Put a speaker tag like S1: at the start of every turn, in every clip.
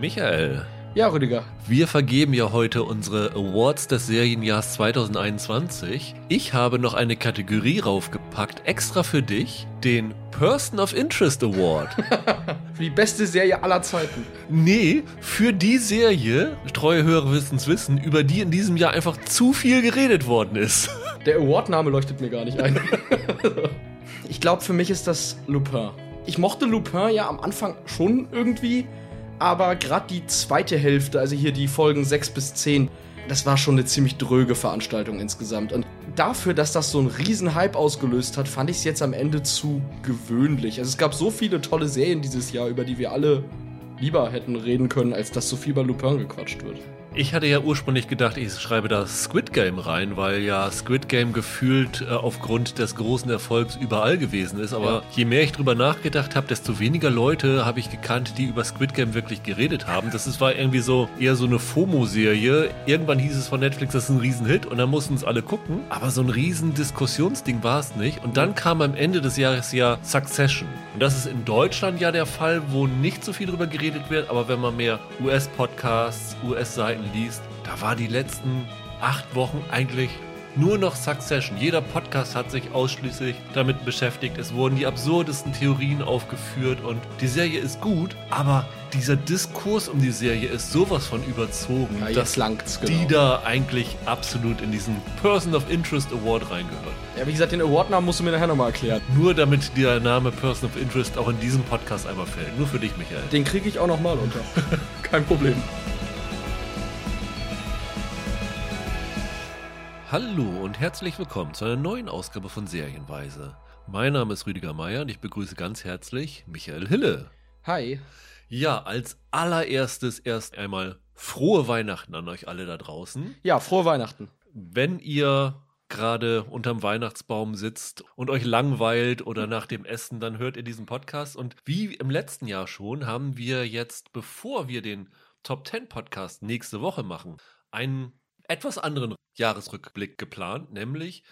S1: Michael.
S2: Ja, Rüdiger.
S1: Wir vergeben ja heute unsere Awards des Serienjahrs 2021. Ich habe noch eine Kategorie raufgepackt, extra für dich, den Person of Interest Award.
S2: für die beste Serie aller Zeiten.
S1: Nee, für die Serie, treue Hörer wissen es wissen, über die in diesem Jahr einfach zu viel geredet worden ist.
S2: Der Award-Name leuchtet mir gar nicht ein. ich glaube, für mich ist das Lupin. Ich mochte Lupin ja am Anfang schon irgendwie, aber gerade die zweite Hälfte, also hier die Folgen 6 bis 10, das war schon eine ziemlich dröge Veranstaltung insgesamt. Und dafür, dass das so einen riesen Hype ausgelöst hat, fand ich es jetzt am Ende zu gewöhnlich. Also es gab so viele tolle Serien dieses Jahr, über die wir alle lieber hätten reden können, als dass so viel bei Lupin gequatscht wird.
S1: Ich hatte ja ursprünglich gedacht, ich schreibe da Squid Game rein, weil ja Squid Game gefühlt äh, aufgrund des großen Erfolgs überall gewesen ist. Aber ja. je mehr ich drüber nachgedacht habe, desto weniger Leute habe ich gekannt, die über Squid Game wirklich geredet haben. Das ist, war irgendwie so eher so eine FOMO-Serie. Irgendwann hieß es von Netflix, das ist ein Riesenhit und dann mussten es alle gucken. Aber so ein riesen Diskussionsding war es nicht. Und dann kam am Ende des Jahres ja Succession. Und das ist in Deutschland ja der Fall, wo nicht so viel drüber geredet wird. Aber wenn man mehr US-Podcasts, US-Seiten Seiten liest, da war die letzten acht Wochen eigentlich nur noch Succession. Jeder Podcast hat sich ausschließlich damit beschäftigt. Es wurden die absurdesten Theorien aufgeführt und die Serie ist gut, aber dieser Diskurs um die Serie ist sowas von überzogen,
S2: ja, dass genau.
S1: die da eigentlich absolut in diesen Person of Interest Award reingehört.
S2: Ja, wie gesagt, den Award-Namen musst du mir nachher nochmal erklären.
S1: Nur damit der Name Person of Interest auch in diesem Podcast einmal fällt. Nur für dich, Michael.
S2: Den kriege ich auch nochmal unter. Kein Problem.
S1: Hallo und herzlich willkommen zu einer neuen Ausgabe von Serienweise. Mein Name ist Rüdiger Meier und ich begrüße ganz herzlich Michael Hille.
S2: Hi.
S1: Ja, als allererstes erst einmal frohe Weihnachten an euch alle da draußen.
S2: Ja, frohe Weihnachten.
S1: Wenn ihr gerade unterm Weihnachtsbaum sitzt und euch langweilt oder nach dem Essen, dann hört ihr diesen Podcast. Und wie im letzten Jahr schon, haben wir jetzt, bevor wir den Top 10 Podcast nächste Woche machen, einen etwas anderen Jahresrückblick geplant, nämlich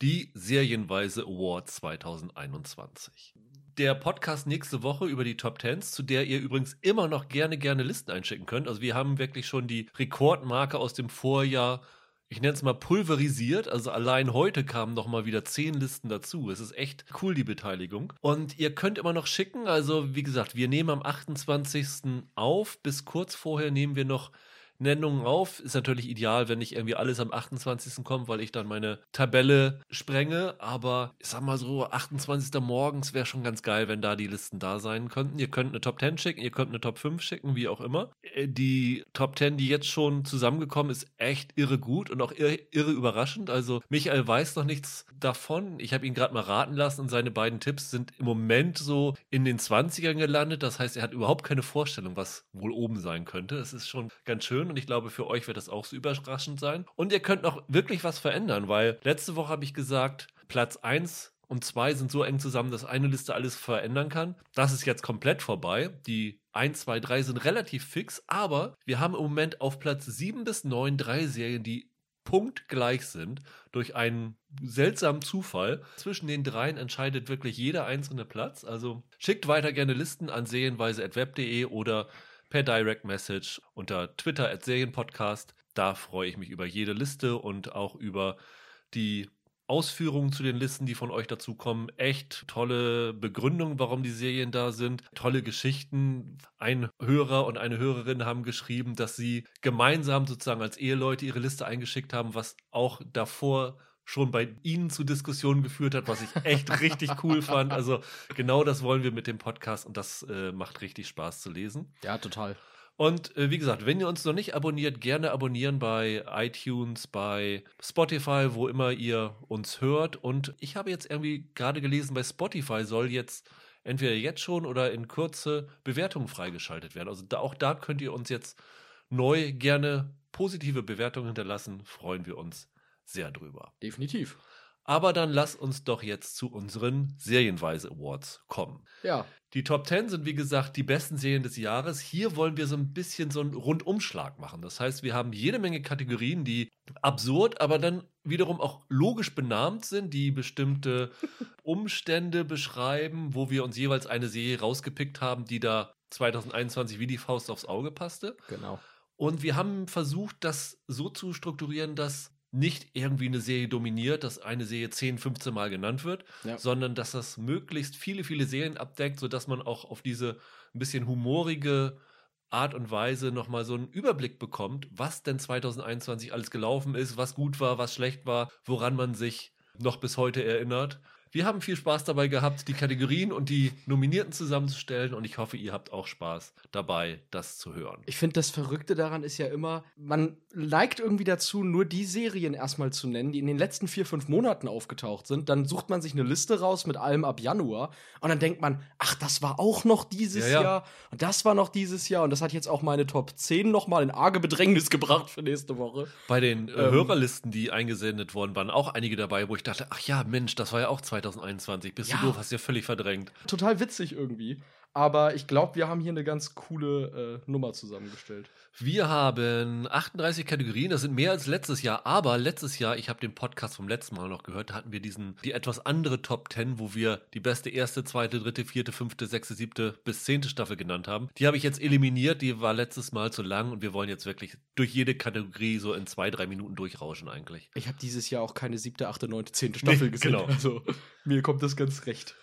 S1: die Serienweise Awards 2021. Der Podcast nächste Woche über die Top Tens, zu der ihr übrigens immer noch gerne, gerne Listen einschicken könnt. Also wir haben wirklich schon die Rekordmarke aus dem Vorjahr, ich nenne es mal pulverisiert. Also allein heute kamen noch mal wieder zehn Listen dazu. Es ist echt cool, die Beteiligung. Und ihr könnt immer noch schicken. Also wie gesagt, wir nehmen am 28. auf. Bis kurz vorher nehmen wir noch Nennungen auf. Ist natürlich ideal, wenn nicht irgendwie alles am 28. kommt, weil ich dann meine Tabelle sprenge. Aber ich sag mal so, 28. morgens wäre schon ganz geil, wenn da die Listen da sein könnten. Ihr könnt eine Top 10 schicken, ihr könnt eine Top 5 schicken, wie auch immer. Äh, die Top 10, die jetzt schon zusammengekommen ist, echt irre gut und auch irre, irre überraschend. Also Michael weiß noch nichts davon. Ich habe ihn gerade mal raten lassen und seine beiden Tipps sind im Moment so in den 20ern gelandet. Das heißt, er hat überhaupt keine Vorstellung, was wohl oben sein könnte. Es ist schon ganz schön schön und ich glaube, für euch wird das auch so überraschend sein. Und ihr könnt noch wirklich was verändern, weil letzte Woche habe ich gesagt, Platz 1 und 2 sind so eng zusammen, dass eine Liste alles verändern kann. Das ist jetzt komplett vorbei. Die 1, 2, 3 sind relativ fix, aber wir haben im Moment auf Platz 7 bis 9 drei Serien, die punktgleich sind durch einen seltsamen Zufall. Zwischen den dreien entscheidet wirklich jeder einzelne Platz. Also schickt weiter gerne Listen an serienweise.web.de oder per Direct Message unter Twitter at Serienpodcast. Da freue ich mich über jede Liste und auch über die Ausführungen zu den Listen, die von euch dazu kommen. Echt tolle Begründungen, warum die Serien da sind. Tolle Geschichten. Ein Hörer und eine Hörerin haben geschrieben, dass sie gemeinsam sozusagen als Eheleute ihre Liste eingeschickt haben, was auch davor schon bei Ihnen zu Diskussionen geführt hat, was ich echt richtig cool fand. Also genau das wollen wir mit dem Podcast und das äh, macht richtig Spaß zu lesen.
S2: Ja, total.
S1: Und äh, wie gesagt, wenn ihr uns noch nicht abonniert, gerne abonnieren bei iTunes, bei Spotify, wo immer ihr uns hört. Und ich habe jetzt irgendwie gerade gelesen, bei Spotify soll jetzt entweder jetzt schon oder in Kürze Bewertungen freigeschaltet werden. Also da, auch da könnt ihr uns jetzt neu gerne positive Bewertungen hinterlassen. Freuen wir uns sehr drüber.
S2: Definitiv.
S1: Aber dann lass uns doch jetzt zu unseren Serienweise Awards kommen.
S2: Ja.
S1: Die Top 10 sind wie gesagt die besten Serien des Jahres. Hier wollen wir so ein bisschen so einen Rundumschlag machen. Das heißt, wir haben jede Menge Kategorien, die absurd, aber dann wiederum auch logisch benannt sind, die bestimmte Umstände beschreiben, wo wir uns jeweils eine Serie rausgepickt haben, die da 2021 wie die Faust aufs Auge passte.
S2: Genau.
S1: Und wir haben versucht, das so zu strukturieren, dass nicht irgendwie eine Serie dominiert, dass eine Serie 10, 15 Mal genannt wird,
S2: Ja.
S1: sondern dass das möglichst viele, viele Serien abdeckt, sodass man auch auf diese ein bisschen humorige Art und Weise nochmal so einen Überblick bekommt, was denn 2021 alles gelaufen ist, was gut war, was schlecht war, woran man sich noch bis heute erinnert. Wir haben viel Spaß dabei gehabt, die Kategorien und die Nominierten zusammenzustellen und ich hoffe, ihr habt auch Spaß dabei, das zu hören.
S2: Ich finde, das Verrückte daran ist ja immer, man neigt irgendwie dazu, nur die Serien erstmal zu nennen, die in den letzten vier, fünf Monaten aufgetaucht sind. Dann sucht man sich eine Liste raus mit allem ab Januar und dann denkt man, ach, das war auch noch dieses
S1: Ja, ja.
S2: Jahr und das war noch dieses Jahr und das hat jetzt auch meine Top 10 nochmal in arge Bedrängnis gebracht für nächste Woche.
S1: Bei den äh,
S2: Ähm.
S1: Hörerlisten, die eingesendet worden waren, auch einige dabei, wo ich dachte, ach ja, Mensch, das war ja auch 2021. Bist
S2: Ja.
S1: du doof, hast ja völlig verdrängt.
S2: Total witzig irgendwie. Aber ich glaube, wir haben hier eine ganz coole äh, Nummer zusammengestellt.
S1: Wir haben 38 Kategorien, das sind mehr als letztes Jahr, aber letztes Jahr, ich habe den Podcast vom letzten Mal noch gehört, da hatten wir diesen, die etwas andere Top 10, wo wir die beste erste, zweite, dritte, vierte, fünfte, sechste, siebte bis zehnte Staffel genannt haben. Die habe ich jetzt eliminiert, die war letztes Mal zu lang und wir wollen jetzt wirklich durch jede Kategorie so in zwei, drei Minuten durchrauschen eigentlich.
S2: Ich habe dieses Jahr auch keine siebte, achte, neunte, zehnte Staffel
S1: Nee,
S2: gesehen.
S1: genau.
S2: Also mir kommt das ganz recht.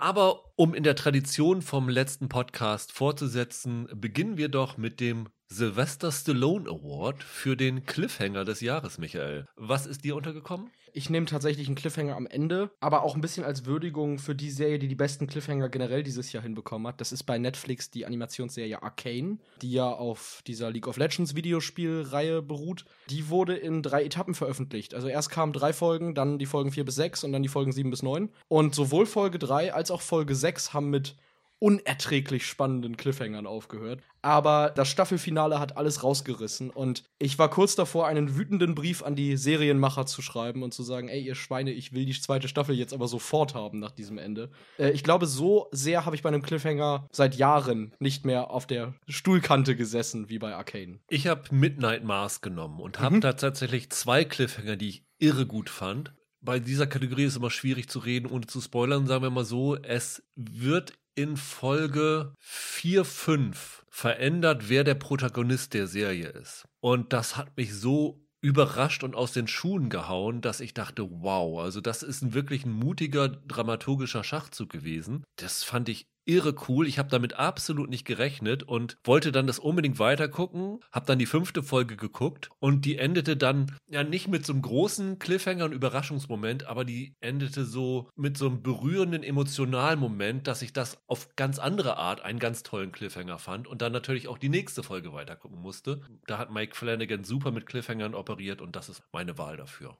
S1: Aber um in der Tradition vom letzten Podcast fortzusetzen, beginnen wir doch mit dem Sylvester Stallone Award für den Cliffhanger des Jahres, Michael. Was ist dir untergekommen?
S2: Ich nehme tatsächlich einen Cliffhanger am Ende, aber auch ein bisschen als Würdigung für die Serie, die die besten Cliffhanger generell dieses Jahr hinbekommen hat. Das ist bei Netflix die Animationsserie Arcane, die ja auf dieser League of Legends Videospielreihe beruht. Die wurde in drei Etappen veröffentlicht. Also erst kamen drei Folgen, dann die Folgen vier bis sechs und dann die Folgen sieben bis neun. Und sowohl Folge drei als auch Folge sechs haben mit unerträglich spannenden Cliffhangern aufgehört. Aber das Staffelfinale hat alles rausgerissen und ich war kurz davor, einen wütenden Brief an die Serienmacher zu schreiben und zu sagen, ey, ihr Schweine, ich will die zweite Staffel jetzt aber sofort haben nach diesem Ende. Äh, ich glaube, so sehr habe ich bei einem Cliffhanger seit Jahren nicht mehr auf der Stuhlkante gesessen wie bei Arcane.
S1: Ich habe Midnight Mars genommen und habe
S2: Mhm.
S1: da tatsächlich zwei Cliffhanger, die ich irre gut fand. Bei dieser Kategorie ist es immer schwierig zu reden, ohne zu spoilern. Sagen wir mal so, es wird in Folge 4, 5 verändert, wer der Protagonist der Serie ist. Und das hat mich so überrascht und aus den Schuhen gehauen, dass ich dachte, wow, also das ist ein wirklich ein mutiger dramaturgischer Schachzug gewesen. Das fand ich irre cool. Ich habe damit absolut nicht gerechnet und wollte dann das unbedingt weitergucken. Habe dann die fünfte Folge geguckt und die endete dann ja nicht mit so einem großen Cliffhanger und Überraschungsmoment, aber die endete so mit so einem berührenden emotionalen Moment, dass ich das auf ganz andere Art einen ganz tollen Cliffhanger fand und dann natürlich auch die nächste Folge weitergucken musste. Da hat Mike Flanagan super mit Cliffhangern operiert und das ist meine Wahl dafür.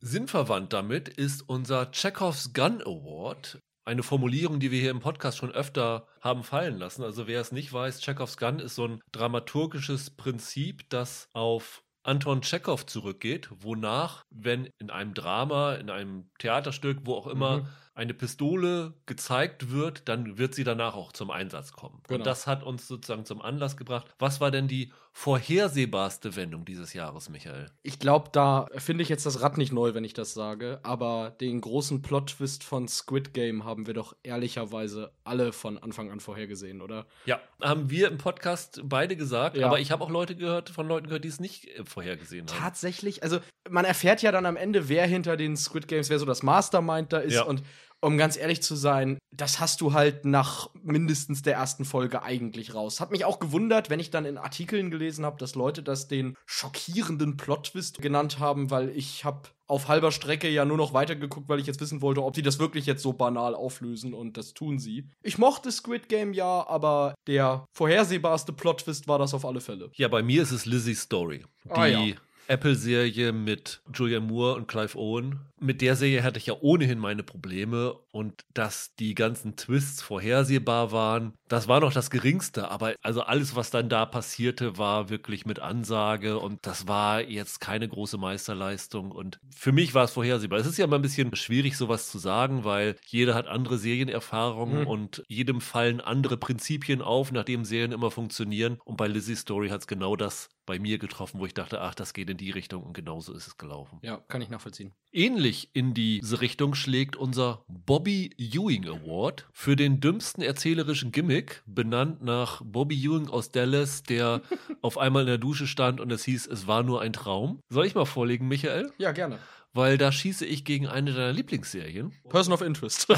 S1: Sinnverwandt damit ist unser Chekhovs Gun Award. Eine Formulierung, die wir hier im Podcast schon öfter haben fallen lassen. Also wer es nicht weiß, Chekhovs Gun ist so ein dramaturgisches Prinzip, das auf Anton Tschechow zurückgeht, wonach, wenn in einem Drama, in einem Theaterstück, wo auch immer,
S2: Mhm.
S1: eine Pistole gezeigt wird, dann wird sie danach auch zum Einsatz kommen.
S2: Genau.
S1: Und das hat uns sozusagen zum Anlass gebracht. Was war denn die vorhersehbarste Wendung dieses Jahres, Michael?
S2: Ich glaube, da finde ich jetzt das Rad nicht neu, wenn ich das sage, aber den großen Plot-Twist von Squid Game haben wir doch ehrlicherweise alle von Anfang an vorhergesehen, oder?
S1: Ja, haben wir im Podcast beide gesagt,
S2: Ja.
S1: aber ich habe auch Leute gehört, von Leuten gehört, die es nicht äh, vorhergesehen haben.
S2: Tatsächlich, also man erfährt ja dann am Ende, wer hinter den Squid Games, wer so das Mastermind da ist
S1: Ja.
S2: und um ganz ehrlich zu sein, das hast du halt nach mindestens der ersten Folge eigentlich raus. Hat mich auch gewundert, wenn ich dann in Artikeln gelesen habe, dass Leute das den schockierenden Plot-Twist genannt haben, weil ich habe auf halber Strecke ja nur noch weitergeguckt, weil ich jetzt wissen wollte, ob sie das wirklich jetzt so banal auflösen und das tun sie. Ich mochte Squid Game ja, aber der vorhersehbarste Plot-Twist war das auf alle Fälle.
S1: Ja, bei mir ist es Lizzie's Story. Die
S2: Ah, ja.
S1: Apple-Serie mit Julianne Moore und Clive Owen. Mit der Serie hatte ich ja ohnehin meine Probleme und dass die ganzen Twists vorhersehbar waren, das war noch das Geringste. Aber also alles, was dann da passierte, war wirklich mit Ansage und das war jetzt keine große Meisterleistung. Und für mich war es vorhersehbar. Es ist ja immer ein bisschen schwierig, sowas zu sagen, weil jeder hat andere Serienerfahrungen mhm. und jedem fallen andere Prinzipien auf, nachdem Serien immer funktionieren. Und bei Lizzie's Story hat es genau das bei mir getroffen, wo ich dachte, ach, das geht in die Richtung und genauso ist es gelaufen.
S2: Ja, kann ich nachvollziehen.
S1: Ähnlich in diese Richtung schlägt unser Bobby Ewing Award für den dümmsten erzählerischen Gimmick, benannt nach Bobby Ewing aus Dallas, der auf einmal in der Dusche stand und es hieß, es war nur ein Traum. Soll ich mal vorlegen, Michael?
S2: Ja, gerne
S1: weil da schieße ich gegen eine deiner Lieblingsserien.
S2: Person of Interest.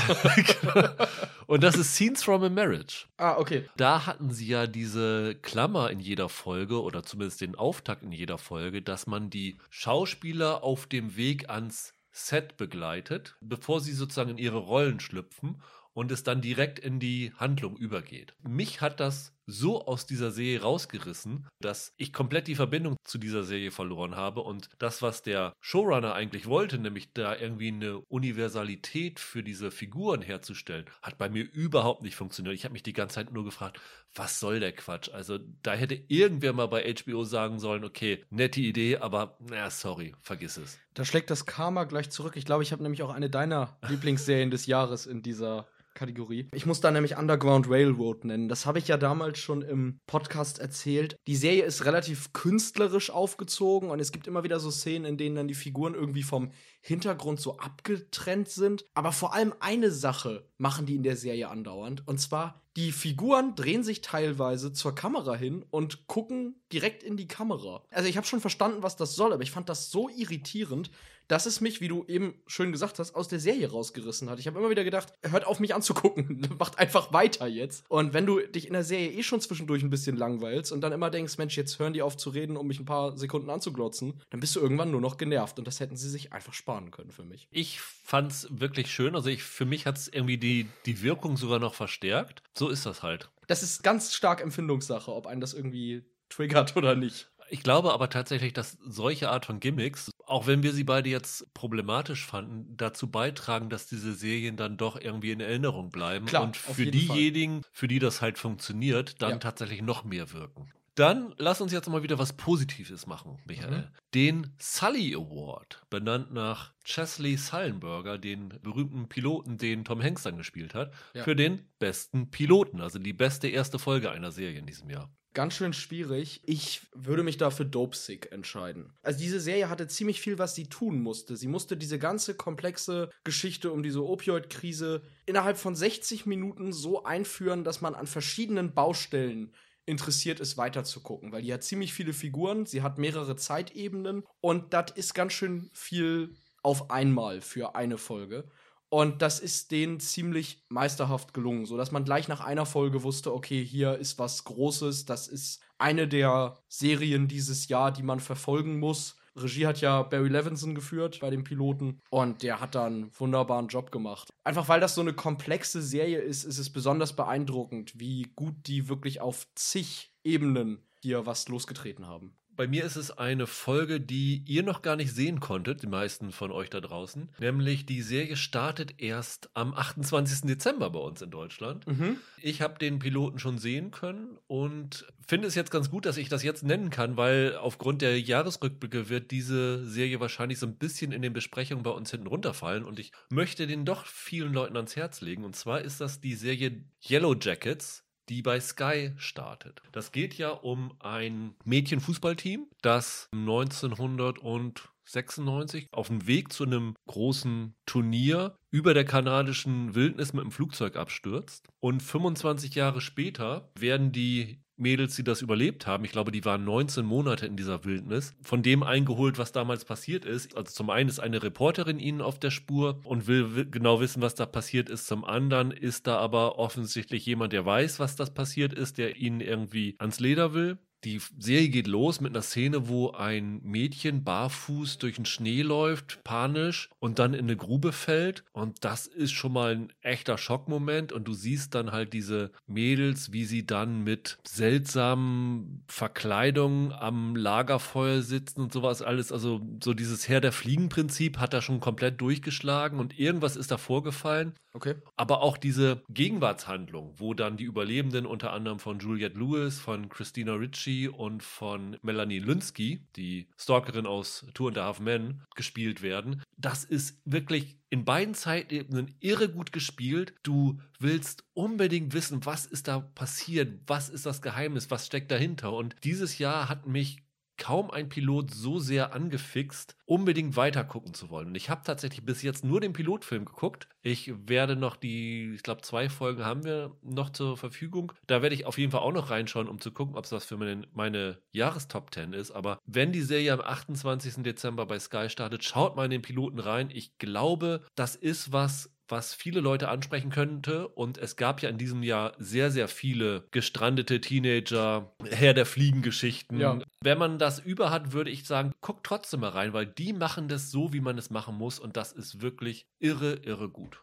S1: und das ist Scenes from a Marriage.
S2: Ah, okay.
S1: Da hatten sie ja diese Klammer in jeder Folge oder zumindest den Auftakt in jeder Folge, dass man die Schauspieler auf dem Weg ans Set begleitet, bevor sie sozusagen in ihre Rollen schlüpfen und es dann direkt in die Handlung übergeht. Mich hat das so aus dieser Serie rausgerissen, dass ich komplett die Verbindung zu dieser Serie verloren habe und das, was der Showrunner eigentlich wollte, nämlich da irgendwie eine Universalität für diese Figuren herzustellen, hat bei mir überhaupt nicht funktioniert. Ich habe mich die ganze Zeit nur gefragt, was soll der Quatsch? Also da hätte irgendwer mal bei HBO sagen sollen, okay, nette Idee, aber naja, sorry, vergiss es.
S2: Da schlägt das Karma gleich zurück. Ich glaube, ich habe nämlich auch eine deiner Lieblingsserien des Jahres in dieser Kategorie. Ich muss da nämlich Underground Railroad nennen. Das habe ich ja damals schon im Podcast erzählt. Die Serie ist relativ künstlerisch aufgezogen und es gibt immer wieder so Szenen, in denen dann die Figuren irgendwie vom Hintergrund so abgetrennt sind. Aber vor allem eine Sache machen die in der Serie andauernd. Und zwar, die Figuren drehen sich teilweise zur Kamera hin und gucken direkt in die Kamera. Also ich habe schon verstanden, was das soll, aber ich fand das so irritierend, dass es mich, wie du eben schön gesagt hast, aus der Serie rausgerissen hat. Ich habe immer wieder gedacht, hört auf mich anzugucken, macht einfach weiter jetzt. Und wenn du dich in der Serie eh schon zwischendurch ein bisschen langweilst und dann immer denkst, Mensch, jetzt hören die auf zu reden, um mich ein paar Sekunden anzuglotzen, dann bist du irgendwann nur noch genervt und das hätten sie sich einfach sparen können für mich.
S1: Ich fand's wirklich schön, also ich für mich hat's irgendwie die die Wirkung sogar noch verstärkt. So ist das halt.
S2: Das ist ganz stark Empfindungssache, ob einen das irgendwie triggert oder nicht.
S1: Ich glaube aber tatsächlich, dass solche Art von Gimmicks, auch wenn wir sie beide jetzt problematisch fanden, dazu beitragen, dass diese Serien dann doch irgendwie in Erinnerung bleiben
S2: Klar,
S1: und für diejenigen, Fall. für die das halt funktioniert, dann ja. tatsächlich noch mehr wirken. Dann lass uns jetzt mal wieder was Positives machen, Michael. Mhm. Den Sully Award, benannt nach Chesley Sullenberger, den berühmten Piloten, den Tom Hanks dann gespielt hat, ja. für den besten Piloten, also die beste erste Folge einer Serie in diesem Jahr
S2: ganz schön schwierig. Ich würde mich da für Dope Sick entscheiden. Also diese Serie hatte ziemlich viel, was sie tun musste. Sie musste diese ganze komplexe Geschichte um diese Opioid-Krise innerhalb von 60 Minuten so einführen, dass man an verschiedenen Baustellen interessiert ist, weiterzugucken, weil die hat ziemlich viele Figuren, sie hat mehrere Zeitebenen und das ist ganz schön viel auf einmal für eine Folge. Und das ist denen ziemlich meisterhaft gelungen, so dass man gleich nach einer Folge wusste, okay, hier ist was Großes, das ist eine der Serien dieses Jahr, die man verfolgen muss. Regie hat ja Barry Levinson geführt bei den Piloten und der hat da einen wunderbaren Job gemacht. Einfach weil das so eine komplexe Serie ist, ist es besonders beeindruckend, wie gut die wirklich auf zig Ebenen hier was losgetreten haben.
S1: Bei mir ist es eine Folge, die ihr noch gar nicht sehen konntet, die meisten von euch da draußen. Nämlich die Serie startet erst am 28. Dezember bei uns in Deutschland. Mhm. Ich habe den Piloten schon sehen können und finde es jetzt ganz gut, dass ich das jetzt nennen kann, weil aufgrund der Jahresrückblicke wird diese Serie wahrscheinlich so ein bisschen in den Besprechungen bei uns hinten runterfallen und ich möchte den doch vielen Leuten ans Herz legen. Und zwar ist das die Serie Yellow Jackets die bei Sky startet. Das geht ja um ein Mädchenfußballteam, das 1996 auf dem Weg zu einem großen Turnier über der kanadischen Wildnis mit dem Flugzeug abstürzt. Und 25 Jahre später werden die Mädels, die das überlebt haben, ich glaube, die waren 19 Monate in dieser Wildnis, von dem eingeholt, was damals passiert ist. Also zum einen ist eine Reporterin ihnen auf der Spur und will genau wissen, was da passiert ist. Zum anderen ist da aber offensichtlich jemand, der weiß, was das passiert ist, der ihnen irgendwie ans Leder will. Die Serie geht los mit einer Szene, wo ein Mädchen barfuß durch den Schnee läuft, panisch und dann in eine Grube fällt. Und das ist schon mal ein echter Schockmoment. Und du siehst dann halt diese Mädels, wie sie dann mit seltsamen Verkleidungen am Lagerfeuer sitzen und sowas alles. Also so dieses Herr der Fliegen-Prinzip hat da schon komplett durchgeschlagen und irgendwas ist da vorgefallen.
S2: Okay.
S1: Aber auch diese Gegenwartshandlung, wo dann die Überlebenden unter anderem von Juliette Lewis, von Christina Ritchie und von Melanie Lynskey, die Stalkerin aus Tour and a Half Men, gespielt werden. Das ist wirklich in beiden Zeitebenen irre gut gespielt. Du willst unbedingt wissen, was ist da passiert, was ist das Geheimnis, was steckt dahinter. Und dieses Jahr hat mich kaum ein Pilot so sehr angefixt, unbedingt weiter gucken zu wollen. Und ich habe tatsächlich bis jetzt nur den Pilotfilm geguckt. Ich werde noch die, ich glaube, zwei Folgen haben wir noch zur Verfügung. Da werde ich auf jeden Fall auch noch reinschauen, um zu gucken, ob es was für meine, meine Jahrestop 10 ist. Aber wenn die Serie am 28. Dezember bei Sky startet, schaut mal in den Piloten rein. Ich glaube, das ist was, was viele Leute ansprechen könnte. Und es gab ja in diesem Jahr sehr, sehr viele gestrandete Teenager, Herr der Fliegengeschichten.
S2: Ja.
S1: Wenn man das über hat, würde ich sagen, guckt trotzdem mal rein, weil die machen das so, wie man es machen muss. Und das ist wirklich irre, irre gut.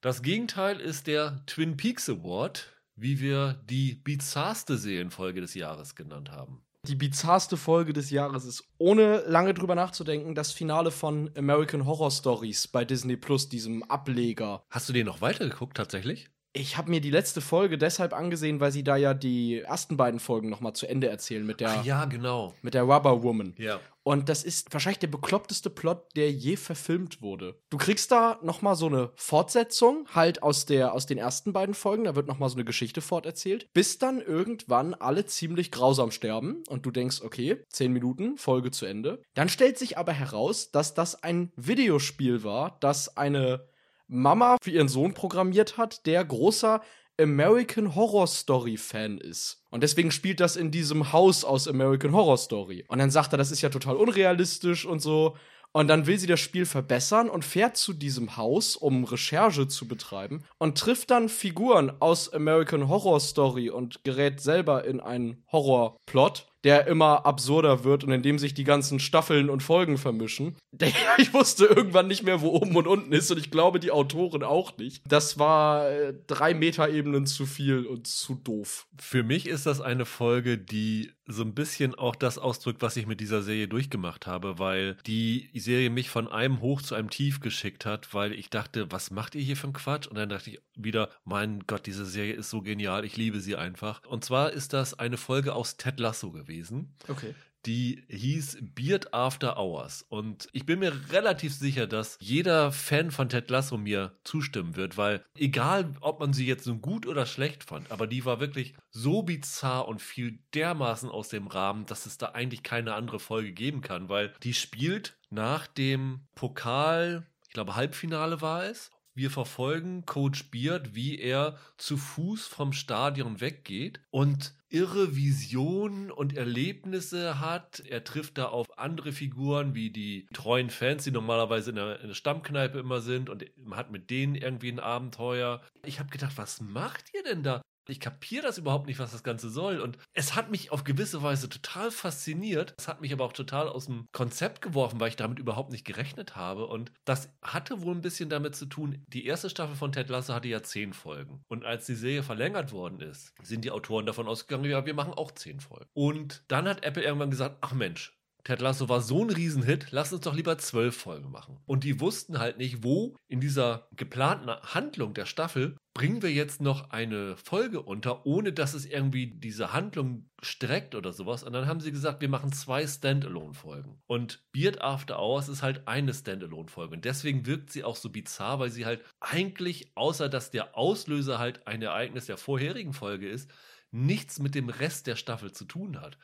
S1: Das Gegenteil ist der Twin Peaks Award, wie wir die bizarrste Serienfolge des Jahres genannt haben.
S2: Die bizarrste Folge des Jahres ist, ohne lange drüber nachzudenken, das Finale von American Horror Stories bei Disney Plus, diesem Ableger.
S1: Hast du den noch weitergeguckt tatsächlich?
S2: Ich habe mir die letzte Folge deshalb angesehen, weil sie da ja die ersten beiden Folgen noch mal zu Ende erzählen mit der,
S1: Ach ja, genau.
S2: mit der Rubber Woman.
S1: Ja.
S2: Und das ist wahrscheinlich der bekloppteste Plot, der je verfilmt wurde. Du kriegst da noch mal so eine Fortsetzung, halt aus, der, aus den ersten beiden Folgen. Da wird noch mal so eine Geschichte forterzählt. Bis dann irgendwann alle ziemlich grausam sterben. Und du denkst, okay, zehn Minuten, Folge zu Ende. Dann stellt sich aber heraus, dass das ein Videospiel war, das eine Mama für ihren Sohn programmiert hat, der großer American Horror Story Fan ist. Und deswegen spielt das in diesem Haus aus American Horror Story. Und dann sagt er, das ist ja total unrealistisch und so. Und dann will sie das Spiel verbessern und fährt zu diesem Haus, um Recherche zu betreiben und trifft dann Figuren aus American Horror Story und gerät selber in einen Horrorplot, der immer absurder wird und in dem sich die ganzen Staffeln und Folgen vermischen. Ich wusste irgendwann nicht mehr, wo oben und unten ist und ich glaube die Autoren auch nicht. Das war äh, drei Metaebenen zu viel und zu doof.
S1: Für mich ist das eine Folge, die so ein bisschen auch das ausdrückt, was ich mit dieser Serie durchgemacht habe, weil die Serie mich von einem hoch zu einem tief geschickt hat, weil ich dachte, was macht ihr hier für einen Quatsch? Und dann dachte ich wieder, mein Gott, diese Serie ist so genial, ich liebe sie einfach. Und zwar ist das eine Folge aus Ted Lasso gewesen.
S2: Okay.
S1: Die hieß Beard After Hours. Und ich bin mir relativ sicher, dass jeder Fan von Ted Lasso mir zustimmen wird, weil egal, ob man sie jetzt so gut oder schlecht fand, aber die war wirklich so bizarr und fiel dermaßen aus dem Rahmen, dass es da eigentlich keine andere Folge geben kann, weil die spielt nach dem Pokal, ich glaube Halbfinale war es, wir verfolgen Coach Beard, wie er zu Fuß vom Stadion weggeht und irre Visionen und Erlebnisse hat. Er trifft da auf andere Figuren wie die treuen Fans, die normalerweise in der, in der Stammkneipe immer sind und hat mit denen irgendwie ein Abenteuer. Ich habe gedacht, was macht ihr denn da? Ich kapiere das überhaupt nicht, was das Ganze soll. Und es hat mich auf gewisse Weise total fasziniert. Es hat mich aber auch total aus dem Konzept geworfen, weil ich damit überhaupt nicht gerechnet habe. Und das hatte wohl ein bisschen damit zu tun, die erste Staffel von Ted Lasso hatte ja zehn Folgen. Und als die Serie verlängert worden ist, sind die Autoren davon ausgegangen, ja, wir machen auch zehn Folgen. Und dann hat Apple irgendwann gesagt, ach Mensch, Ted Lasso war so ein Riesenhit, lass uns doch lieber zwölf Folgen machen. Und die wussten halt nicht, wo in dieser geplanten Handlung der Staffel bringen wir jetzt noch eine Folge unter, ohne dass es irgendwie diese Handlung streckt oder sowas. Und dann haben sie gesagt, wir machen zwei Standalone-Folgen. Und Beard After Hours ist halt eine Standalone-Folge. Und deswegen wirkt sie auch so bizarr, weil sie halt eigentlich, außer dass der Auslöser halt ein Ereignis der vorherigen Folge ist, nichts mit dem Rest der Staffel zu tun hat.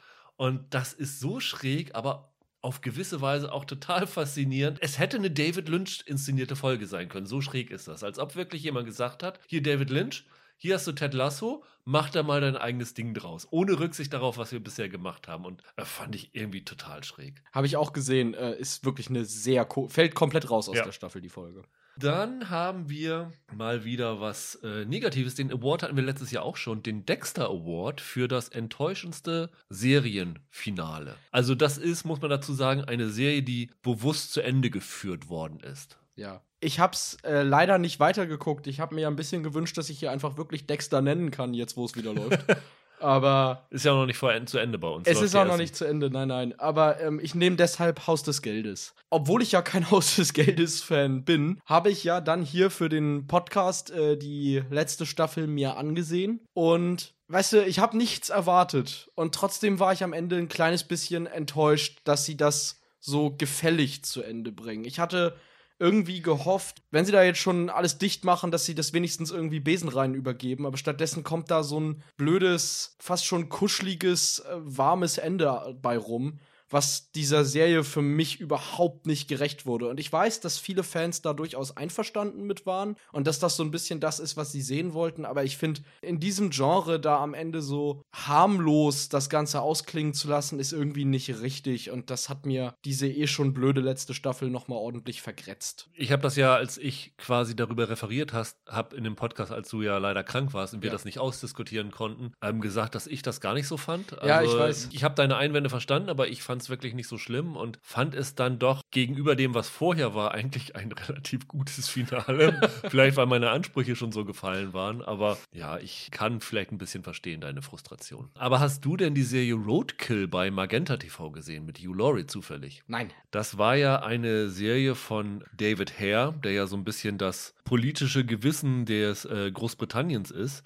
S1: Und das ist so schräg, aber auf gewisse Weise auch total faszinierend. Es hätte eine David Lynch inszenierte Folge sein können. So schräg ist das. Als ob wirklich jemand gesagt hat, hier David Lynch, hier hast du Ted Lasso, mach da mal dein eigenes Ding draus. Ohne Rücksicht darauf, was wir bisher gemacht haben. Und äh, fand ich irgendwie total schräg.
S2: Habe ich auch gesehen, äh, ist wirklich eine sehr, ko fällt komplett raus aus
S1: Ja.
S2: der Staffel, die Folge.
S1: Dann haben wir mal wieder was äh, Negatives. Den Award hatten wir letztes Jahr auch schon, den Dexter Award für das enttäuschendste Serienfinale. Also das ist, muss man dazu sagen, eine Serie, die bewusst zu Ende geführt worden ist.
S2: Ja. Ich hab's äh, leider nicht weitergeguckt. Ich habe mir ja ein bisschen gewünscht, dass ich hier einfach wirklich Dexter nennen kann, jetzt wo es wieder läuft. Aber.
S1: Ist ja auch noch nicht vor, zu Ende bei uns.
S2: Es ist auch noch nicht zu Ende, nein, nein. Aber ähm, ich nehme deshalb Haus des Geldes. Obwohl ich ja kein Haus des Geldes-Fan bin, habe ich ja dann hier für den Podcast äh, die letzte Staffel mir angesehen. Und weißt du, ich habe nichts erwartet. Und trotzdem war ich am Ende ein kleines bisschen enttäuscht, dass sie das so gefällig zu Ende bringen. Ich hatte irgendwie gehofft, wenn sie da jetzt schon alles dicht machen, dass sie das wenigstens irgendwie Besenrein übergeben. Aber stattdessen kommt da so ein blödes, fast schon kuscheliges, äh, warmes Ende bei rum was dieser Serie für mich überhaupt nicht gerecht wurde. Und ich weiß, dass viele Fans da durchaus einverstanden mit waren und dass das so ein bisschen das ist, was sie sehen wollten. Aber ich finde, in diesem Genre da am Ende so harmlos das Ganze ausklingen zu lassen, ist irgendwie nicht richtig. Und das hat mir diese eh schon blöde letzte Staffel nochmal ordentlich vergrätzt.
S1: Ich habe das ja, als ich quasi darüber referiert hast, habe in dem Podcast, als du ja leider krank warst und wir ja. das nicht ausdiskutieren konnten, ähm, gesagt, dass ich das gar nicht so fand.
S2: Also, ja, ich also, weiß.
S1: Ich habe deine Einwände verstanden, aber ich fand es wirklich nicht so schlimm und fand es dann doch gegenüber dem, was vorher war, eigentlich ein relativ gutes Finale. vielleicht, weil meine Ansprüche schon so gefallen waren, aber ja, ich kann vielleicht ein bisschen verstehen deine Frustration. Aber hast du denn die Serie Roadkill bei Magenta TV gesehen mit Hugh Laurie zufällig?
S2: Nein.
S1: Das war ja eine Serie von David Hare, der ja so ein bisschen das politische Gewissen des äh, Großbritanniens ist.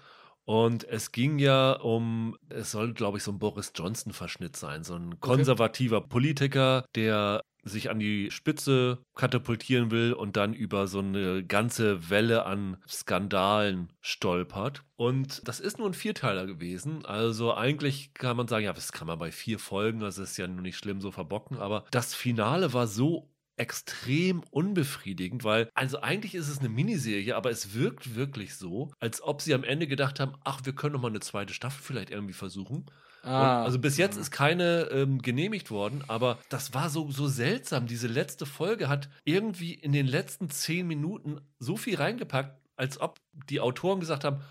S1: Und es ging ja um, es soll, glaube ich, so ein Boris Johnson-Verschnitt sein, so ein konservativer okay. Politiker, der sich an die Spitze katapultieren will und dann über so eine ganze Welle an Skandalen stolpert. Und das ist nur ein Vierteiler gewesen. Also eigentlich kann man sagen, ja, das kann man bei vier Folgen, das ist ja nur nicht schlimm so verbocken, aber das Finale war so extrem unbefriedigend, weil also eigentlich ist es eine Miniserie, aber es wirkt wirklich so, als ob sie am Ende gedacht haben, ach, wir können noch mal eine zweite Staffel vielleicht irgendwie versuchen. Ah. also bis jetzt ist keine ähm, genehmigt worden, aber das war so, so seltsam. Diese letzte Folge hat irgendwie in den letzten zehn Minuten so viel reingepackt, als ob die Autoren gesagt haben,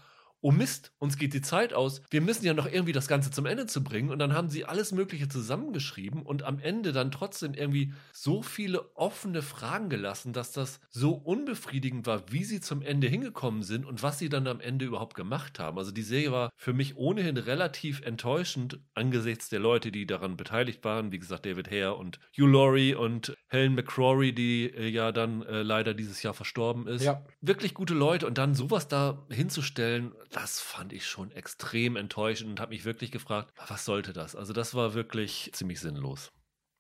S1: oh Mist, uns geht die Zeit aus. Wir müssen ja noch irgendwie das Ganze zum Ende zu bringen. Und dann haben sie alles Mögliche zusammengeschrieben und am Ende dann trotzdem irgendwie so viele offene Fragen gelassen, dass das so unbefriedigend war, wie sie zum Ende hingekommen sind und was sie dann am Ende überhaupt gemacht haben. Also die Serie war für mich ohnehin relativ enttäuschend angesichts der Leute, die daran beteiligt waren. Wie gesagt, David Hare und Hugh Laurie und Helen McCrory, die äh, ja dann äh, leider dieses Jahr verstorben ist.
S2: Ja.
S1: Wirklich gute Leute und dann sowas da hinzustellen, das fand ich schon extrem enttäuschend und habe mich wirklich gefragt, was sollte das? Also das war wirklich ziemlich sinnlos.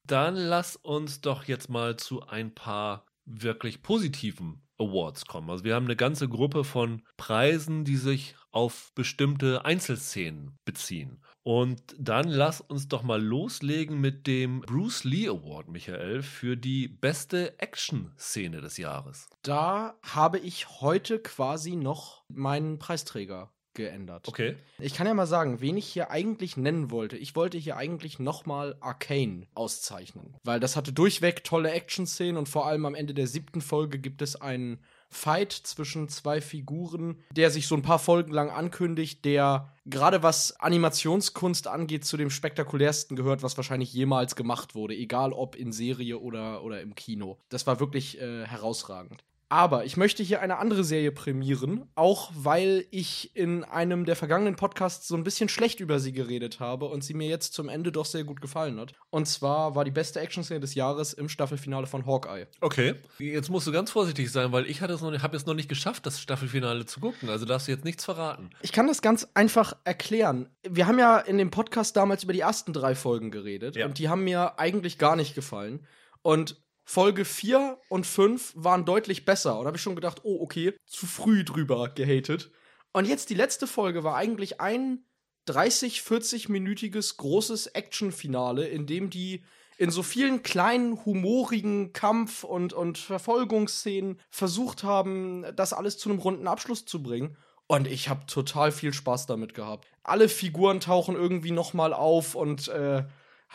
S1: Dann lass uns doch jetzt mal zu ein paar wirklich positiven Awards kommen. Also wir haben eine ganze Gruppe von Preisen, die sich auf bestimmte Einzelszenen beziehen. Und dann lass uns doch mal loslegen mit dem Bruce Lee Award, Michael, für die beste Action-Szene des Jahres.
S2: Da habe ich heute quasi noch meinen Preisträger geändert.
S1: Okay.
S2: Ich kann ja mal sagen, wen ich hier eigentlich nennen wollte. Ich wollte hier eigentlich nochmal Arcane auszeichnen. Weil das hatte durchweg tolle Action-Szenen und vor allem am Ende der siebten Folge gibt es einen Fight zwischen zwei Figuren, der sich so ein paar Folgen lang ankündigt, der gerade was Animationskunst angeht, zu dem spektakulärsten gehört, was wahrscheinlich jemals gemacht wurde, egal ob in Serie oder, oder im Kino. Das war wirklich äh, herausragend. Aber ich möchte hier eine andere Serie prämieren, auch weil ich in einem der vergangenen Podcasts so ein bisschen schlecht über sie geredet habe und sie mir jetzt zum Ende doch sehr gut gefallen hat. Und zwar war die beste Action-Szene des Jahres im Staffelfinale von Hawkeye.
S1: Okay. Jetzt musst du ganz vorsichtig sein, weil ich habe es noch nicht geschafft, das Staffelfinale zu gucken. Also darfst du jetzt nichts verraten.
S2: Ich kann das ganz einfach erklären. Wir haben ja in dem Podcast damals über die ersten drei Folgen geredet ja. und die haben mir eigentlich gar nicht gefallen. Und Folge 4 und 5 waren deutlich besser. Und da habe ich schon gedacht, oh, okay, zu früh drüber gehatet. Und jetzt die letzte Folge war eigentlich ein 30, 40-minütiges großes Action-Finale, in dem die in so vielen kleinen, humorigen Kampf- und, und Verfolgungsszenen versucht haben, das alles zu einem runden Abschluss zu bringen. Und ich habe total viel Spaß damit gehabt. Alle Figuren tauchen irgendwie noch mal auf und äh,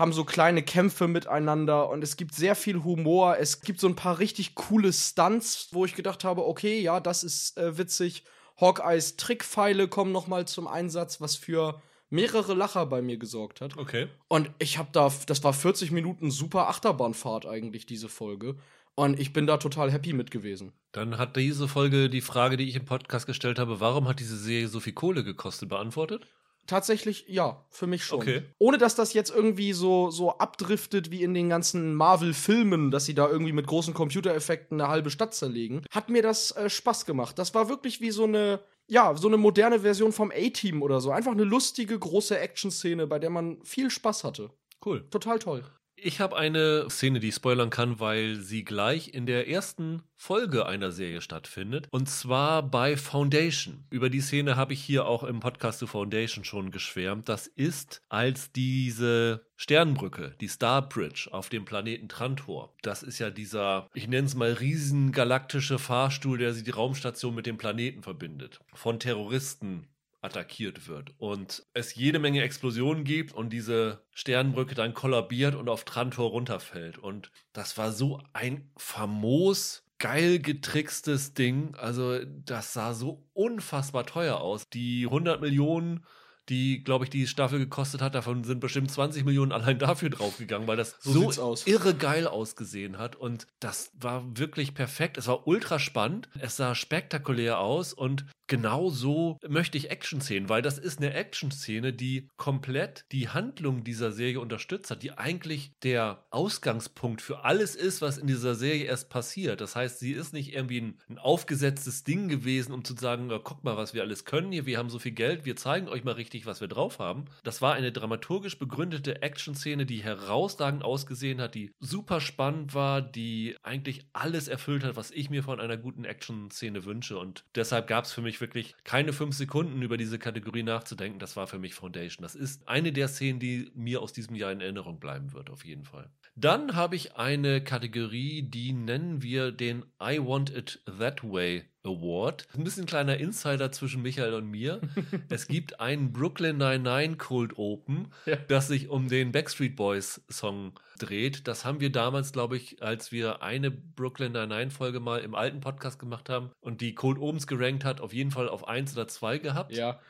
S2: haben so kleine Kämpfe miteinander und es gibt sehr viel Humor. Es gibt so ein paar richtig coole Stunts, wo ich gedacht habe, okay, ja, das ist äh, witzig. Hawkeyes Trickpfeile kommen noch mal zum Einsatz, was für mehrere Lacher bei mir gesorgt hat.
S1: Okay.
S2: Und ich habe da, das war 40 Minuten super Achterbahnfahrt eigentlich, diese Folge. Und ich bin da total happy mit gewesen.
S1: Dann hat diese Folge die Frage, die ich im Podcast gestellt habe, warum hat diese Serie so viel Kohle gekostet, beantwortet?
S2: Tatsächlich, ja, für mich schon.
S1: Okay.
S2: Ohne dass das jetzt irgendwie so, so abdriftet wie in den ganzen Marvel-Filmen, dass sie da irgendwie mit großen Computereffekten eine halbe Stadt zerlegen, hat mir das äh, Spaß gemacht. Das war wirklich wie so eine, ja, so eine moderne Version vom A-Team oder so. Einfach eine lustige, große Action-Szene, bei der man viel Spaß hatte.
S1: Cool.
S2: Total toll.
S1: Ich habe eine Szene, die ich spoilern kann, weil sie gleich in der ersten Folge einer Serie stattfindet. Und zwar bei Foundation. Über die Szene habe ich hier auch im Podcast zu Foundation schon geschwärmt. Das ist, als diese Sternbrücke, die Star Bridge auf dem Planeten Trantor. Das ist ja dieser, ich nenne es mal, riesengalaktische Fahrstuhl, der sie die Raumstation mit dem Planeten verbindet. Von Terroristen attackiert wird und es jede Menge Explosionen gibt und diese Sternbrücke dann kollabiert und auf Trantor runterfällt. Und das war so ein famos geil getrickstes Ding. Also, das sah so unfassbar teuer aus. Die 100 Millionen die, glaube ich, die Staffel gekostet hat. Davon sind bestimmt 20 Millionen allein dafür draufgegangen, weil das so, so irre geil ausgesehen hat. Und das war wirklich perfekt. Es war ultra spannend. Es sah spektakulär aus und genau so möchte ich Action-Szenen, weil das ist eine Action-Szene, die komplett die Handlung dieser Serie unterstützt hat, die eigentlich der Ausgangspunkt für alles ist, was in dieser Serie erst passiert. Das heißt, sie ist nicht irgendwie ein, ein aufgesetztes Ding gewesen, um zu sagen, guck mal, was wir alles können hier, wir haben so viel Geld, wir zeigen euch mal richtig, was wir drauf haben. Das war eine dramaturgisch begründete Action-Szene, die herausragend ausgesehen hat, die super spannend war, die eigentlich alles erfüllt hat, was ich mir von einer guten Action-Szene wünsche. Und deshalb gab es für mich wirklich keine fünf Sekunden über diese Kategorie nachzudenken. Das war für mich Foundation. Das ist eine der Szenen, die mir aus diesem Jahr in Erinnerung bleiben wird, auf jeden Fall. Dann habe ich eine Kategorie, die nennen wir den I Want It That Way Award. Ein bisschen kleiner Insider zwischen Michael und mir. es gibt einen Brooklyn 99 Cold Open, ja. das sich um den Backstreet Boys Song dreht. Das haben wir damals, glaube ich, als wir eine Brooklyn 99 Folge mal im alten Podcast gemacht haben und die Cold Opens gerankt hat, auf jeden Fall auf 1 oder 2 gehabt.
S2: Ja.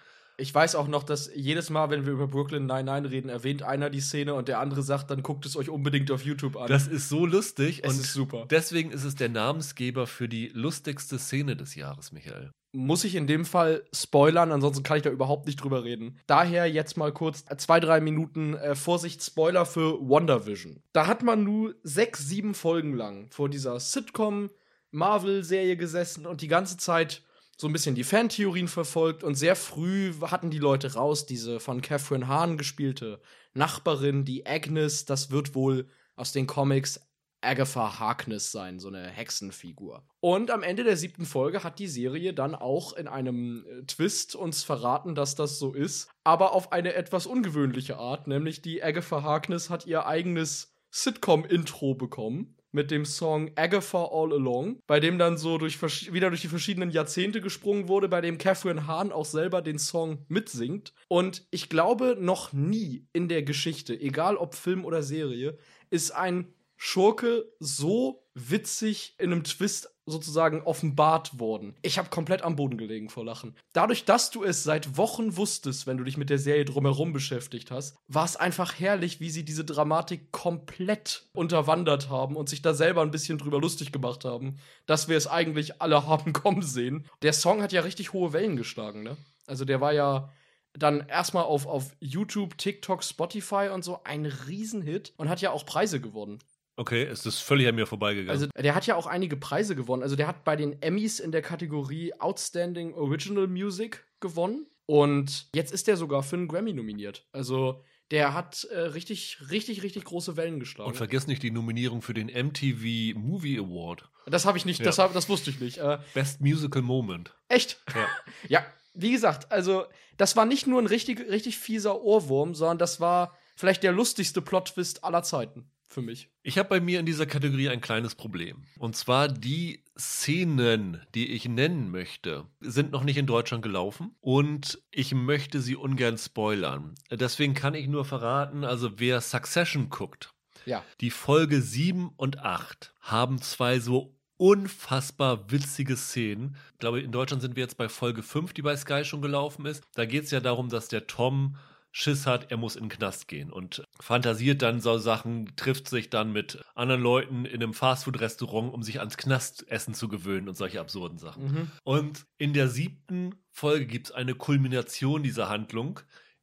S2: Ich weiß auch noch, dass jedes Mal, wenn wir über Brooklyn 99 reden, erwähnt einer die Szene und der andere sagt, dann guckt es euch unbedingt auf YouTube an.
S1: Das ist so lustig
S2: es und ist super.
S1: Deswegen ist es der Namensgeber für die lustigste Szene des Jahres, Michael.
S2: Muss ich in dem Fall spoilern, ansonsten kann ich da überhaupt nicht drüber reden. Daher jetzt mal kurz zwei, drei Minuten äh, Vorsicht, Spoiler für WandaVision. Da hat man nur sechs, sieben Folgen lang vor dieser Sitcom Marvel-Serie gesessen und die ganze Zeit so ein bisschen die Fantheorien verfolgt und sehr früh hatten die Leute raus, diese von Catherine Hahn gespielte Nachbarin, die Agnes, das wird wohl aus den Comics Agatha Harkness sein, so eine Hexenfigur. Und am Ende der siebten Folge hat die Serie dann auch in einem äh, Twist uns verraten, dass das so ist, aber auf eine etwas ungewöhnliche Art, nämlich die Agatha Harkness hat ihr eigenes Sitcom-Intro bekommen mit dem Song Agatha All Along, bei dem dann so durch wieder durch die verschiedenen Jahrzehnte gesprungen wurde, bei dem Catherine Hahn auch selber den Song mitsingt. Und ich glaube, noch nie in der Geschichte, egal ob Film oder Serie, ist ein Schurke so witzig in einem Twist sozusagen offenbart worden. Ich habe komplett am Boden gelegen vor Lachen. Dadurch, dass du es seit Wochen wusstest, wenn du dich mit der Serie drumherum beschäftigt hast, war es einfach herrlich, wie sie diese Dramatik komplett unterwandert haben und sich da selber ein bisschen drüber lustig gemacht haben, dass wir es eigentlich alle haben kommen sehen. Der Song hat ja richtig hohe Wellen geschlagen, ne? Also der war ja dann erstmal auf, auf YouTube, TikTok, Spotify und so ein Riesenhit und hat ja auch Preise gewonnen.
S1: Okay, ist das völlig an mir vorbeigegangen.
S2: Also, der hat ja auch einige Preise gewonnen. Also, der hat bei den Emmys in der Kategorie Outstanding Original Music gewonnen. Und jetzt ist der sogar für einen Grammy nominiert. Also, der hat äh, richtig, richtig, richtig große Wellen geschlagen.
S1: Und vergiss nicht die Nominierung für den MTV Movie Award.
S2: Das habe ich nicht, ja. das, hab, das wusste ich nicht. Äh,
S1: Best Musical Moment.
S2: Echt?
S1: Ja.
S2: ja, wie gesagt, also, das war nicht nur ein richtig, richtig fieser Ohrwurm, sondern das war vielleicht der lustigste Plot-Twist aller Zeiten für mich.
S1: Ich habe bei mir in dieser Kategorie ein kleines Problem. Und zwar die Szenen, die ich nennen möchte, sind noch nicht in Deutschland gelaufen und ich möchte sie ungern spoilern. Deswegen kann ich nur verraten, also wer Succession guckt,
S2: Ja.
S1: die Folge 7 und 8 haben zwei so unfassbar witzige Szenen. Ich glaube, in Deutschland sind wir jetzt bei Folge 5, die bei Sky schon gelaufen ist. Da geht es ja darum, dass der Tom Schiss hat, er muss in den Knast gehen und fantasiert dann so Sachen, trifft sich dann mit anderen Leuten in einem Fastfood-Restaurant, um sich ans Knastessen zu gewöhnen und solche absurden Sachen.
S2: Mhm.
S1: Und in der siebten Folge gibt es eine Kulmination dieser Handlung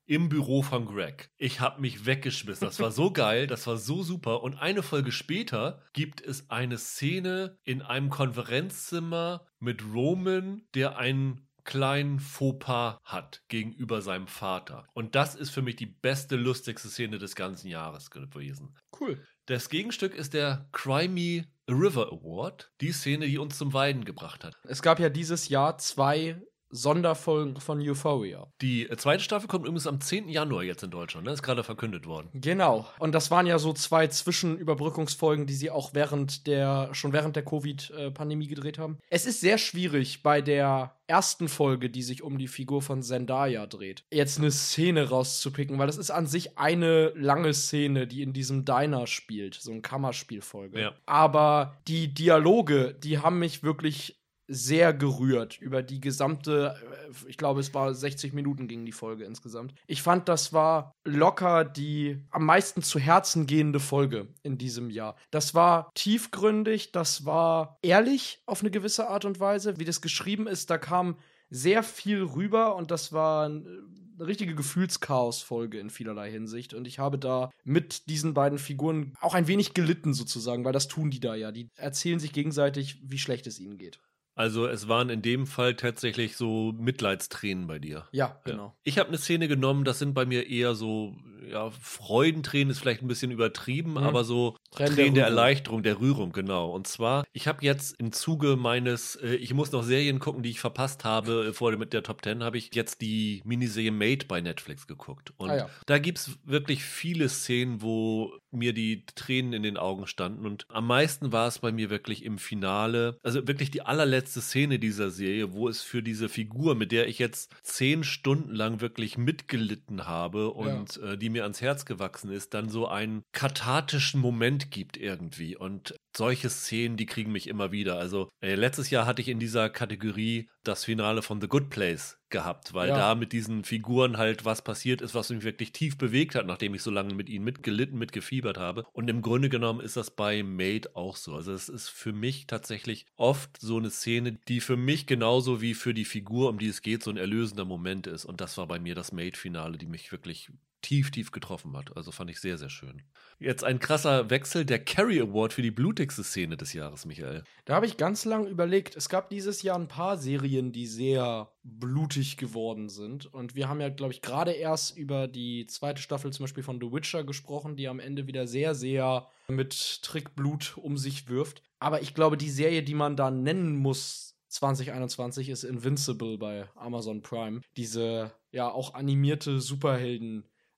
S1: im Büro von Greg. Ich habe mich weggeschmissen. Das war so geil, das war so super. Und eine Folge später gibt es eine Szene in einem Konferenzzimmer mit Roman, der einen kleinen Fauxpas hat gegenüber seinem Vater. Und das ist für mich die beste, lustigste Szene des ganzen Jahres gewesen.
S2: Cool.
S1: Das Gegenstück ist der Cry Me a River Award, die Szene, die uns zum Weiden gebracht hat.
S2: Es gab ja dieses Jahr zwei Sonderfolgen von Euphoria.
S1: Die äh, zweite Staffel kommt übrigens am 10. Januar jetzt in Deutschland, ne? Ist gerade verkündet worden.
S2: Genau. Und das waren ja so zwei Zwischenüberbrückungsfolgen, die sie auch während der, schon während der Covid-Pandemie gedreht haben. Es ist sehr schwierig bei der ersten Folge, die sich um die Figur von Zendaya dreht, jetzt eine Szene rauszupicken, weil das ist an sich eine lange Szene, die in diesem Diner spielt, so eine Kammerspielfolge.
S1: Ja.
S2: Aber die Dialoge, die haben mich wirklich sehr gerührt über die gesamte, äh, ich glaube, es war 60 Minuten ging die Folge insgesamt. Ich fand, das war locker die am meisten zu Herzen gehende Folge in diesem Jahr. Das war tiefgründig, das war ehrlich auf eine gewisse Art und Weise, wie das geschrieben ist. Da kam sehr viel rüber und das war eine richtige Gefühlschaos-Folge in vielerlei Hinsicht. Und ich habe da mit diesen beiden Figuren auch ein wenig gelitten, sozusagen, weil das tun die da ja. Die erzählen sich gegenseitig, wie schlecht es ihnen geht.
S1: Also es waren in dem Fall tatsächlich so Mitleidstränen bei dir.
S2: Ja, genau.
S1: Ja. Ich habe eine Szene genommen, das sind bei mir eher so, ja, Freudentränen ist vielleicht ein bisschen übertrieben,
S2: Mhm.
S1: aber so
S2: Tränen
S1: Tränen,
S2: der
S1: der. Erleichterung, der Rührung, genau. Und zwar, ich habe jetzt im Zuge meines, äh, ich muss noch Serien gucken, die ich verpasst habe, äh, vor dem- mit der Top Ten, habe ich jetzt die Miniserie Made bei Netflix geguckt. Und
S2: Ah ja.
S1: da gibt es wirklich viele Szenen, wo mir die Tränen in den Augen standen. Und am meisten war es bei mir wirklich im Finale, also wirklich die allerletzte Szene dieser Serie, wo es für diese Figur, mit der ich jetzt zehn Stunden lang wirklich mitgelitten habe und äh, die mir ans Herz gewachsen ist, dann so einen kathartischen Moment gibt irgendwie. Und solche Szenen, die kriegen mich immer wieder. Also äh, letztes Jahr hatte ich in dieser Kategorie das Finale von The Good Place gehabt, weil
S2: Ja.
S1: da mit diesen Figuren halt was passiert ist, was mich wirklich tief bewegt hat, nachdem ich so lange mit ihnen mitgelitten, mitgefiebert habe. Und im Grunde genommen ist das bei Made auch so. Also es ist für mich tatsächlich oft so eine Szene, die für mich genauso wie für die Figur, um die es geht, so ein erlösender Moment ist. Und das war bei mir das Made-Finale, die mich wirklich tief, tief getroffen hat. Also fand ich sehr, sehr schön. Jetzt ein krasser Wechsel, der Carrie Award für die blutigste Szene des Jahres, Michael.
S2: Da habe ich ganz lang überlegt. Es gab dieses Jahr ein paar Serien, die sehr blutig geworden sind. Und wir haben ja, glaube ich, gerade erst über die zweite Staffel zum Beispiel von The Witcher gesprochen, die am Ende wieder sehr, sehr mit Trickblut um sich wirft. Aber ich glaube, die Serie, die man da nennen muss, 2021 ist Invincible bei Amazon Prime. Diese ja auch animierte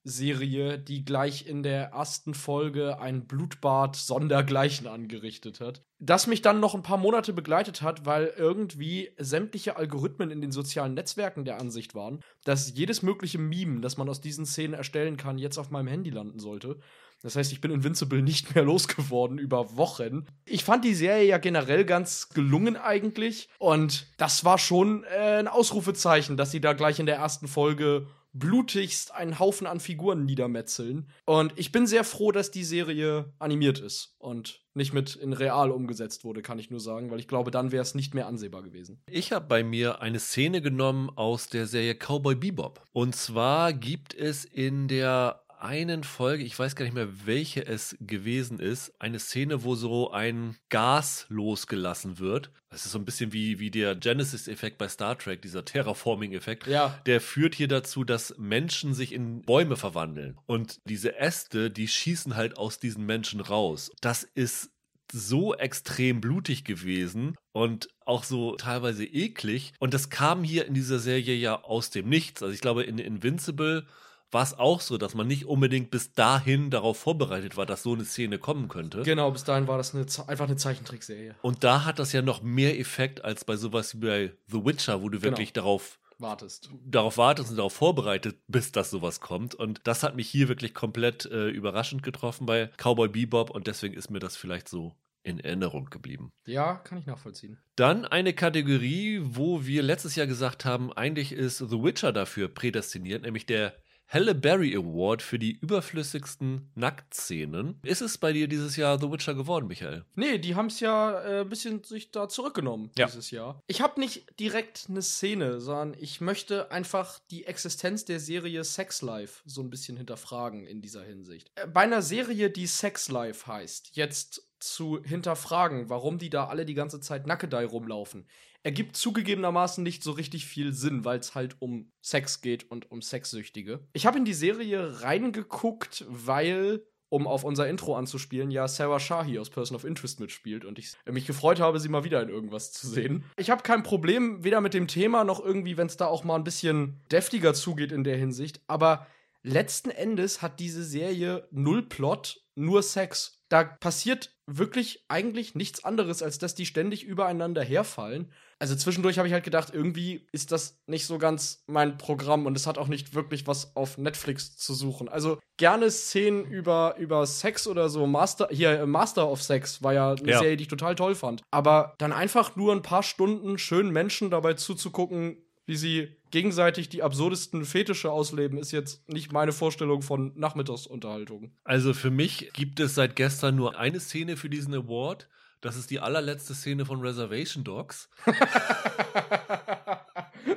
S2: Superhelden-Serie, die gleich in der ersten Folge ein Blutbad sondergleichen angerichtet hat. Das mich dann noch ein paar Monate begleitet hat, weil irgendwie sämtliche Algorithmen in den sozialen Netzwerken der Ansicht waren, dass jedes mögliche Meme, das man aus diesen Szenen erstellen kann, jetzt auf meinem Handy landen sollte. Das heißt, ich bin Invincible nicht mehr losgeworden über Wochen. Ich fand die Serie ja generell ganz gelungen eigentlich. Und das war schon äh, ein Ausrufezeichen, dass sie da gleich in der ersten Folge blutigst einen Haufen an Figuren niedermetzeln. Und ich bin sehr froh, dass die Serie animiert ist und nicht mit in real umgesetzt wurde, kann ich nur sagen, weil ich glaube, dann wäre es nicht mehr ansehbar gewesen.
S1: Ich habe bei mir eine Szene genommen aus der Serie Cowboy Bebop. Und zwar gibt es in der einen Folge, ich weiß gar nicht mehr, welche es gewesen ist, eine Szene, wo so ein Gas losgelassen wird. Das ist so ein bisschen wie, wie der Genesis-Effekt bei Star Trek, dieser Terraforming-Effekt.
S2: Ja.
S1: Der führt hier dazu, dass Menschen sich in Bäume verwandeln. Und diese Äste, die schießen halt aus diesen Menschen raus. Das ist so extrem blutig gewesen und auch so teilweise eklig. Und das kam hier in dieser Serie ja aus dem Nichts. Also ich glaube, in Invincible war es auch so, dass man nicht unbedingt bis dahin darauf vorbereitet war, dass so eine Szene kommen könnte.
S2: Genau, bis dahin war das eine, einfach eine Zeichentrickserie.
S1: Und da hat das ja noch mehr Effekt als bei sowas wie bei The Witcher, wo du
S2: Genau.
S1: wirklich darauf
S2: Wartest.
S1: darauf wartest und darauf vorbereitet bist, dass sowas kommt. Und das hat mich hier wirklich komplett äh, überraschend getroffen bei Cowboy Bebop und deswegen ist mir das vielleicht so in Erinnerung geblieben.
S2: Ja, kann ich nachvollziehen.
S1: Dann eine Kategorie, wo wir letztes Jahr gesagt haben, eigentlich ist The Witcher dafür prädestiniert, nämlich der Halle Berry Award für die überflüssigsten Nacktszenen. Ist es bei dir dieses Jahr The Witcher geworden, Michael?
S2: Nee, die haben es ja äh, ein bisschen sich da zurückgenommen
S1: Ja.
S2: dieses Jahr. Ich habe nicht direkt eine Szene, sondern ich möchte einfach die Existenz der Serie Sex Life so ein bisschen hinterfragen in dieser Hinsicht. Äh, bei einer Serie, die Sex Life heißt, jetzt zu hinterfragen, warum die da alle die ganze Zeit Nackedei rumlaufen, ergibt zugegebenermaßen nicht so richtig viel Sinn, weil es halt um Sex geht und um Sexsüchtige. Ich habe in die Serie reingeguckt, weil um auf unser Intro anzuspielen, ja Sarah Shahi aus Person of Interest mitspielt und ich mich gefreut habe, sie mal wieder in irgendwas zu sehen. Ich habe kein Problem weder mit dem Thema noch irgendwie, wenn es da auch mal ein bisschen deftiger zugeht in der Hinsicht, aber letzten Endes hat diese Serie null Plot, nur Sex. Da passiert wirklich eigentlich nichts anderes, als dass die ständig übereinander herfallen. Also zwischendurch habe ich halt gedacht, irgendwie ist das nicht so ganz mein Programm und es hat auch nicht wirklich was auf Netflix zu suchen. Also gerne Szenen über, über Sex oder so. Master, hier, äh, Master of Sex war ja eine
S1: Ja.
S2: Serie, die ich total toll fand. Aber dann einfach nur ein paar Stunden schönen Menschen dabei zuzugucken, wie sie gegenseitig die absurdesten Fetische ausleben, ist jetzt nicht meine Vorstellung von Nachmittagsunterhaltung.
S1: Also für mich gibt es seit gestern nur eine Szene für diesen Award. Das ist die allerletzte Szene von Reservation Dogs.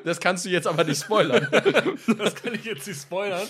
S2: Das kannst du jetzt aber nicht spoilern.
S1: Das kann ich jetzt nicht spoilern.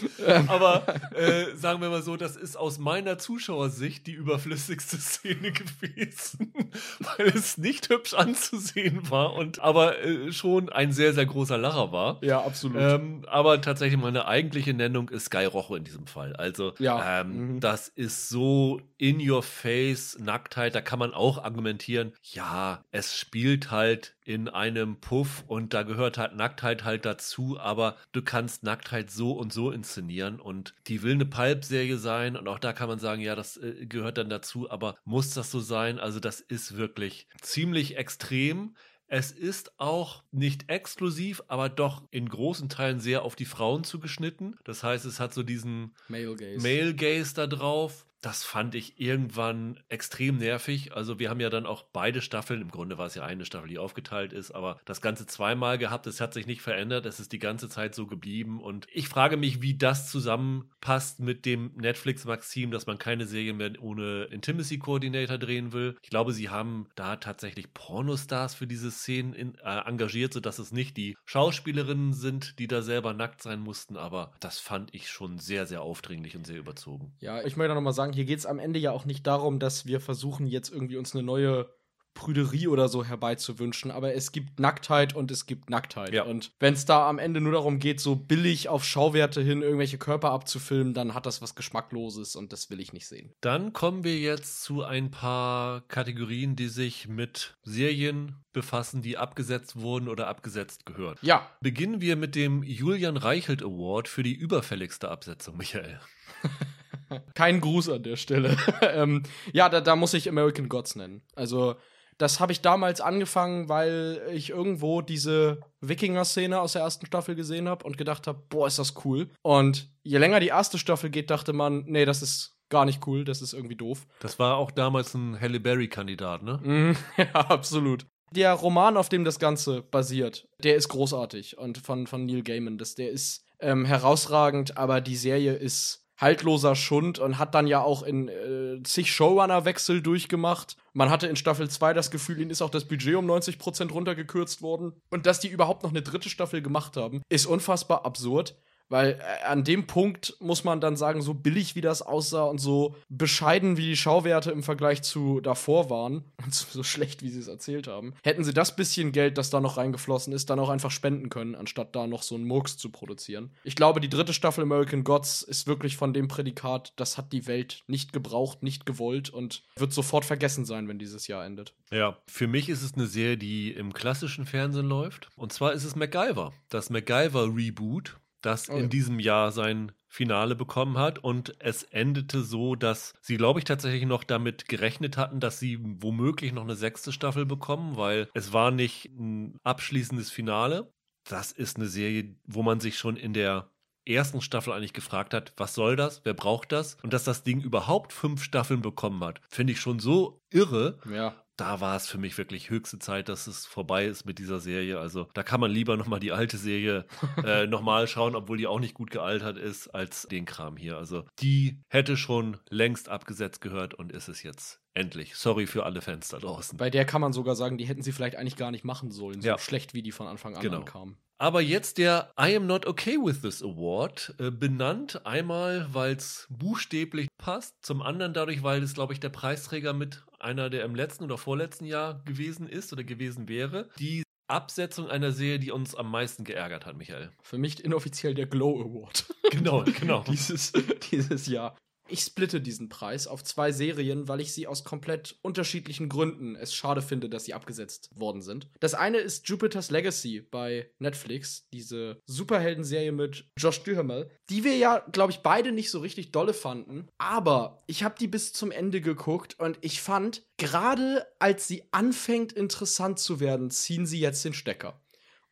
S1: Aber äh, sagen wir mal so, das ist aus meiner Zuschauersicht die überflüssigste Szene gewesen, weil es nicht hübsch anzusehen war und aber äh, schon ein sehr, sehr großer Lacher war.
S2: ja, absolut.
S1: Ähm, aber tatsächlich meine eigentliche Nennung ist Sky Rocho in diesem Fall. Also
S2: Ja,
S1: ähm,
S2: mhm.
S1: das ist so in your face Nacktheit. Da kann man auch argumentieren, ja, es spielt halt in einem Puff und da gehört halt Nacktheit halt dazu, aber du kannst Nacktheit so und so inszenieren und die will eine Pulp-Serie sein und auch da kann man sagen, ja, das äh, gehört dann dazu, aber muss das so sein? Also das ist wirklich ziemlich extrem. Es ist auch nicht exklusiv, aber doch in großen Teilen sehr auf die Frauen zugeschnitten. Das heißt, es hat so diesen
S2: Male Gaze.
S1: Male Gaze da drauf. Das fand ich irgendwann extrem nervig. Also wir haben ja dann auch beide Staffeln, im Grunde war es ja eine Staffel, die aufgeteilt ist, aber das Ganze zweimal gehabt. Es hat sich nicht verändert. Es ist die ganze Zeit so geblieben. Und ich frage mich, wie das zusammenpasst mit dem Netflix-Maxim, dass man keine Serie mehr ohne Intimacy Coordinator drehen will. Ich glaube, sie haben da tatsächlich Pornostars für diese Szenen in, äh, engagiert, sodass es nicht die Schauspielerinnen sind, die da selber nackt sein mussten. Aber das fand ich schon sehr, sehr aufdringlich und sehr überzogen.
S2: Ja, ich möchte noch mal sagen, hier geht es am Ende ja auch nicht darum, dass wir versuchen, jetzt irgendwie uns eine neue Prüderie oder so herbeizuwünschen, aber es gibt Nacktheit und es gibt Nacktheit.
S1: Ja.
S2: Und wenn es da am Ende nur darum geht, so billig auf Schauwerte hin irgendwelche Körper abzufilmen, dann hat das was Geschmackloses und das will ich nicht sehen.
S1: Dann kommen wir jetzt zu ein paar Kategorien, die sich mit Serien befassen, die abgesetzt wurden oder abgesetzt gehört.
S2: Ja,
S1: Beginnen wir mit dem Julian Reichelt Award für die überfälligste Absetzung, Michael.
S2: kein Gruß an der Stelle. ähm, ja, da, da muss ich American Gods nennen. Also, das habe ich damals angefangen, weil ich irgendwo diese Wikinger-Szene aus der ersten Staffel gesehen habe und gedacht habe, boah, ist das cool. Und je länger die erste Staffel geht, dachte man, nee, das ist gar nicht cool, das ist irgendwie doof.
S1: Das war auch damals ein Halle Berry-Kandidat, ne?
S2: Mhm, ja, absolut. Der Roman, auf dem das Ganze basiert, der ist großartig und von, von Neil Gaiman. Das, der ist ähm, herausragend, aber die Serie ist haltloser Schund und hat dann ja auch in äh, zig Showrunner-Wechsel durchgemacht. Man hatte in Staffel 2 das Gefühl, ihnen ist auch das Budget um 90% runtergekürzt worden. Und dass die überhaupt noch eine dritte Staffel gemacht haben, ist unfassbar absurd. Weil äh, an dem Punkt muss man dann sagen, so billig wie das aussah und so bescheiden wie die Schauwerte im Vergleich zu davor waren und so schlecht wie sie es erzählt haben, hätten sie das bisschen Geld, das da noch reingeflossen ist, dann auch einfach spenden können, anstatt da noch so einen Murks zu produzieren. Ich glaube, die dritte Staffel American Gods ist wirklich von dem Prädikat, das hat die Welt nicht gebraucht, nicht gewollt und wird sofort vergessen sein, wenn dieses Jahr endet.
S1: Ja, für mich ist es eine Serie, die im klassischen Fernsehen läuft. Und zwar ist es MacGyver. Das MacGyver-Reboot, das
S2: Oh ja.
S1: in diesem Jahr sein Finale bekommen hat und es endete so, dass sie, glaube ich, tatsächlich noch damit gerechnet hatten, dass sie womöglich noch eine sechste Staffel bekommen, weil es war nicht ein abschließendes Finale. Das ist eine Serie, wo man sich schon in der ersten Staffel eigentlich gefragt hat, was soll das, wer braucht das? Und dass das Ding überhaupt fünf Staffeln bekommen hat, finde ich schon so irre.
S2: Ja
S1: da war es für mich wirklich höchste Zeit, dass es vorbei ist mit dieser Serie. Also da kann man lieber nochmal die alte Serie äh, nochmal schauen, obwohl die auch nicht gut gealtert ist, als den Kram hier. Also die hätte schon längst abgesetzt gehört und ist es jetzt endlich. Sorry für alle Fans da draußen.
S2: Bei der kann man sogar sagen, die hätten sie vielleicht eigentlich gar nicht machen sollen, so ja. schlecht wie die von Anfang an
S1: genau.
S2: kamen.
S1: Aber jetzt der I Am Not Okay With This Award, äh, benannt einmal, weil es buchstäblich passt, zum anderen dadurch, weil es, glaube ich, der Preisträger mit einer, der im letzten oder vorletzten Jahr gewesen ist oder gewesen wäre. Die Absetzung einer Serie, die uns am meisten geärgert hat, Michael.
S2: Für mich inoffiziell der Glow Award.
S1: Genau, genau.
S2: dieses, dieses Jahr. Ich splitte diesen Preis auf zwei Serien, weil ich sie aus komplett unterschiedlichen Gründen es schade finde, dass sie abgesetzt worden sind. Das eine ist Jupiter's Legacy bei Netflix, diese Superhelden-Serie mit Josh Duhamel, die wir ja, glaube ich, beide nicht so richtig dolle fanden. Aber ich habe die bis zum Ende geguckt und ich fand, gerade als sie anfängt interessant zu werden, ziehen sie jetzt den Stecker.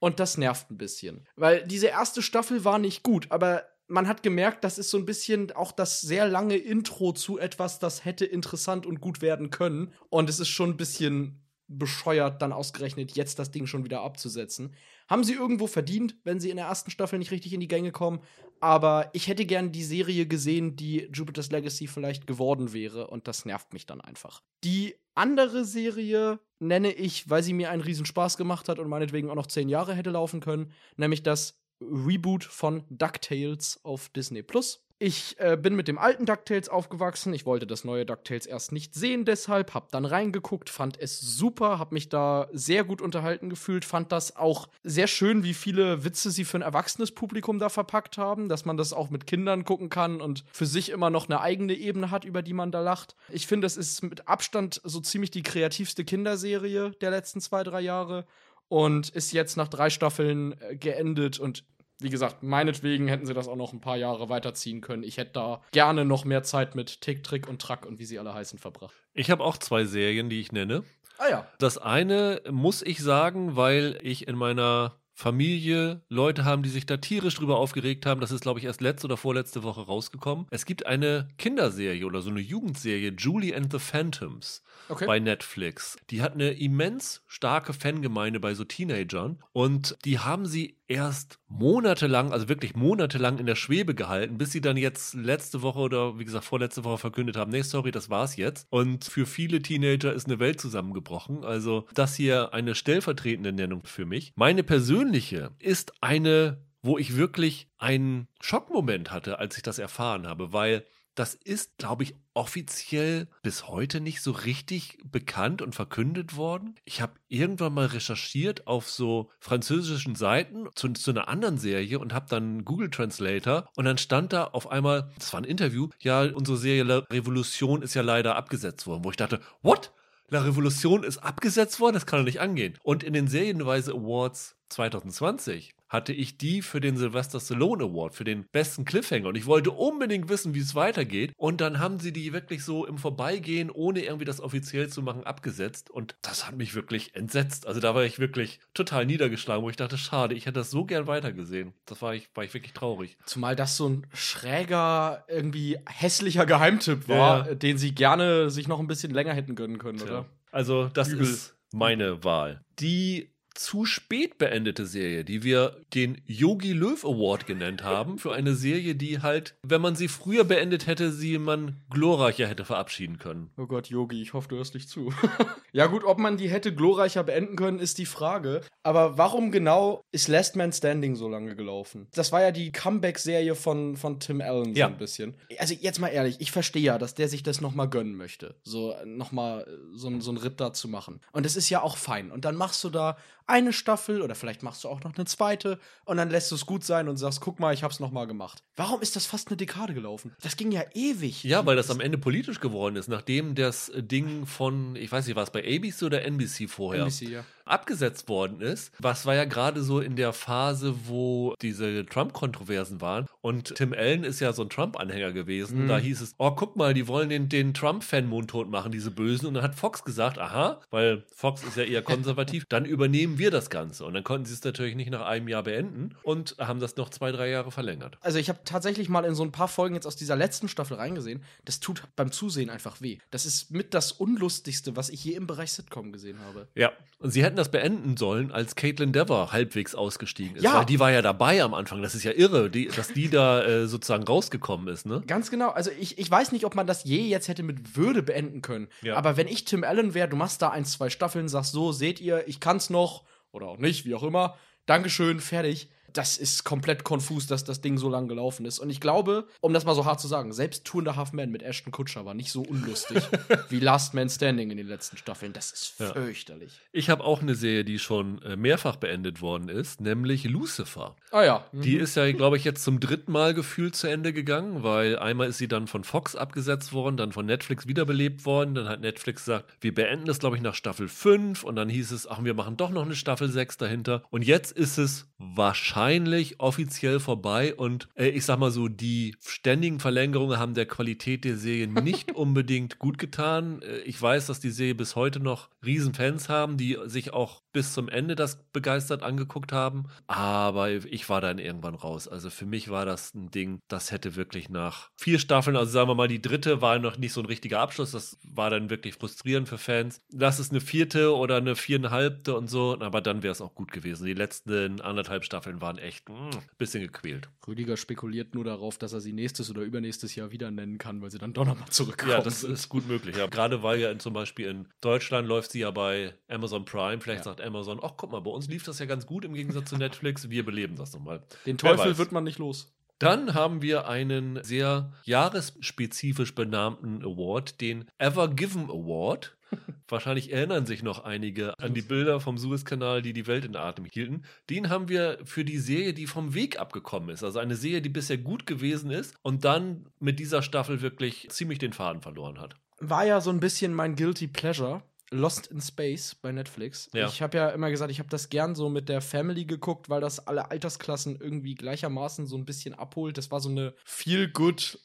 S2: Und das nervt ein bisschen. Weil diese erste Staffel war nicht gut, aber man hat gemerkt, das ist so ein bisschen auch das sehr lange Intro zu etwas, das hätte interessant und gut werden können. Und es ist schon ein bisschen bescheuert, dann ausgerechnet jetzt das Ding schon wieder abzusetzen. Haben sie irgendwo verdient, wenn sie in der ersten Staffel nicht richtig in die Gänge kommen. Aber ich hätte gern die Serie gesehen, die Jupiter's Legacy vielleicht geworden wäre. Und das nervt mich dann einfach. Die andere Serie nenne ich, weil sie mir einen riesen Spaß gemacht hat und meinetwegen auch noch zehn Jahre hätte laufen können, nämlich das Reboot von DuckTales auf Disney Plus. Ich äh, bin mit dem alten DuckTales aufgewachsen. Ich wollte das neue DuckTales erst nicht sehen, deshalb hab dann reingeguckt, fand es super, hab mich da sehr gut unterhalten gefühlt, fand das auch sehr schön, wie viele Witze sie für ein erwachsenes Publikum da verpackt haben, dass man das auch mit Kindern gucken kann und für sich immer noch eine eigene Ebene hat, über die man da lacht. Ich finde, es ist mit Abstand so ziemlich die kreativste Kinderserie der letzten zwei, drei Jahre und ist jetzt nach drei Staffeln äh, geendet und wie gesagt, meinetwegen hätten sie das auch noch ein paar Jahre weiterziehen können. Ich hätte da gerne noch mehr Zeit mit Tick, Trick und Track und wie sie alle heißen verbracht.
S1: Ich habe auch zwei Serien, die ich nenne.
S2: Ah ja.
S1: Das eine muss ich sagen, weil ich in meiner Familie Leute haben, die sich da tierisch drüber aufgeregt haben. Das ist, glaube ich, erst letzte oder vorletzte Woche rausgekommen. Es gibt eine Kinderserie oder so eine Jugendserie, Julie and the Phantoms okay. bei Netflix. Die hat eine immens starke Fangemeinde bei so Teenagern und die haben sie erst monatelang, also wirklich monatelang in der Schwebe gehalten, bis sie dann jetzt letzte Woche oder wie gesagt vorletzte Woche verkündet haben, nee, sorry, das war's jetzt. Und für viele Teenager ist eine Welt zusammengebrochen. Also das hier eine stellvertretende Nennung für mich. Meine persönliche ist eine wo ich wirklich einen Schockmoment hatte, als ich das erfahren habe, weil das ist, glaube ich, offiziell bis heute nicht so richtig bekannt und verkündet worden. Ich habe irgendwann mal recherchiert auf so französischen Seiten zu, zu einer anderen Serie und habe dann Google Translator und dann stand da auf einmal, das war ein Interview, ja, unsere Serie La Revolution ist ja leider abgesetzt worden, wo ich dachte, what? La Revolution ist abgesetzt worden? Das kann doch nicht angehen. Und in den Serienweise Awards 2020 hatte ich die für den Sylvester Stallone Award, für den besten Cliffhanger. Und ich wollte unbedingt wissen, wie es weitergeht. Und dann haben sie die wirklich so im Vorbeigehen, ohne irgendwie das offiziell zu machen, abgesetzt. Und das hat mich wirklich entsetzt. Also da war ich wirklich total niedergeschlagen, wo ich dachte, schade, ich hätte das so gern weitergesehen. Das war ich, war ich wirklich traurig.
S2: Zumal das so ein schräger, irgendwie hässlicher Geheimtipp war, ja. den sie gerne sich noch ein bisschen länger hätten gönnen können, Tja. oder?
S1: Also, das Übel. ist meine Wahl. Die zu spät beendete Serie, die wir den Yogi Löw Award genannt haben, für eine Serie, die halt, wenn man sie früher beendet hätte, sie man glorreicher hätte verabschieden können.
S2: Oh Gott, Yogi, ich hoffe, du hörst nicht zu. ja gut, ob man die hätte glorreicher beenden können, ist die Frage. Aber warum genau ist Last Man Standing so lange gelaufen? Das war ja die Comeback-Serie von, von Tim Allen so ja. ein bisschen. Also jetzt mal ehrlich, ich verstehe ja, dass der sich das nochmal gönnen möchte. So nochmal so, so einen Ritt da zu machen. Und das ist ja auch fein. Und dann machst du da eine Staffel oder vielleicht machst du auch noch eine zweite und dann lässt du es gut sein und sagst, guck mal, ich hab's noch mal gemacht. Warum ist das fast eine Dekade gelaufen? Das ging ja ewig.
S1: Ja, weil das am Ende politisch geworden ist, nachdem das Ding von, ich weiß nicht, war es bei ABC oder NBC vorher?
S2: NBC, ja
S1: abgesetzt worden ist, was war ja gerade so in der Phase, wo diese Trump-Kontroversen waren. Und Tim Allen ist ja so ein Trump-Anhänger gewesen. Mhm. Da hieß es, oh, guck mal, die wollen den, den Trump-Fan mundtot machen, diese Bösen. Und dann hat Fox gesagt, aha, weil Fox ist ja eher konservativ, dann übernehmen wir das Ganze. Und dann konnten sie es natürlich nicht nach einem Jahr beenden und haben das noch zwei, drei Jahre verlängert.
S2: Also ich habe tatsächlich mal in so ein paar Folgen jetzt aus dieser letzten Staffel reingesehen. Das tut beim Zusehen einfach weh. Das ist mit das Unlustigste, was ich je im Bereich Sitcom gesehen habe.
S1: Ja, und sie hätten das beenden sollen, als Caitlin Dever halbwegs ausgestiegen ist. Ja. Weil die war ja dabei am Anfang. Das ist ja irre, die, dass die da äh, sozusagen rausgekommen ist, ne?
S2: Ganz genau. Also ich, ich weiß nicht, ob man das je jetzt hätte mit Würde beenden können. Ja. Aber wenn ich Tim Allen wäre, du machst da ein, zwei Staffeln, sagst so, seht ihr, ich kann's noch oder auch nicht, wie auch immer. Dankeschön, fertig das ist komplett konfus, dass das Ding so lang gelaufen ist. Und ich glaube, um das mal so hart zu sagen, selbst Two and a Half Men mit Ashton Kutscher war nicht so unlustig wie Last Man Standing in den letzten Staffeln. Das ist fürchterlich.
S1: Ja. Ich habe auch eine Serie, die schon äh, mehrfach beendet worden ist, nämlich Lucifer.
S2: Ah ja.
S1: Mhm. Die ist ja, glaube ich, jetzt zum dritten Mal gefühlt zu Ende gegangen, weil einmal ist sie dann von Fox abgesetzt worden, dann von Netflix wiederbelebt worden. Dann hat Netflix gesagt, wir beenden das, glaube ich, nach Staffel 5. Und dann hieß es, ach, wir machen doch noch eine Staffel 6 dahinter. Und jetzt ist es wahrscheinlich wahrscheinlich offiziell vorbei und äh, ich sag mal so, die ständigen Verlängerungen haben der Qualität der Serie nicht unbedingt gut getan. Äh, ich weiß, dass die Serie bis heute noch Riesenfans haben, die sich auch bis zum Ende das begeistert angeguckt haben, aber ich war dann irgendwann raus. Also für mich war das ein Ding, das hätte wirklich nach vier Staffeln, also sagen wir mal, die dritte war noch nicht so ein richtiger Abschluss, das war dann wirklich frustrierend für Fans. Das ist eine vierte oder eine viereinhalbte und so, aber dann wäre es auch gut gewesen. Die letzten anderthalb Staffeln waren echt ein mm, bisschen gequält.
S2: Rüdiger spekuliert nur darauf, dass er sie nächstes oder übernächstes Jahr wieder nennen kann, weil sie dann doch nochmal zurückkommen.
S1: Ja, das ist gut möglich. Ja. Gerade weil ja in, zum Beispiel in Deutschland läuft sie ja bei Amazon Prime. Vielleicht ja. sagt Amazon, ach guck mal, bei uns lief das ja ganz gut im Gegensatz zu Netflix. Wir beleben das nochmal.
S2: Den Teufel wird man nicht los.
S1: Dann haben wir einen sehr jahresspezifisch benannten Award, den Ever Given Award. Wahrscheinlich erinnern sich noch einige an die Bilder vom Suezkanal, die die Welt in Atem hielten. Den haben wir für die Serie, die vom Weg abgekommen ist. Also eine Serie, die bisher gut gewesen ist und dann mit dieser Staffel wirklich ziemlich den Faden verloren hat.
S2: War ja so ein bisschen mein Guilty Pleasure. Lost in Space bei Netflix. Ja. Ich habe ja immer gesagt, ich habe das gern so mit der Family geguckt, weil das alle Altersklassen irgendwie gleichermaßen so ein bisschen abholt. Das war so eine feel good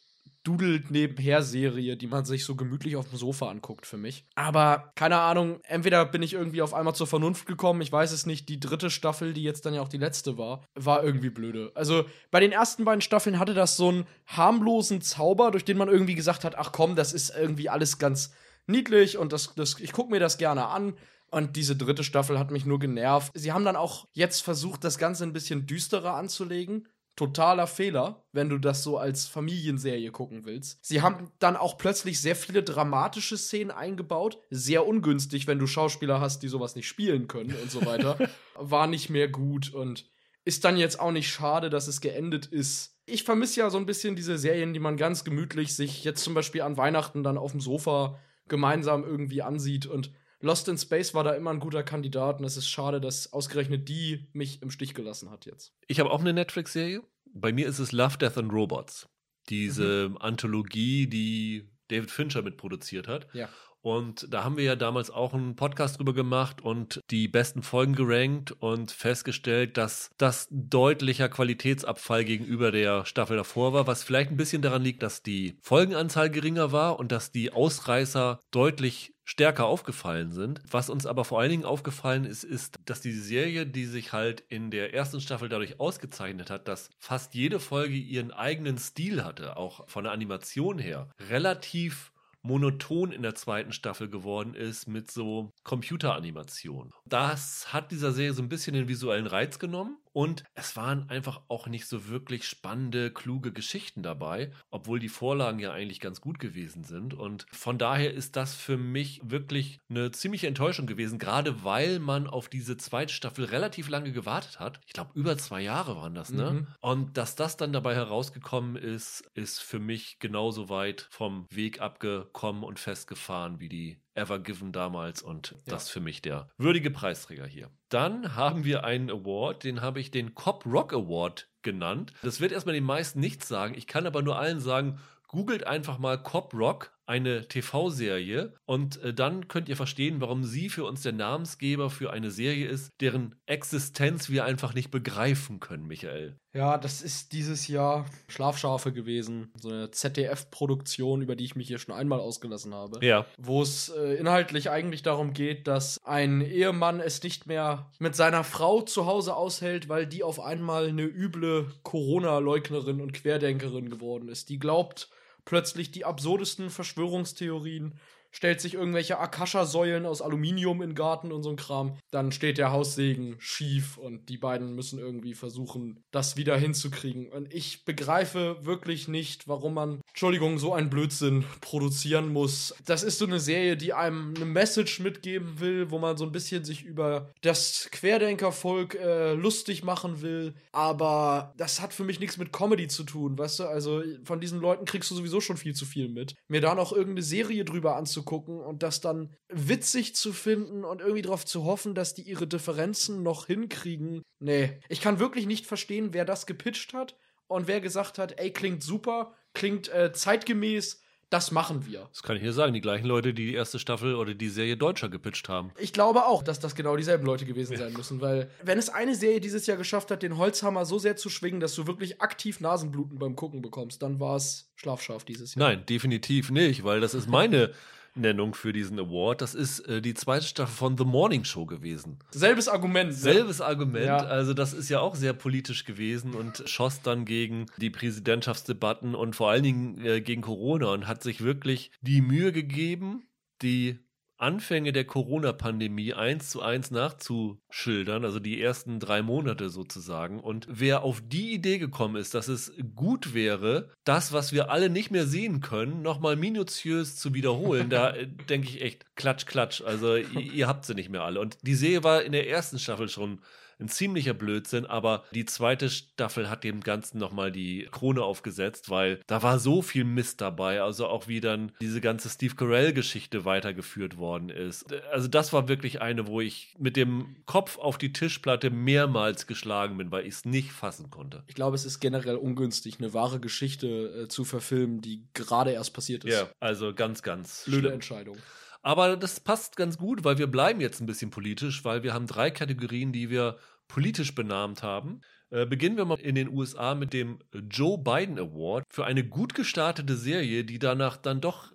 S2: dudelt nebenher Serie, die man sich so gemütlich auf dem Sofa anguckt für mich. Aber keine Ahnung, entweder bin ich irgendwie auf einmal zur Vernunft gekommen, ich weiß es nicht. Die dritte Staffel, die jetzt dann ja auch die letzte war, war irgendwie blöde. Also bei den ersten beiden Staffeln hatte das so einen harmlosen Zauber, durch den man irgendwie gesagt hat, ach komm, das ist irgendwie alles ganz niedlich und das, das, ich gucke mir das gerne an. Und diese dritte Staffel hat mich nur genervt. Sie haben dann auch jetzt versucht, das Ganze ein bisschen düsterer anzulegen totaler Fehler, wenn du das so als Familienserie gucken willst. Sie haben dann auch plötzlich sehr viele dramatische Szenen eingebaut. Sehr ungünstig, wenn du Schauspieler hast, die sowas nicht spielen können und so weiter. War nicht mehr gut und ist dann jetzt auch nicht schade, dass es geendet ist. Ich vermisse ja so ein bisschen diese Serien, die man ganz gemütlich sich jetzt zum Beispiel an Weihnachten dann auf dem Sofa gemeinsam irgendwie ansieht und Lost in Space war da immer ein guter Kandidat und es ist schade, dass ausgerechnet die mich im Stich gelassen hat jetzt.
S1: Ich habe auch eine Netflix-Serie. Bei mir ist es Love, Death and Robots. Diese mhm. Anthologie, die David Fincher mitproduziert hat.
S2: Ja.
S1: Und da haben wir ja damals auch einen Podcast drüber gemacht und die besten Folgen gerankt und festgestellt, dass das deutlicher Qualitätsabfall gegenüber der Staffel davor war, was vielleicht ein bisschen daran liegt, dass die Folgenanzahl geringer war und dass die Ausreißer deutlich stärker aufgefallen sind. Was uns aber vor allen Dingen aufgefallen ist, ist, dass die Serie, die sich halt in der ersten Staffel dadurch ausgezeichnet hat, dass fast jede Folge ihren eigenen Stil hatte, auch von der Animation her, relativ monoton in der zweiten Staffel geworden ist mit so Computeranimationen. Das hat dieser Serie so ein bisschen den visuellen Reiz genommen und es waren einfach auch nicht so wirklich spannende, kluge Geschichten dabei, obwohl die Vorlagen ja eigentlich ganz gut gewesen sind. Und von daher ist das für mich wirklich eine ziemliche Enttäuschung gewesen, gerade weil man auf diese zweite Staffel relativ lange gewartet hat. Ich glaube, über zwei Jahre waren das, ne? Mhm. Und dass das dann dabei herausgekommen ist, ist für mich genauso weit vom Weg abgekommen und festgefahren wie die Ever Given damals und ja. das für mich der würdige Preisträger hier. Dann haben wir einen Award, den habe ich den Cop Rock Award genannt. Das wird erstmal den meisten nichts sagen. Ich kann aber nur allen sagen, googelt einfach mal Cop Rock eine TV-Serie und äh, dann könnt ihr verstehen, warum sie für uns der Namensgeber für eine Serie ist, deren Existenz wir einfach nicht begreifen können, Michael.
S2: Ja, das ist dieses Jahr Schlafschafe gewesen. So eine ZDF-Produktion, über die ich mich hier schon einmal ausgelassen habe.
S1: Ja.
S2: Wo es äh, inhaltlich eigentlich darum geht, dass ein Ehemann es nicht mehr mit seiner Frau zu Hause aushält, weil die auf einmal eine üble Corona-Leugnerin und Querdenkerin geworden ist. Die glaubt plötzlich die absurdesten Verschwörungstheorien stellt sich irgendwelche Akasha-Säulen aus Aluminium in den Garten und so ein Kram. Dann steht der Haussegen schief und die beiden müssen irgendwie versuchen, das wieder hinzukriegen. Und ich begreife wirklich nicht, warum man, Entschuldigung, so einen Blödsinn produzieren muss. Das ist so eine Serie, die einem eine Message mitgeben will, wo man so ein bisschen sich über das Querdenkervolk äh, lustig machen will. Aber das hat für mich nichts mit Comedy zu tun, weißt du? Also von diesen Leuten kriegst du sowieso schon viel zu viel mit. Mir da noch irgendeine Serie drüber anzugucken, anzugucken und das dann witzig zu finden und irgendwie darauf zu hoffen, dass die ihre Differenzen noch hinkriegen. Nee, ich kann wirklich nicht verstehen, wer das gepitcht hat und wer gesagt hat, ey, klingt super, klingt äh, zeitgemäß, das machen wir.
S1: Das kann ich hier sagen, die gleichen Leute, die die erste Staffel oder die Serie Deutscher gepitcht haben.
S2: Ich glaube auch, dass das genau dieselben Leute gewesen sein müssen, weil wenn es eine Serie dieses Jahr geschafft hat, den Holzhammer so sehr zu schwingen, dass du wirklich aktiv Nasenbluten beim Gucken bekommst, dann war es Schlafscharf dieses Jahr.
S1: Nein, definitiv nicht, weil das ist meine Nennung für diesen Award. Das ist äh, die zweite Staffel von The Morning Show gewesen.
S2: Selbes Argument. Ne?
S1: Selbes Argument. Ja. Also das ist ja auch sehr politisch gewesen und schoss dann gegen die Präsidentschaftsdebatten und vor allen Dingen äh, gegen Corona und hat sich wirklich die Mühe gegeben, die Anfänge der Corona-Pandemie eins zu eins nachzuschildern, also die ersten drei Monate sozusagen. Und wer auf die Idee gekommen ist, dass es gut wäre, das, was wir alle nicht mehr sehen können, nochmal minutiös zu wiederholen, da äh, denke ich echt, klatsch, klatsch. Also ihr, ihr habt sie nicht mehr alle. Und die Serie war in der ersten Staffel schon ein ziemlicher Blödsinn, aber die zweite Staffel hat dem Ganzen nochmal die Krone aufgesetzt, weil da war so viel Mist dabei, also auch wie dann diese ganze Steve Carell-Geschichte weitergeführt worden ist. Also das war wirklich eine, wo ich mit dem Kopf auf die Tischplatte mehrmals geschlagen bin, weil ich es nicht fassen konnte.
S2: Ich glaube, es ist generell ungünstig, eine wahre Geschichte äh, zu verfilmen, die gerade erst passiert ist.
S1: Ja, also ganz, ganz.
S2: Blöde schlimm. Entscheidung.
S1: Aber das passt ganz gut, weil wir bleiben jetzt ein bisschen politisch, weil wir haben drei Kategorien, die wir politisch benannt haben. Äh, beginnen wir mal in den USA mit dem Joe Biden Award für eine gut gestartete Serie, die danach dann doch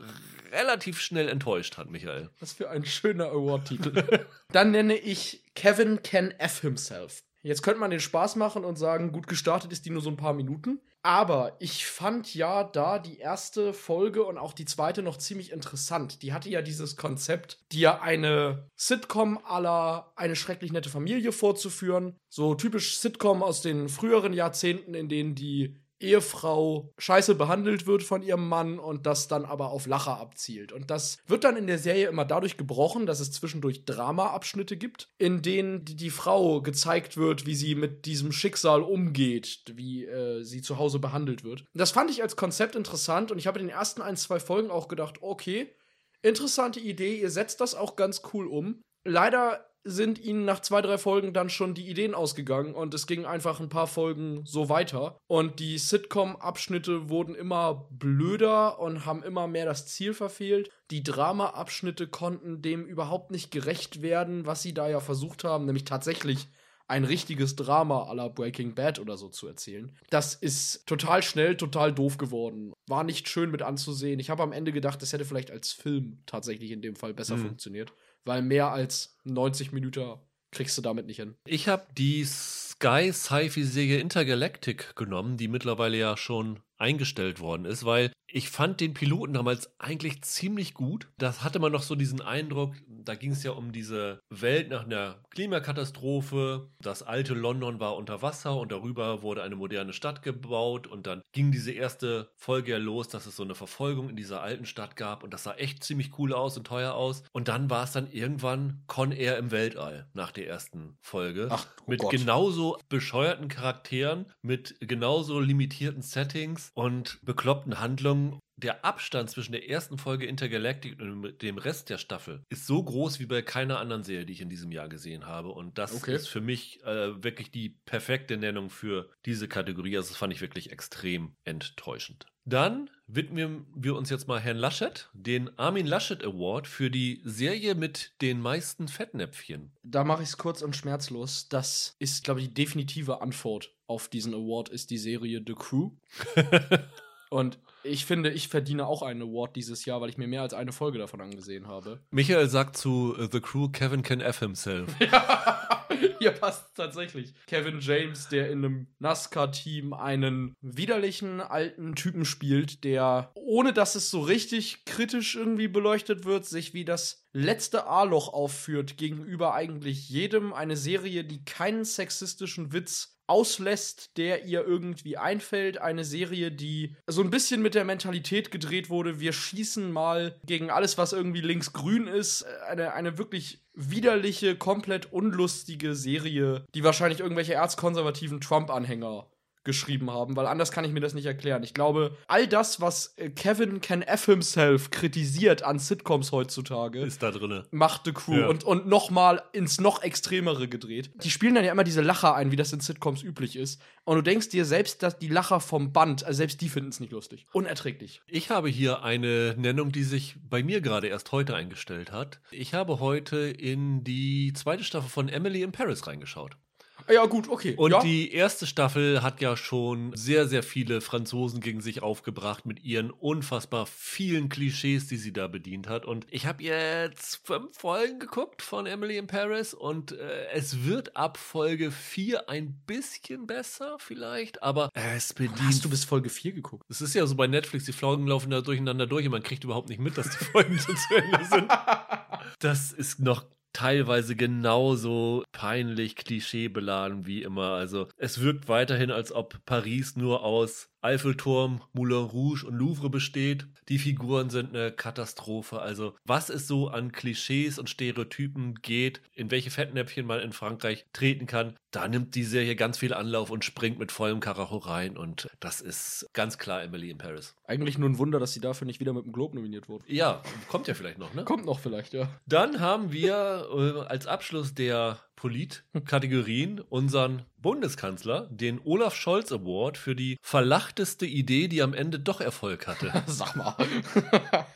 S1: relativ schnell enttäuscht hat, Michael.
S2: Was für ein schöner Award-Titel. dann nenne ich Kevin Can F himself. Jetzt könnte man den Spaß machen und sagen, gut gestartet ist die nur so ein paar Minuten. Aber ich fand ja da die erste Folge und auch die zweite noch ziemlich interessant. Die hatte ja dieses Konzept, dir eine Sitcom aller eine schrecklich nette Familie vorzuführen. So typisch Sitcom aus den früheren Jahrzehnten, in denen die Ehefrau scheiße behandelt wird von ihrem Mann und das dann aber auf Lacher abzielt. Und das wird dann in der Serie immer dadurch gebrochen, dass es zwischendurch Drama-Abschnitte gibt, in denen die, Frau gezeigt wird, wie sie mit diesem Schicksal umgeht, wie äh, sie zu Hause behandelt wird. Das fand ich als Konzept interessant und ich habe in den ersten ein, zwei Folgen auch gedacht, okay, interessante Idee, ihr setzt das auch ganz cool um. Leider sind ihnen nach zwei, drei Folgen dann schon die Ideen ausgegangen und es ging einfach ein paar Folgen so weiter. Und die Sitcom-Abschnitte wurden immer blöder und haben immer mehr das Ziel verfehlt. Die Drama-Abschnitte konnten dem überhaupt nicht gerecht werden, was sie da ja versucht haben, nämlich tatsächlich ein richtiges Drama aller Breaking Bad oder so zu erzählen. Das ist total schnell, total doof geworden. War nicht schön mit anzusehen. Ich habe am Ende gedacht, das hätte vielleicht als Film tatsächlich in dem Fall besser mhm. funktioniert weil mehr als 90 Minuten kriegst du damit nicht hin.
S1: Ich habe die Sky Sci-Fi-Serie Intergalactic genommen, die mittlerweile ja schon eingestellt worden ist, weil ich fand den Piloten damals eigentlich ziemlich gut. Das hatte man noch so diesen Eindruck, da ging es ja um diese Welt nach einer Klimakatastrophe. Das alte London war unter Wasser und darüber wurde eine moderne Stadt gebaut und dann ging diese erste Folge ja los, dass es so eine Verfolgung in dieser alten Stadt gab und das sah echt ziemlich cool aus und teuer aus. Und dann war es dann irgendwann Con Air im Weltall nach der ersten Folge.
S2: Ach, oh
S1: mit
S2: Gott.
S1: genauso bescheuerten Charakteren, mit genauso limitierten Settings und bekloppten Handlungen der Abstand zwischen der ersten Folge Intergalactic und dem Rest der Staffel ist so groß wie bei keiner anderen Serie, die ich in diesem Jahr gesehen habe. Und das
S2: Okay.
S1: ist für mich äh, wirklich die perfekte Nennung für diese Kategorie. Also das fand ich wirklich extrem enttäuschend. Dann widmen wir uns jetzt mal Herrn Laschet, den Armin Laschet Award für die Serie mit den meisten Fettnäpfchen.
S2: Da mache ich es kurz und schmerzlos. Das ist, glaube ich, die definitive Antwort auf diesen Award ist die Serie The Crew. Und ich finde, ich verdiene auch einen Award dieses Jahr, weil ich mir mehr als eine Folge davon angesehen habe.
S1: Michael sagt zu The Crew, Kevin can F himself.
S2: Hier passt tatsächlich. Kevin James, der in einem NASCAR-Team einen widerlichen alten Typen spielt, der, ohne dass es so richtig kritisch irgendwie beleuchtet wird, sich wie das letzte A-Loch aufführt gegenüber eigentlich jedem. Eine Serie, die keinen sexistischen Witz auslässt, der ihr irgendwie einfällt. Eine Serie, die so ein bisschen mit der Mentalität gedreht wurde, wir schießen mal gegen alles, was irgendwie links-grün ist. Eine, eine wirklich widerliche, komplett unlustige Serie, die wahrscheinlich irgendwelche erzkonservativen Trump-Anhänger geschrieben haben, weil anders kann ich mir das nicht erklären. Ich glaube, all das, was äh, Kevin Can F himself kritisiert an Sitcoms heutzutage,
S1: Ist da drinne.
S2: macht The Crew
S1: Ja.
S2: und, und noch mal ins noch extremere gedreht. Die spielen dann ja immer diese Lacher ein, wie das in Sitcoms üblich ist. Und du denkst dir selbst, dass die Lacher vom Band, also selbst die finden es nicht lustig. Unerträglich.
S1: Ich habe hier eine Nennung, die sich bei mir gerade erst heute eingestellt hat. Ich habe heute in die zweite Staffel von Emily in Paris reingeschaut.
S2: Ja, gut, okay.
S1: Und
S2: ja.
S1: die erste Staffel hat ja schon sehr, sehr viele Franzosen gegen sich aufgebracht mit ihren unfassbar vielen Klischees, die sie da bedient hat. Und ich habe jetzt fünf Folgen geguckt von Emily in Paris und äh, es wird ab Folge 4 ein bisschen besser vielleicht, aber es bedient
S2: Hast du bis Folge 4 geguckt?
S1: es ist ja so bei Netflix, die Folgen laufen da durcheinander durch und man kriegt überhaupt nicht mit, dass die Folgen schon zu Ende sind. Das ist noch teilweise genauso peinlich klischeebeladen wie immer. Also es wirkt weiterhin, als ob Paris nur aus Eiffelturm, Moulin Rouge und Louvre besteht. Die Figuren sind eine Katastrophe. Also was es so an Klischees und Stereotypen geht, in welche Fettnäpfchen man in Frankreich treten kann, da nimmt die Serie ganz viel Anlauf und springt mit vollem Karacho rein. Und das ist ganz klar Emily in Paris.
S2: Eigentlich nur ein Wunder, dass sie dafür nicht wieder mit dem Globe nominiert wurde.
S1: Ja, kommt ja vielleicht noch, ne?
S2: Kommt noch vielleicht, ja.
S1: Dann haben wir äh, als Abschluss der Polit-Kategorien unseren Bundeskanzler, den Olaf Scholz Award für die verlachteste Idee, die am Ende doch Erfolg hatte.
S2: Sag mal.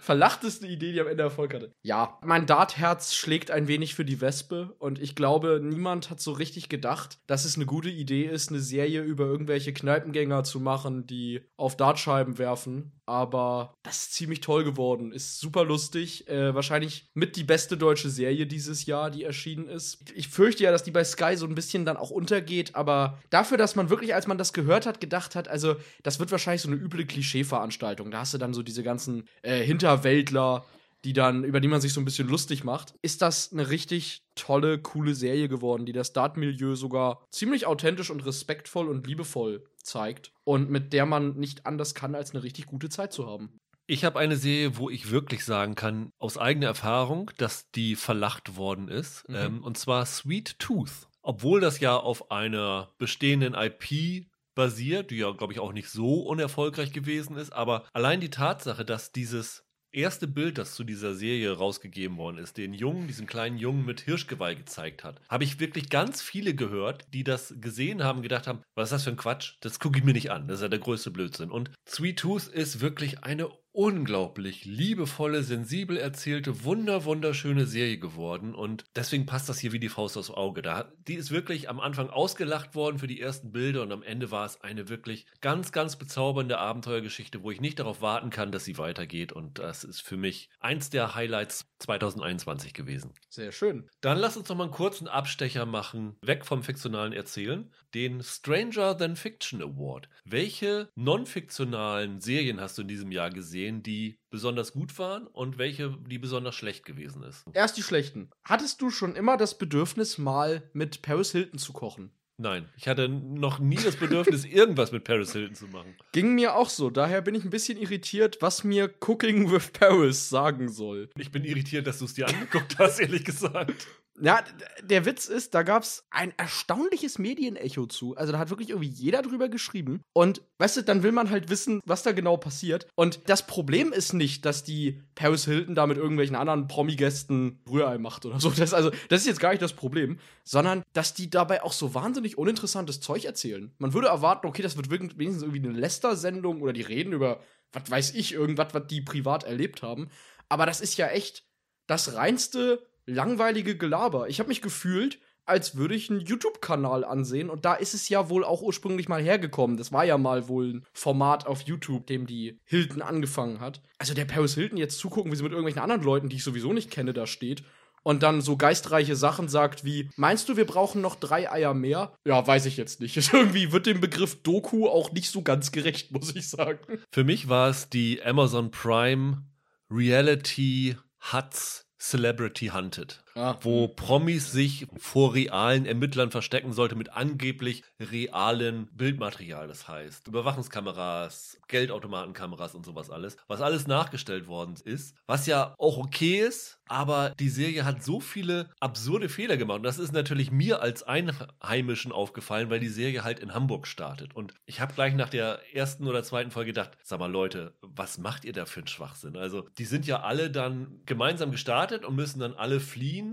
S2: Verlachteste Idee, die am Ende Erfolg hatte. Ja, mein Dartherz schlägt ein wenig für die Wespe und ich glaube, niemand hat so richtig gedacht, dass es eine gute Idee ist, eine Serie über irgendwelche Kneipengänger zu machen, die auf Dartscheiben werfen. Aber das ist ziemlich toll geworden. Ist super lustig. Äh, wahrscheinlich mit die beste deutsche Serie dieses Jahr, die erschienen ist. Ich fürchte ja, dass die bei Sky so ein bisschen dann auch untergeht, aber dafür, dass man wirklich, als man das gehört hat, gedacht hat, also das wird wahrscheinlich so eine üble Klischeeveranstaltung. Da hast du dann so diese ganzen äh, Hinterwäldler, die dann, über die man sich so ein bisschen lustig macht, ist das eine richtig tolle, coole Serie geworden, die das Dart-Milieu sogar ziemlich authentisch und respektvoll und liebevoll zeigt und mit der man nicht anders kann, als eine richtig gute Zeit zu haben.
S1: Ich habe eine Serie, wo ich wirklich sagen kann, aus eigener Erfahrung, dass die verlacht worden ist.
S2: Mhm.
S1: Ähm, und zwar Sweet Tooth. Obwohl das ja auf einer bestehenden IP basiert, die ja, glaube ich, auch nicht so unerfolgreich gewesen ist. Aber allein die Tatsache, dass dieses erste Bild, das zu dieser Serie rausgegeben worden ist, den Jungen, diesen kleinen Jungen mit Hirschgeweih gezeigt hat, habe ich wirklich ganz viele gehört, die das gesehen haben, gedacht haben, was ist das für ein Quatsch? Das gucke ich mir nicht an. Das ist ja der größte Blödsinn. Und Sweet Tooth ist wirklich eine unglaublich liebevolle, sensibel erzählte, wunder, wunderschöne Serie geworden. Und deswegen passt das hier wie die Faust aufs Auge. Da, die ist wirklich am Anfang ausgelacht worden für die ersten Bilder und am Ende war es eine wirklich ganz, ganz bezaubernde Abenteuergeschichte, wo ich nicht darauf warten kann, dass sie weitergeht. Und das ist für mich eins der Highlights 2021 gewesen.
S2: Sehr schön.
S1: Dann lass uns noch mal einen kurzen Abstecher machen, weg vom fiktionalen Erzählen, den Stranger Than Fiction Award. Welche non-fiktionalen Serien hast du in diesem Jahr gesehen, die besonders gut waren und welche, die besonders schlecht gewesen ist?
S2: Erst die schlechten. Hattest du schon immer das Bedürfnis, mal mit Paris Hilton zu kochen?
S1: Nein, ich hatte noch nie das Bedürfnis, irgendwas mit Paris Hilton zu machen.
S2: Ging mir auch so. Daher bin ich ein bisschen irritiert, was mir Cooking with Paris sagen soll.
S1: Ich bin irritiert, dass du es dir angeguckt hast, ehrlich gesagt.
S2: Ja, der Witz ist, da gab es ein erstaunliches Medienecho zu. Also da hat wirklich irgendwie jeder drüber geschrieben. Und weißt du, dann will man halt wissen, was da genau passiert. Und das Problem ist nicht, dass die Paris Hilton da mit irgendwelchen anderen Promi-Gästen Rührei macht oder so. Das, also, das ist jetzt gar nicht das Problem, sondern dass die dabei auch so wahnsinnig uninteressantes Zeug erzählen. Man würde erwarten, okay, das wird wenigstens irgendwie eine Lester-Sendung oder die reden über, was weiß ich, irgendwas, was die privat erlebt haben. Aber das ist ja echt das reinste langweilige Gelaber. Ich habe mich gefühlt, als würde ich einen YouTube-Kanal ansehen. Und da ist es ja wohl auch ursprünglich mal hergekommen. Das war ja mal wohl ein Format auf YouTube, dem die Hilton angefangen hat. Also der Paris Hilton jetzt zugucken, wie sie mit irgendwelchen anderen Leuten, die ich sowieso nicht kenne, da steht. Und dann so geistreiche Sachen sagt wie, meinst du, wir brauchen noch drei Eier mehr? Ja, weiß ich jetzt nicht. Irgendwie wird dem Begriff Doku auch nicht so ganz gerecht, muss ich sagen.
S1: Für mich war es die Amazon Prime Reality Huts Celebrity Hunted, wo Promis sich vor realen Ermittlern verstecken sollte mit angeblich realen Bildmaterial, das heißt Überwachungskameras, Geldautomatenkameras und sowas alles, was alles nachgestellt worden ist, was ja auch okay ist, aber die Serie hat so viele absurde Fehler gemacht. Und das ist natürlich mir als Einheimischen aufgefallen, weil die Serie halt in Hamburg startet. Und ich habe gleich nach der ersten oder zweiten Folge gedacht, sag mal Leute, was macht ihr da für einen Schwachsinn? Also die sind ja alle dann gemeinsam gestartet und müssen dann alle fliehen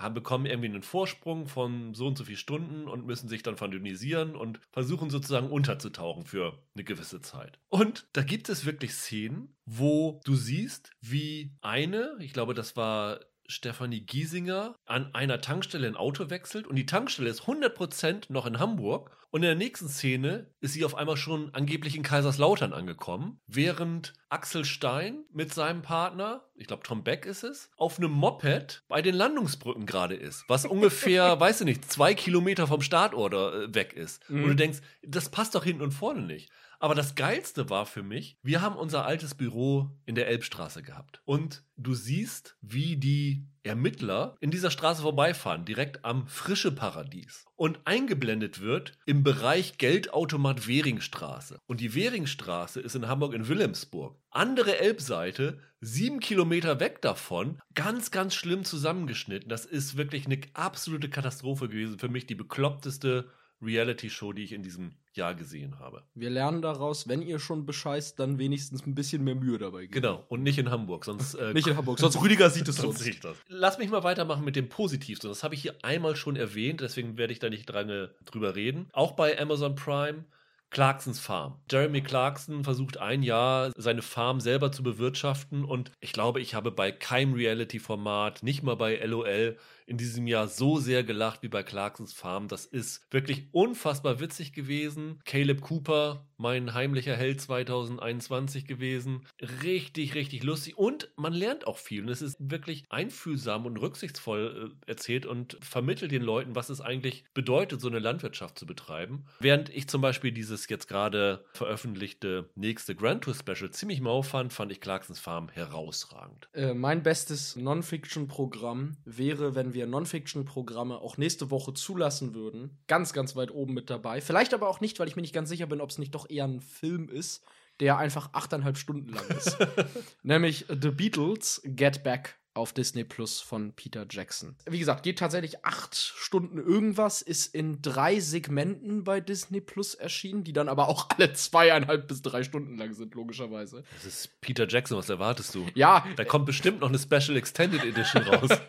S1: haben, bekommen irgendwie einen Vorsprung von so und so viel Stunden und müssen sich dann verdünnisieren und versuchen sozusagen unterzutauchen für eine gewisse Zeit. Und da gibt es wirklich Szenen, wo du siehst, wie eine, ich glaube, das war Stefanie Giesinger an einer Tankstelle ein Auto wechselt und die Tankstelle ist 100% noch in Hamburg und in der nächsten Szene ist sie auf einmal schon angeblich in Kaiserslautern angekommen, während Axel Stein mit seinem Partner, ich glaube Tom Beck ist es, auf einem Moped bei den Landungsbrücken gerade ist, was ungefähr, weiß ich nicht, zwei Kilometer vom Startort äh, weg ist. Mhm. Und du denkst, das passt doch hinten und vorne nicht. Aber das Geilste war für mich, wir haben unser altes Büro in der Elbstraße gehabt. Und du siehst, wie die Ermittler in dieser Straße vorbeifahren, direkt am Frische Paradies. Und eingeblendet wird im Bereich Geldautomat Währingstraße. Und die Währingstraße ist in Hamburg in Wilhelmsburg. Andere Elbseite, sieben Kilometer weg davon, ganz, ganz schlimm zusammengeschnitten. Das ist wirklich eine absolute Katastrophe gewesen. Für mich die bekloppteste Reality-Show, die ich in diesem Jahr gesehen habe.
S2: Wir lernen daraus, wenn ihr schon bescheißt, dann wenigstens ein bisschen mehr Mühe dabei
S1: geben. Genau, und nicht in Hamburg, sonst.
S2: Äh, nicht in Hamburg, sonst Rüdiger sieht es sonst.
S1: Sieht das. Lass mich mal weitermachen mit dem Positivsten. Das habe ich hier einmal schon erwähnt, deswegen werde ich da nicht dran, drüber reden. Auch bei Amazon Prime. Clarksons Farm. Jeremy Clarkson versucht ein Jahr seine Farm selber zu bewirtschaften und ich glaube, ich habe bei keinem Reality-Format, nicht mal bei LOL, in diesem Jahr so sehr gelacht wie bei Clarksons Farm. Das ist wirklich unfassbar witzig gewesen. Caleb Cooper, mein heimlicher Held 2021 gewesen. Richtig, richtig lustig. Und man lernt auch viel. Und es ist wirklich einfühlsam und rücksichtsvoll äh, erzählt und vermittelt den Leuten, was es eigentlich bedeutet, so eine Landwirtschaft zu betreiben. Während ich zum Beispiel dieses jetzt gerade veröffentlichte nächste Grand Tour Special ziemlich mau fand, fand ich Clarksons Farm herausragend.
S2: Äh, mein bestes Non-Fiction-Programm wäre, wenn wir wir Non-Fiction-Programme auch nächste Woche zulassen würden, ganz, ganz weit oben mit dabei. Vielleicht aber auch nicht, weil ich mir nicht ganz sicher bin, ob es nicht doch eher ein Film ist, der einfach achteinhalb Stunden lang ist. Nämlich The Beatles Get Back auf Disney Plus von Peter Jackson. Wie gesagt, geht tatsächlich acht Stunden irgendwas, ist in drei Segmenten bei Disney Plus erschienen, die dann aber auch alle zweieinhalb bis drei Stunden lang sind, logischerweise.
S1: Das ist Peter Jackson, was erwartest du?
S2: Ja.
S1: Da kommt bestimmt noch eine Special Extended Edition raus.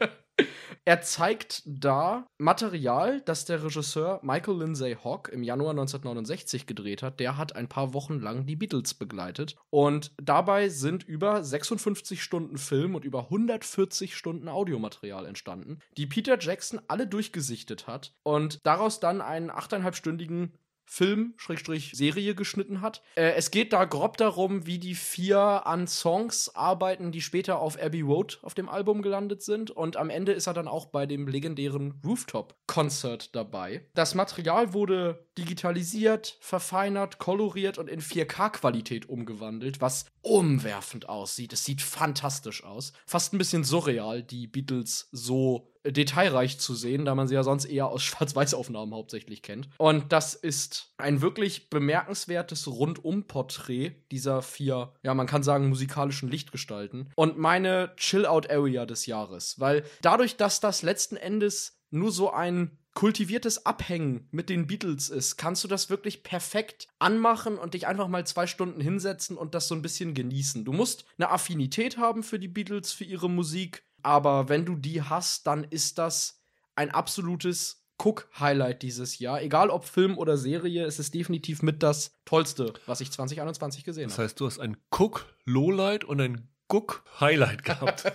S2: Er zeigt da Material, das der Regisseur Michael Lindsay Hawk im Januar 1969 gedreht hat. Der hat ein paar Wochen lang die Beatles begleitet. Und dabei sind über 56 Stunden Film und über 140 Stunden Audiomaterial entstanden, die Peter Jackson alle durchgesichtet hat und daraus dann einen achteinhalbstündigen Film, Schrägstrich, Serie geschnitten hat. Äh, es geht da grob darum, wie die vier an Songs arbeiten, die später auf Abbey Road auf dem Album gelandet sind. Und am Ende ist er dann auch bei dem legendären Rooftop-Concert dabei. Das Material wurde digitalisiert, verfeinert, koloriert und in 4K-Qualität umgewandelt, was umwerfend aussieht. Es sieht fantastisch aus. Fast ein bisschen surreal, die Beatles so detailreich zu sehen, da man sie ja sonst eher aus Schwarz-Weiß-Aufnahmen hauptsächlich kennt. Und das ist ein wirklich bemerkenswertes Rundum-Porträt dieser vier, ja, man kann sagen, musikalischen Lichtgestalten. Und meine Chill-Out-Area des Jahres. Weil dadurch, dass das letzten Endes nur so ein kultiviertes Abhängen mit den Beatles ist, kannst du das wirklich perfekt anmachen und dich einfach mal zwei Stunden hinsetzen und das so ein bisschen genießen. Du musst eine Affinität haben für die Beatles, für ihre Musik, aber wenn du die hast, dann ist das ein absolutes Cook-Highlight dieses Jahr. Egal ob Film oder Serie, es ist definitiv mit das Tollste, was ich 2021 gesehen habe.
S1: Das heißt, du hast ein Cook-Lowlight und ein Guck-Highlight gehabt.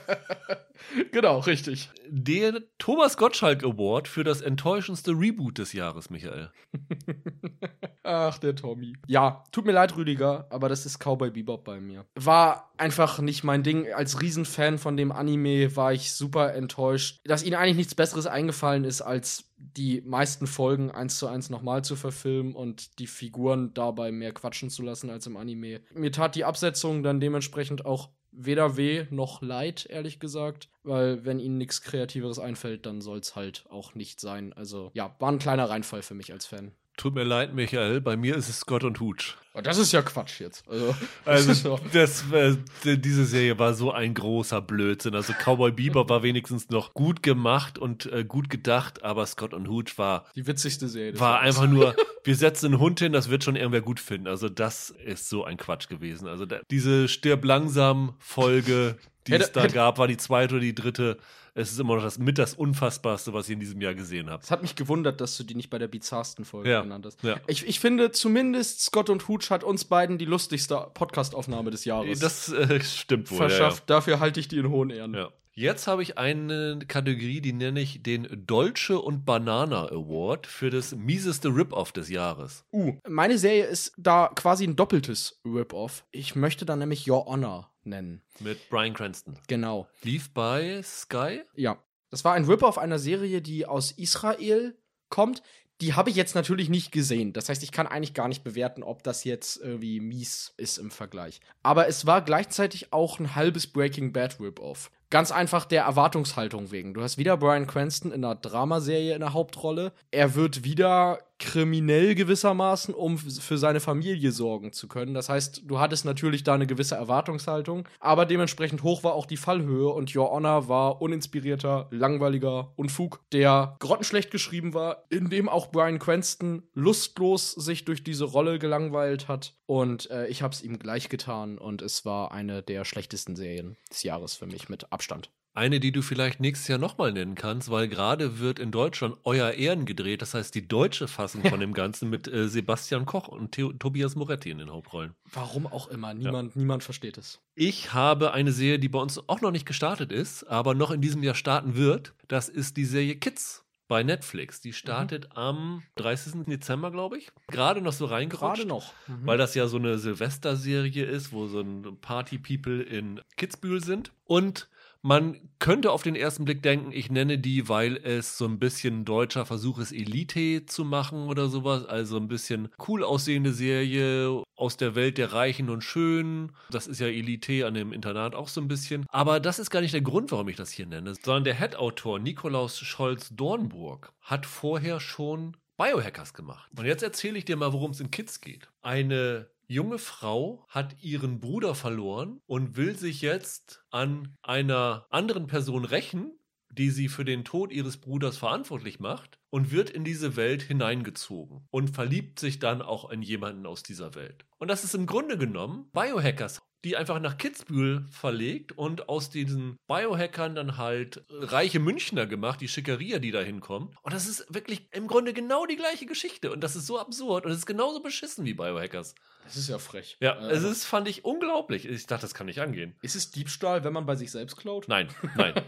S2: genau, richtig.
S1: Der Thomas Gottschalk Award für das enttäuschendste Reboot des Jahres, Michael.
S2: Ach, der Tommy. Ja, tut mir leid, Rüdiger, aber das ist Cowboy Bebop bei mir. War einfach nicht mein Ding. Als Riesenfan von dem Anime war ich super enttäuscht, dass ihnen eigentlich nichts Besseres eingefallen ist, als die meisten Folgen eins zu eins nochmal zu verfilmen und die Figuren dabei mehr quatschen zu lassen als im Anime. Mir tat die Absetzung dann dementsprechend auch weder weh noch leid, ehrlich gesagt. Weil wenn ihnen nichts Kreativeres einfällt, dann soll es halt auch nicht sein. Also ja, war ein kleiner Reinfall für mich als Fan.
S1: Tut mir leid, Michael, bei mir ist es Scott und Hooch.
S2: Oh, das ist ja Quatsch jetzt. Also,
S1: also das, äh, diese Serie war so ein großer Blödsinn. Also Cowboy Bebop war wenigstens noch gut gemacht und äh, gut gedacht, aber Scott und Hooch war
S2: die witzigste Serie.
S1: War einfach nur, wir setzen einen Hund hin, das wird schon irgendwer gut finden. Also das ist so ein Quatsch gewesen. Also da, diese stirb langsam Folge, die hätte, es da hätte, gab, war die zweite oder die dritte es ist immer noch das mit das Unfassbarste, was ich in diesem Jahr gesehen habe.
S2: Es hat mich gewundert, dass du die nicht bei der bizarrsten Folge
S1: ja.
S2: genannt hast.
S1: Ja.
S2: Ich, ich finde zumindest Scott und Hooch hat uns beiden die lustigste Podcastaufnahme des Jahres.
S1: Das äh, stimmt wohl.
S2: Verschafft.
S1: Ja,
S2: Dafür halte ich die in hohen Ehren.
S1: Ja. Jetzt habe ich eine Kategorie, die nenne ich den Dolce und Banana Award für das mieseste Rip-Off des Jahres.
S2: Uh, meine Serie ist da quasi ein doppeltes Rip-Off. Ich möchte da nämlich Your Honor nennen.
S1: Mit Brian Cranston.
S2: Genau.
S1: Lief bei Sky?
S2: Ja. Das war ein Rip-Off einer Serie, die aus Israel kommt. Die habe ich jetzt natürlich nicht gesehen. Das heißt, ich kann eigentlich gar nicht bewerten, ob das jetzt irgendwie mies ist im Vergleich. Aber es war gleichzeitig auch ein halbes Breaking Bad Rip-Off. Ganz einfach der Erwartungshaltung wegen. Du hast wieder Brian Cranston in einer Dramaserie in der Hauptrolle. Er wird wieder kriminell gewissermaßen, um für seine Familie sorgen zu können. Das heißt, du hattest natürlich da eine gewisse Erwartungshaltung, aber dementsprechend hoch war auch die Fallhöhe und Your Honor war uninspirierter, langweiliger Unfug, der grottenschlecht geschrieben war, in dem auch Brian Cranston lustlos sich durch diese Rolle gelangweilt hat. Und äh, ich habe es ihm gleich getan und es war eine der schlechtesten Serien des Jahres für mich mit Abstand.
S1: Eine, die du vielleicht nächstes Jahr nochmal nennen kannst, weil gerade wird in Deutschland Euer Ehren gedreht. Das heißt, die deutsche Fassung von dem Ganzen mit äh, Sebastian Koch und Theo Tobias Moretti in den Hauptrollen.
S2: Warum auch immer. Niemand, ja. niemand versteht es.
S1: Ich habe eine Serie, die bei uns auch noch nicht gestartet ist, aber noch in diesem Jahr starten wird. Das ist die Serie Kids bei Netflix. Die startet mhm. am 30. Dezember, glaube ich. Gerade noch so reingerutscht.
S2: Gerade noch.
S1: Mhm. Weil das ja so eine Silvesterserie ist, wo so ein Party-People in Kitzbühel sind. Und man könnte auf den ersten Blick denken, ich nenne die, weil es so ein bisschen deutscher Versuch ist, Elite zu machen oder sowas. Also ein bisschen cool aussehende Serie aus der Welt der Reichen und Schönen. Das ist ja Elite an dem Internat auch so ein bisschen. Aber das ist gar nicht der Grund, warum ich das hier nenne, sondern der Head-Autor Nikolaus Scholz-Dornburg hat vorher schon Biohackers gemacht. Und jetzt erzähle ich dir mal, worum es in Kids geht. Eine junge Frau hat ihren Bruder verloren und will sich jetzt an einer anderen Person rächen, die sie für den Tod ihres Bruders verantwortlich macht und wird in diese Welt hineingezogen und verliebt sich dann auch in jemanden aus dieser Welt. Und das ist im Grunde genommen Biohackers die einfach nach Kitzbühel verlegt und aus diesen Biohackern dann halt reiche Münchner gemacht, die Schickeria, die da hinkommen. Und das ist wirklich im Grunde genau die gleiche Geschichte. Und das ist so absurd und es ist genauso beschissen wie Biohackers.
S2: Das ist ja frech.
S1: Ja, äh, es ist, fand ich unglaublich. Ich dachte, das kann nicht angehen.
S2: Ist es Diebstahl, wenn man bei sich selbst klaut?
S1: Nein, nein.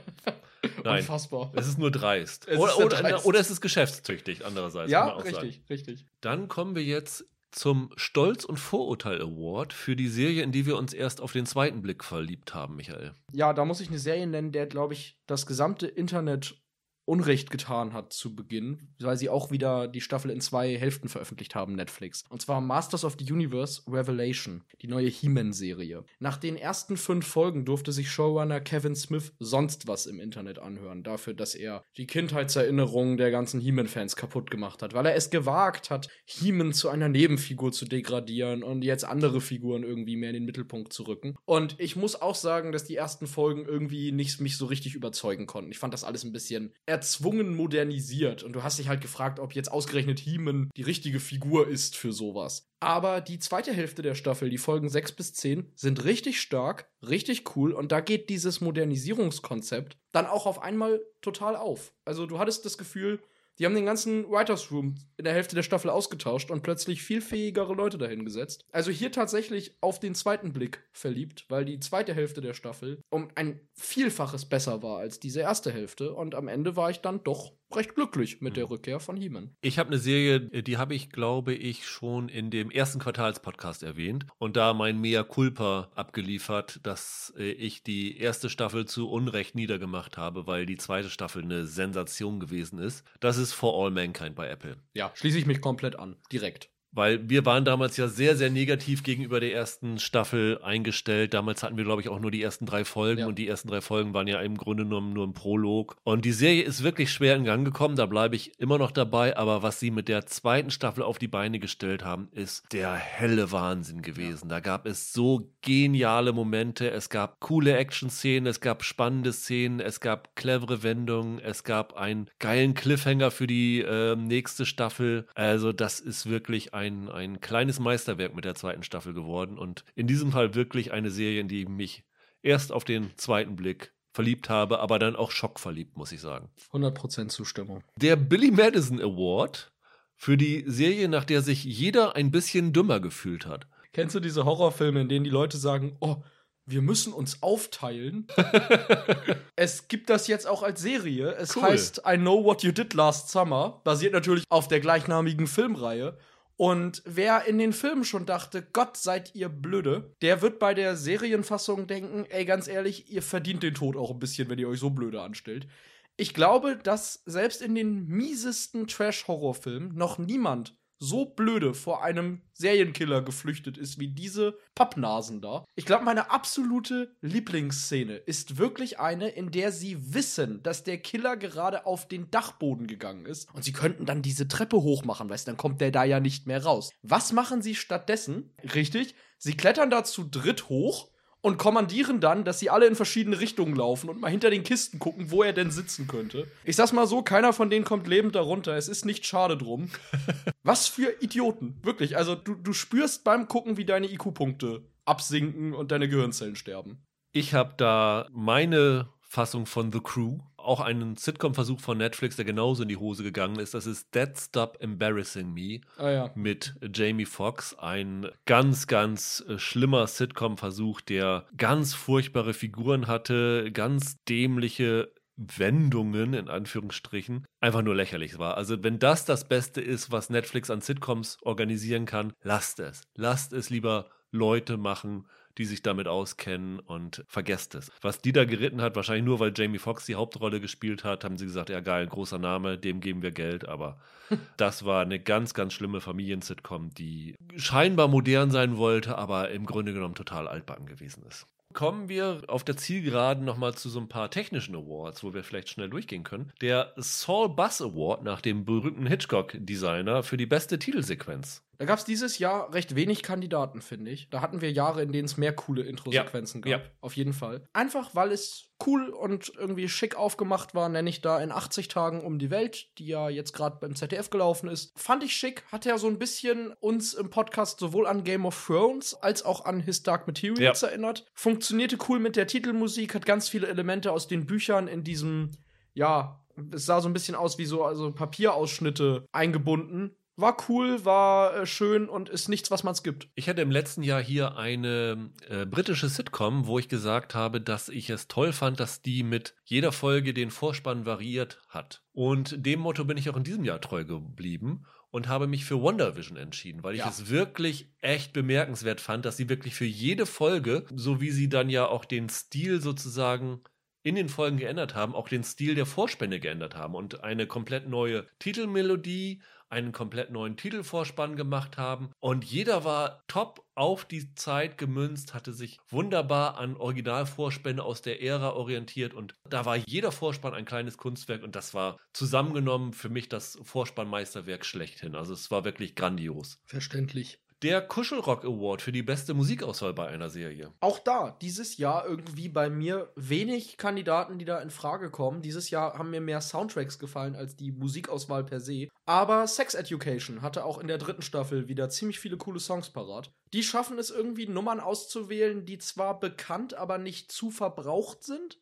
S2: Nein. Unfassbar.
S1: Es ist nur dreist.
S2: Es
S1: oder,
S2: ist
S1: oder,
S2: dreist.
S1: oder, es ist geschäftstüchtig, andererseits.
S2: Ja, richtig, richtig.
S1: Dann kommen wir jetzt zum Stolz- und Vorurteil Award für die Serie, in die wir uns erst auf den zweiten Blick verliebt haben, Michael.
S2: Ja, da muss ich eine Serie nennen, der, glaube ich, das gesamte Internet Unrecht getan hat zu Beginn, weil sie auch wieder die Staffel in zwei Hälften veröffentlicht haben, Netflix. Und zwar Masters of the Universe Revelation, die neue He-Man-Serie. Nach den ersten fünf Folgen durfte sich Showrunner Kevin Smith sonst was im Internet anhören, dafür, dass er die Kindheitserinnerungen der ganzen He-Man-Fans kaputt gemacht hat, weil er es gewagt hat, He-Man zu einer Nebenfigur zu degradieren und jetzt andere Figuren irgendwie mehr in den Mittelpunkt zu rücken. Und ich muss auch sagen, dass die ersten Folgen irgendwie nicht mich so richtig überzeugen konnten. Ich fand das alles ein bisschen erzwungen modernisiert und du hast dich halt gefragt, ob jetzt ausgerechnet He-Man die richtige Figur ist für sowas. Aber die zweite Hälfte der Staffel, die Folgen 6 bis 10, sind richtig stark, richtig cool und da geht dieses Modernisierungskonzept dann auch auf einmal total auf. Also du hattest das Gefühl, die haben den ganzen Writers Room in der Hälfte der Staffel ausgetauscht und plötzlich viel fähigere Leute dahingesetzt. Also hier tatsächlich auf den zweiten Blick verliebt, weil die zweite Hälfte der Staffel um ein Vielfaches besser war als diese erste Hälfte und am Ende war ich dann doch recht glücklich mit der mhm. Rückkehr von He-Man.
S1: Ich habe eine Serie, die habe ich, glaube ich, schon in dem ersten Quartalspodcast erwähnt und da mein Mea Culpa abgeliefert, dass äh, ich die erste Staffel zu Unrecht niedergemacht habe, weil die zweite Staffel eine Sensation gewesen ist. Das ist For All Mankind bei Apple.
S2: Ja, schließe ich mich komplett an. Direkt.
S1: Weil wir waren damals ja sehr, sehr negativ gegenüber der ersten Staffel eingestellt. Damals hatten wir, glaube ich, auch nur die ersten drei Folgen ja. und die ersten drei Folgen waren ja im Grunde genommen nur ein Prolog. Und die Serie ist wirklich schwer in Gang gekommen, da bleibe ich immer noch dabei. Aber was sie mit der zweiten Staffel auf die Beine gestellt haben, ist der helle Wahnsinn gewesen. Ja. Da gab es so geniale Momente, es gab coole Action-Szenen, es gab spannende Szenen, es gab clevere Wendungen, es gab einen geilen Cliffhanger für die äh, nächste Staffel. Also das ist wirklich ein, ein kleines Meisterwerk mit der zweiten Staffel geworden und in diesem Fall wirklich eine Serie, in die mich erst auf den zweiten Blick verliebt habe, aber dann auch schockverliebt, muss ich sagen.
S2: 100% Zustimmung.
S1: Der Billy Madison Award für die Serie, nach der sich jeder ein bisschen dümmer gefühlt hat.
S2: Kennst du diese Horrorfilme, in denen die Leute sagen, oh, wir müssen uns aufteilen. es gibt das jetzt auch als Serie. Es cool. heißt I Know What You Did Last Summer. Basiert natürlich auf der gleichnamigen Filmreihe. Und wer in den Filmen schon dachte, Gott seid ihr blöde, der wird bei der Serienfassung denken, ey, ganz ehrlich, ihr verdient den Tod auch ein bisschen, wenn ihr euch so blöde anstellt. Ich glaube, dass selbst in den miesesten Trash-Horrorfilmen noch niemand so blöde vor einem Serienkiller geflüchtet ist wie diese Pappnasen da. Ich glaube, meine absolute Lieblingsszene ist wirklich eine, in der sie wissen, dass der Killer gerade auf den Dachboden gegangen ist und sie könnten dann diese Treppe hochmachen, weißt, dann kommt der da ja nicht mehr raus. Was machen sie stattdessen? Richtig, sie klettern da zu dritt hoch und kommandieren dann, dass sie alle in verschiedene Richtungen laufen und mal hinter den Kisten gucken, wo er denn sitzen könnte. Ich sag's mal so, keiner von denen kommt lebend darunter. Es ist nicht schade drum. Was für Idioten. Wirklich. Also du, du spürst beim Gucken, wie deine IQ-Punkte absinken und deine Gehirnzellen sterben.
S1: Ich habe da meine Fassung von The Crew. Auch einen Sitcom-Versuch von Netflix, der genauso in die Hose gegangen ist. Das ist Dead Stop Embarrassing Me
S2: ah, ja.
S1: mit Jamie Foxx. Ein ganz, ganz äh, schlimmer Sitcom-Versuch, der ganz furchtbare Figuren hatte, ganz dämliche Wendungen in Anführungsstrichen einfach nur lächerlich war. Also wenn das das Beste ist, was Netflix an Sitcoms organisieren kann, lasst es. Lasst es lieber Leute machen, die sich damit auskennen und vergesst es. Was die da geritten hat, wahrscheinlich nur, weil Jamie Foxx die Hauptrolle gespielt hat, haben sie gesagt, ja geil, großer Name, dem geben wir Geld, aber das war eine ganz, ganz schlimme Familiensitcom, die scheinbar modern sein wollte, aber im Grunde genommen total altbacken gewesen ist kommen wir auf der Zielgeraden nochmal zu so ein paar technischen Awards, wo wir vielleicht schnell durchgehen können. Der Saul Bass Award nach dem berühmten Hitchcock-Designer für die beste Titelsequenz.
S2: Da gab es dieses Jahr recht wenig Kandidaten, finde ich. Da hatten wir Jahre, in denen es mehr coole Intro-Sequenzen ja. gab. Ja. Auf jeden Fall. Einfach, weil es cool und irgendwie schick aufgemacht war, nenne ich da in 80 Tagen um die Welt, die ja jetzt gerade beim ZDF gelaufen ist. Fand ich schick, hat ja so ein bisschen uns im Podcast sowohl an Game of Thrones als auch an His Dark Materials ja. erinnert. Funktionierte cool mit der Titelmusik, hat ganz viele Elemente aus den Büchern in diesem, ja, es sah so ein bisschen aus wie so also Papierausschnitte eingebunden war cool, war äh, schön und ist nichts, was man es gibt.
S1: Ich hatte im letzten Jahr hier eine äh, britische Sitcom, wo ich gesagt habe, dass ich es toll fand, dass die mit jeder Folge den Vorspann variiert hat. Und dem Motto bin ich auch in diesem Jahr treu geblieben und habe mich für WandaVision entschieden, weil ich ja. es wirklich echt bemerkenswert fand, dass sie wirklich für jede Folge, so wie sie dann ja auch den Stil sozusagen in den Folgen geändert haben, auch den Stil der Vorspänne geändert haben und eine komplett neue Titelmelodie, einen komplett neuen Titelvorspann gemacht haben. Und jeder war top auf die Zeit gemünzt, hatte sich wunderbar an Originalvorspänne aus der Ära orientiert und da war jeder Vorspann ein kleines Kunstwerk und das war zusammengenommen für mich das Vorspannmeisterwerk schlechthin. Also es war wirklich grandios.
S2: Verständlich
S1: der Kuschelrock Award für die beste Musikauswahl bei einer Serie.
S2: Auch da, dieses Jahr irgendwie bei mir wenig Kandidaten, die da in Frage kommen. Dieses Jahr haben mir mehr Soundtracks gefallen als die Musikauswahl per se. Aber Sex Education hatte auch in der dritten Staffel wieder ziemlich viele coole Songs parat. Die schaffen es irgendwie, Nummern auszuwählen, die zwar bekannt, aber nicht zu verbraucht sind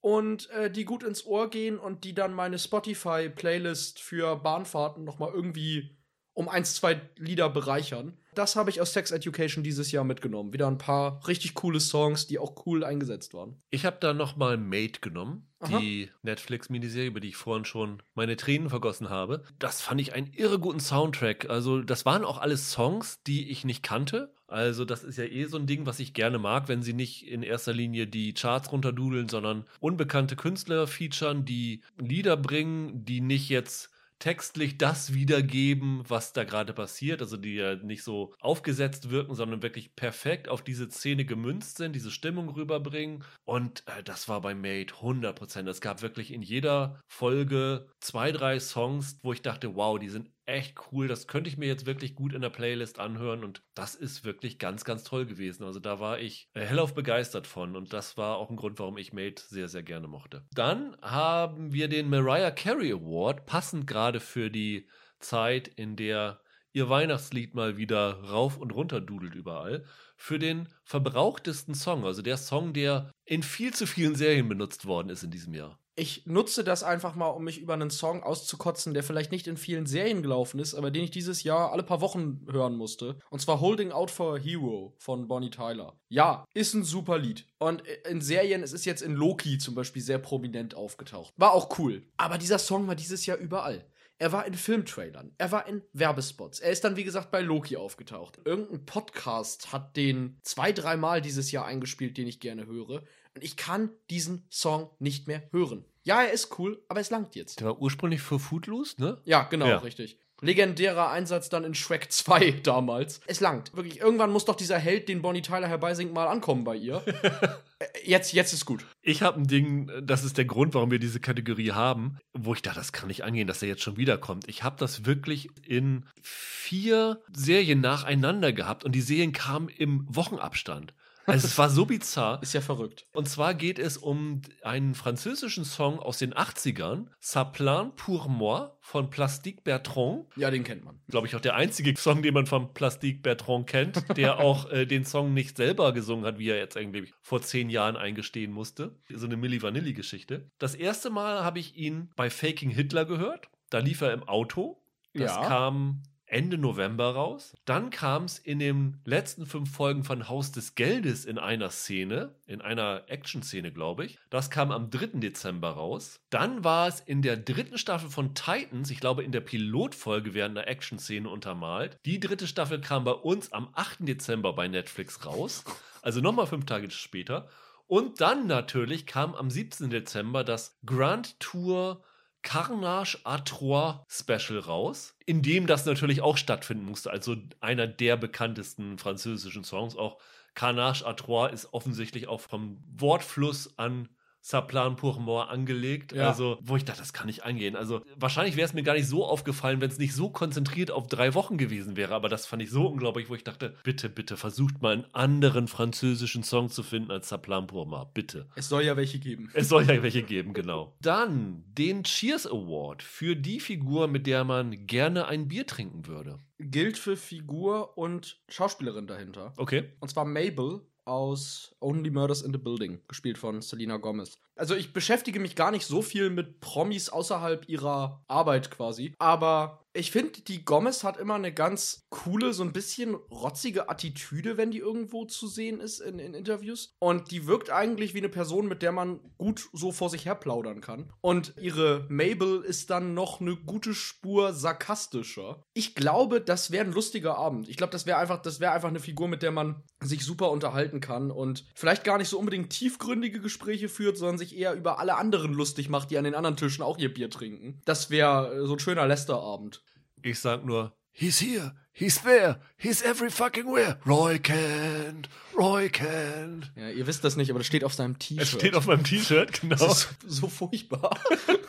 S2: und äh, die gut ins Ohr gehen und die dann meine Spotify-Playlist für Bahnfahrten nochmal irgendwie um eins, zwei Lieder bereichern. Das habe ich aus Sex Education dieses Jahr mitgenommen. Wieder ein paar richtig coole Songs, die auch cool eingesetzt waren.
S1: Ich habe da noch mal Mate genommen, Aha. die Netflix-Miniserie, über die ich vorhin schon meine Tränen vergossen habe. Das fand ich einen irre guten Soundtrack. Also das waren auch alles Songs, die ich nicht kannte. Also das ist ja eh so ein Ding, was ich gerne mag, wenn sie nicht in erster Linie die Charts runterdudeln, sondern unbekannte Künstler featuren, die Lieder bringen, die nicht jetzt textlich das wiedergeben, was da gerade passiert. Also die ja nicht so aufgesetzt wirken, sondern wirklich perfekt auf diese Szene gemünzt sind, diese Stimmung rüberbringen. Und äh, das war bei Made 100%. Es gab wirklich in jeder Folge zwei, drei Songs, wo ich dachte, wow, die sind echt cool. Das könnte ich mir jetzt wirklich gut in der Playlist anhören und das ist wirklich ganz, ganz toll gewesen. Also da war ich äh, hellauf begeistert von und das war auch ein Grund, warum ich Made sehr, sehr gerne mochte. Dann haben wir den Mariah Carey Award, passend gerade für die Zeit, in der ihr Weihnachtslied mal wieder rauf und runter dudelt überall, für den verbrauchtesten Song, also der Song, der in viel zu vielen Serien benutzt worden ist in diesem Jahr
S2: ich nutze das einfach mal, um mich über einen Song auszukotzen, der vielleicht nicht in vielen Serien gelaufen ist, aber den ich dieses Jahr alle paar Wochen hören musste. Und zwar Holding Out for a Hero von Bonnie Tyler. Ja, ist ein super Lied. Und in Serien, es ist jetzt in Loki zum Beispiel sehr prominent aufgetaucht. War auch cool. Aber dieser Song war dieses Jahr überall. Er war in Filmtrailern, er war in Werbespots. Er ist dann, wie gesagt, bei Loki aufgetaucht. Irgendein Podcast hat den zwei, dreimal dieses Jahr eingespielt, den ich gerne höre. Und ich kann diesen Song nicht mehr hören. Ja, er ist cool, aber es langt jetzt.
S1: Der war ursprünglich für Footloose, ne?
S2: Ja, genau, ja. richtig. Legendärer Einsatz dann in Shrek 2 damals. Es langt. Wirklich, irgendwann muss doch dieser Held, den Bonnie Tyler herbeisingt, mal ankommen bei ihr. Äh, jetzt, jetzt ist gut.
S1: Ich habe ein Ding, das ist der Grund, warum wir diese Kategorie haben, wo ich dachte, das kann nicht angehen, dass er jetzt schon wiederkommt. Ich habe das wirklich in vier Serien nacheinander gehabt und die Serien kamen im Wochenabstand. Also es war so bizarr.
S2: Ist ja verrückt.
S1: Und zwar geht es um einen französischen Song aus den 80ern, Saplan pour moi von Plastique Bertrand.
S2: Ja, den kennt man.
S1: Glaube ich auch der einzige Song, den man von Plastique Bertrand kennt, der auch äh, den Song nicht selber gesungen hat, wie er jetzt irgendwie vor zehn Jahren eingestehen musste. So eine Milli Vanilli Geschichte. Das erste Mal habe ich ihn bei Faking Hitler gehört. Da lief er im Auto. Das ja. kam Ende November raus. Dann kam es in den letzten fünf Folgen von Haus des Geldes in einer Szene, in einer Action-Szene, glaube ich. Das kam am 3. Dezember raus. Dann war es in der dritten Staffel von Titans, ich glaube in der Pilotfolge während einer Action-Szene untermalt. Die dritte Staffel kam bei uns am 8. Dezember bei Netflix raus. Also nochmal fünf Tage später. Und dann natürlich kam am 17. Dezember das Grand Tour Carnage à Trois Special raus, in dem das natürlich auch stattfinden musste. Also einer der bekanntesten französischen Songs. Auch Carnage à Trois ist offensichtlich auch vom Wortfluss an Pour moi angelegt. Ja. Also, wo ich dachte, das kann nicht angehen. Also, wahrscheinlich wäre es mir gar nicht so aufgefallen, wenn es nicht so konzentriert auf drei Wochen gewesen wäre. Aber das fand ich so unglaublich, wo ich dachte, bitte, bitte, versucht mal einen anderen französischen Song zu finden als pour moi. Bitte.
S2: Es soll ja welche geben.
S1: Es soll ja welche geben, genau. Dann den Cheers Award für die Figur, mit der man gerne ein Bier trinken würde.
S2: Gilt für Figur und Schauspielerin dahinter.
S1: Okay.
S2: Und zwar Mabel aus Only Murders in the Building, gespielt von Selena Gomez. Also ich beschäftige mich gar nicht so viel mit Promis außerhalb ihrer Arbeit quasi, aber Ich finde, die Gomez hat immer eine ganz coole, so ein bisschen rotzige Attitüde, wenn die irgendwo zu sehen ist in, in Interviews. Und die wirkt eigentlich wie eine Person, mit der man gut so vor sich her plaudern kann. Und ihre Mabel ist dann noch eine gute Spur sarkastischer. Ich glaube, das wäre ein lustiger Abend. Ich glaube, das wäre einfach, das wäre einfach eine Figur, mit der man sich super unterhalten kann und vielleicht gar nicht so unbedingt tiefgründige Gespräche führt, sondern sich eher über alle anderen lustig macht, die an den anderen Tischen auch ihr Bier trinken. Das wäre äh, so ein schöner Lester-Abend.
S1: Ich sag nur, he's here, he's there, he's every fucking where. Roy Kent, Roy Kent.
S2: Ja, ihr wisst das nicht, aber das steht auf seinem T-Shirt.
S1: Es steht auf meinem T-Shirt, genau.
S2: Das ist so furchtbar.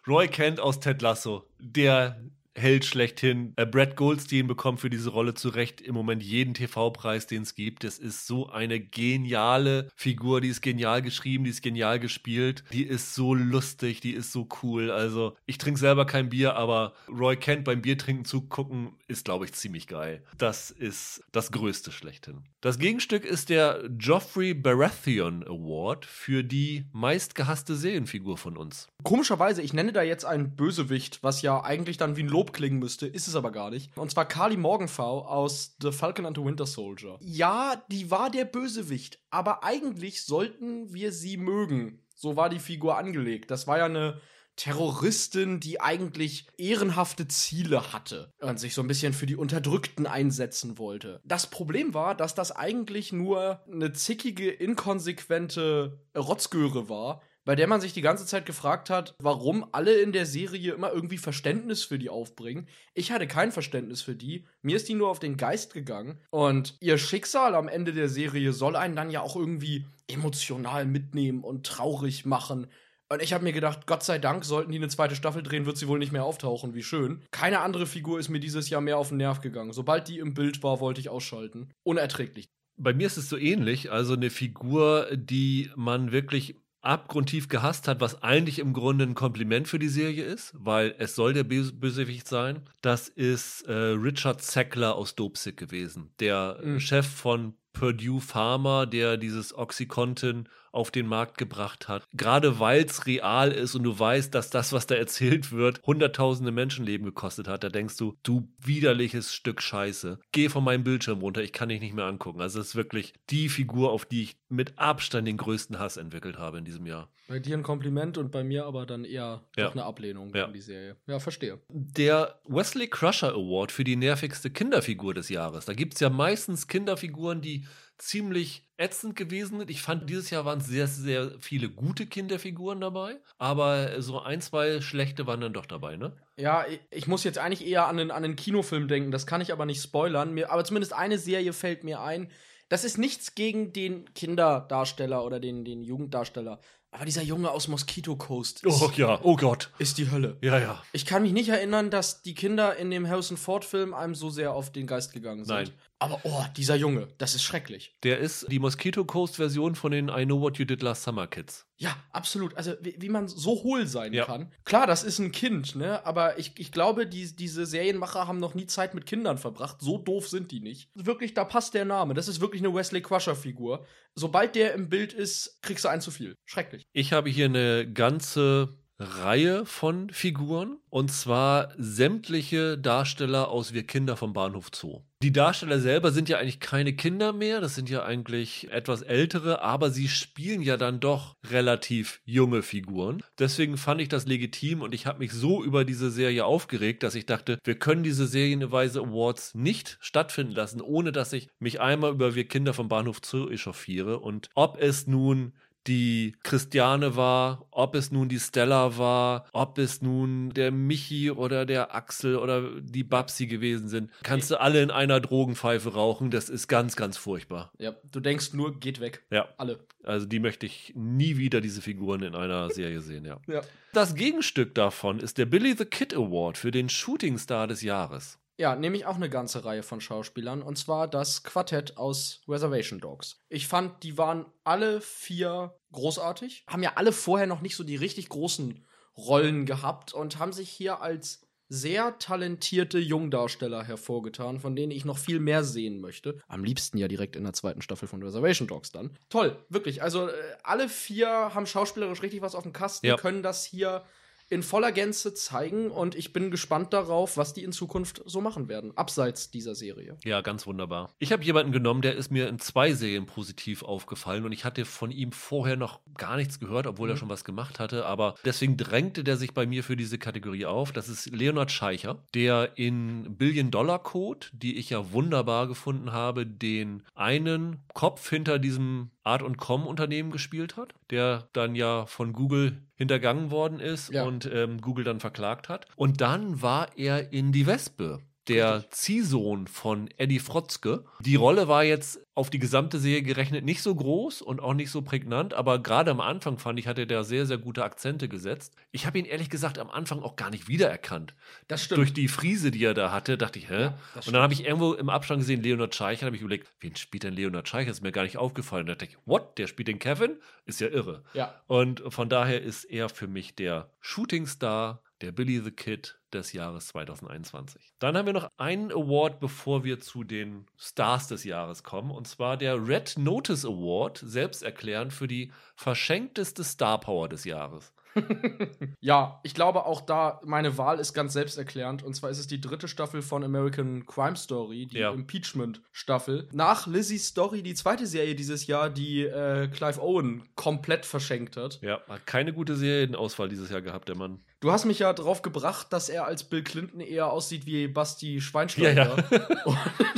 S1: Roy Kent aus Ted Lasso, der Held schlechthin. Äh, Brad Goldstein bekommt für diese Rolle zu Recht im Moment jeden TV-Preis, den es gibt. Es ist so eine geniale Figur, die ist genial geschrieben, die ist genial gespielt, die ist so lustig, die ist so cool. Also, ich trinke selber kein Bier, aber Roy Kent beim Biertrinken zugucken ist, glaube ich, ziemlich geil. Das ist das Größte schlechthin. Das Gegenstück ist der Geoffrey Baratheon Award für die meistgehasste Serienfigur von uns.
S2: Komischerweise, ich nenne da jetzt einen Bösewicht, was ja eigentlich dann wie ein Lob klingen müsste, ist es aber gar nicht. Und zwar Carly Morgenthau aus The Falcon and the Winter Soldier. Ja, die war der Bösewicht, aber eigentlich sollten wir sie mögen. So war die Figur angelegt. Das war ja eine Terroristin, die eigentlich ehrenhafte Ziele hatte und sich so ein bisschen für die Unterdrückten einsetzen wollte. Das Problem war, dass das eigentlich nur eine zickige, inkonsequente Rotzgöre war, bei der man sich die ganze Zeit gefragt hat, warum alle in der Serie immer irgendwie Verständnis für die aufbringen. Ich hatte kein Verständnis für die. Mir ist die nur auf den Geist gegangen. Und ihr Schicksal am Ende der Serie soll einen dann ja auch irgendwie emotional mitnehmen und traurig machen. Und ich habe mir gedacht, Gott sei Dank, sollten die eine zweite Staffel drehen, wird sie wohl nicht mehr auftauchen. Wie schön. Keine andere Figur ist mir dieses Jahr mehr auf den Nerv gegangen. Sobald die im Bild war, wollte ich ausschalten. Unerträglich.
S1: Bei mir ist es so ähnlich. Also eine Figur, die man wirklich abgrundtief gehasst hat, was eigentlich im Grunde ein Kompliment für die Serie ist, weil es soll der Bös Bösewicht sein. Das ist äh, Richard Sackler aus Dopesick gewesen, der mhm. Chef von Purdue Pharma, der dieses Oxycontin auf den Markt gebracht hat. Gerade weil es real ist und du weißt, dass das, was da erzählt wird, hunderttausende Menschenleben gekostet hat, da denkst du, du widerliches Stück Scheiße. Geh von meinem Bildschirm runter, ich kann dich nicht mehr angucken. Also es ist wirklich die Figur, auf die ich mit Abstand den größten Hass entwickelt habe in diesem Jahr.
S2: Bei dir ein Kompliment und bei mir aber dann eher ja. eine Ablehnung ja. die Serie. Ja, verstehe.
S1: Der Wesley Crusher Award für die nervigste Kinderfigur des Jahres. Da gibt es ja meistens Kinderfiguren, die ziemlich ätzend gewesen sind. Ich fand, dieses Jahr waren sehr, sehr viele gute Kinderfiguren dabei, aber so ein, zwei schlechte waren dann doch dabei, ne?
S2: Ja, ich muss jetzt eigentlich eher an einen, an einen Kinofilm denken, das kann ich aber nicht spoilern. Mir, aber zumindest eine Serie fällt mir ein. Das ist nichts gegen den Kinderdarsteller oder den, den Jugenddarsteller. Aber dieser Junge aus Mosquito Coast.
S1: Ist, oh ja, oh Gott.
S2: Ist die Hölle.
S1: Ja, ja.
S2: Ich kann mich nicht erinnern, dass die Kinder in dem Harrison Ford-Film einem so sehr auf den Geist gegangen sind. Nein. Aber oh, dieser Junge, das ist schrecklich.
S1: Der ist die Mosquito Coast-Version von den I Know What You Did Last Summer Kids.
S2: Ja, absolut. Also, wie, wie man so hohl sein ja. kann. Klar, das ist ein Kind, ne? Aber ich, ich glaube, die, diese Serienmacher haben noch nie Zeit mit Kindern verbracht. So doof sind die nicht. Wirklich, da passt der Name. Das ist wirklich eine Wesley Crusher-Figur. Sobald der im Bild ist, kriegst du einen zu viel. Schrecklich.
S1: Ich habe hier eine ganze Reihe von Figuren und zwar sämtliche Darsteller aus Wir Kinder vom Bahnhof Zoo. Die Darsteller selber sind ja eigentlich keine Kinder mehr, das sind ja eigentlich etwas ältere, aber sie spielen ja dann doch relativ junge Figuren. Deswegen fand ich das legitim und ich habe mich so über diese Serie aufgeregt, dass ich dachte, wir können diese Serienweise Awards nicht stattfinden lassen, ohne dass ich mich einmal über Wir Kinder vom Bahnhof Zoo echauffiere und ob es nun die Christiane war, ob es nun die Stella war, ob es nun der Michi oder der Axel oder die Babsi gewesen sind. Kannst du alle in einer Drogenpfeife rauchen, das ist ganz, ganz furchtbar.
S2: Ja, du denkst nur, geht weg.
S1: Ja.
S2: Alle.
S1: Also die möchte ich nie wieder, diese Figuren in einer Serie sehen, ja.
S2: ja.
S1: Das Gegenstück davon ist der Billy the Kid Award für den Shooting Star des Jahres.
S2: Ja, nehme ich auch eine ganze Reihe von Schauspielern und zwar das Quartett aus Reservation Dogs. Ich fand, die waren alle vier großartig, haben ja alle vorher noch nicht so die richtig großen Rollen gehabt und haben sich hier als sehr talentierte Jungdarsteller hervorgetan, von denen ich noch viel mehr sehen möchte. Am liebsten ja direkt in der zweiten Staffel von Reservation Dogs dann. Toll, wirklich. Also äh, alle vier haben schauspielerisch richtig was auf dem Kasten, ja. können das hier in voller Gänze zeigen und ich bin gespannt darauf, was die in Zukunft so machen werden, abseits dieser Serie.
S1: Ja, ganz wunderbar. Ich habe jemanden genommen, der ist mir in zwei Serien positiv aufgefallen und ich hatte von ihm vorher noch gar nichts gehört, obwohl mhm. er schon was gemacht hatte, aber deswegen drängte der sich bei mir für diese Kategorie auf. Das ist Leonard Scheicher, der in Billion Dollar Code, die ich ja wunderbar gefunden habe, den einen Kopf hinter diesem Art und Com Unternehmen gespielt hat, der dann ja von Google hintergangen worden ist ja. und ähm, Google dann verklagt hat. Und dann war er in Die Wespe der Ziehsohn von Eddie Frotzke. Die Rolle war jetzt auf die gesamte Serie gerechnet nicht so groß und auch nicht so prägnant, aber gerade am Anfang fand ich, hat er da sehr, sehr gute Akzente gesetzt. Ich habe ihn ehrlich gesagt am Anfang auch gar nicht wiedererkannt.
S2: Das stimmt.
S1: Durch die Friese, die er da hatte, dachte ich, hä? Ja, und dann habe ich irgendwo im Abstand gesehen, Leonard Scheicher, habe ich überlegt, wen spielt denn Leonard Scheicher? Ist mir gar nicht aufgefallen. Da dachte ich, what? Der spielt den Kevin? Ist ja irre.
S2: Ja.
S1: Und von daher ist er für mich der Shootingstar der Billy the Kid des Jahres 2021. Dann haben wir noch einen Award, bevor wir zu den Stars des Jahres kommen, und zwar der Red Notice Award, selbsterklärend für die verschenkteste Star Power des Jahres.
S2: ja, ich glaube auch da, meine Wahl ist ganz selbsterklärend. Und zwar ist es die dritte Staffel von American Crime Story, die ja. Impeachment-Staffel. Nach Lizzie's Story die zweite Serie dieses Jahr, die äh, Clive Owen komplett verschenkt hat.
S1: Ja, hat keine gute Serienauswahl dieses Jahr gehabt, der Mann.
S2: Du hast mich ja drauf gebracht, dass er als Bill Clinton eher aussieht wie Basti Schweinsteiger. Ja, ja. Und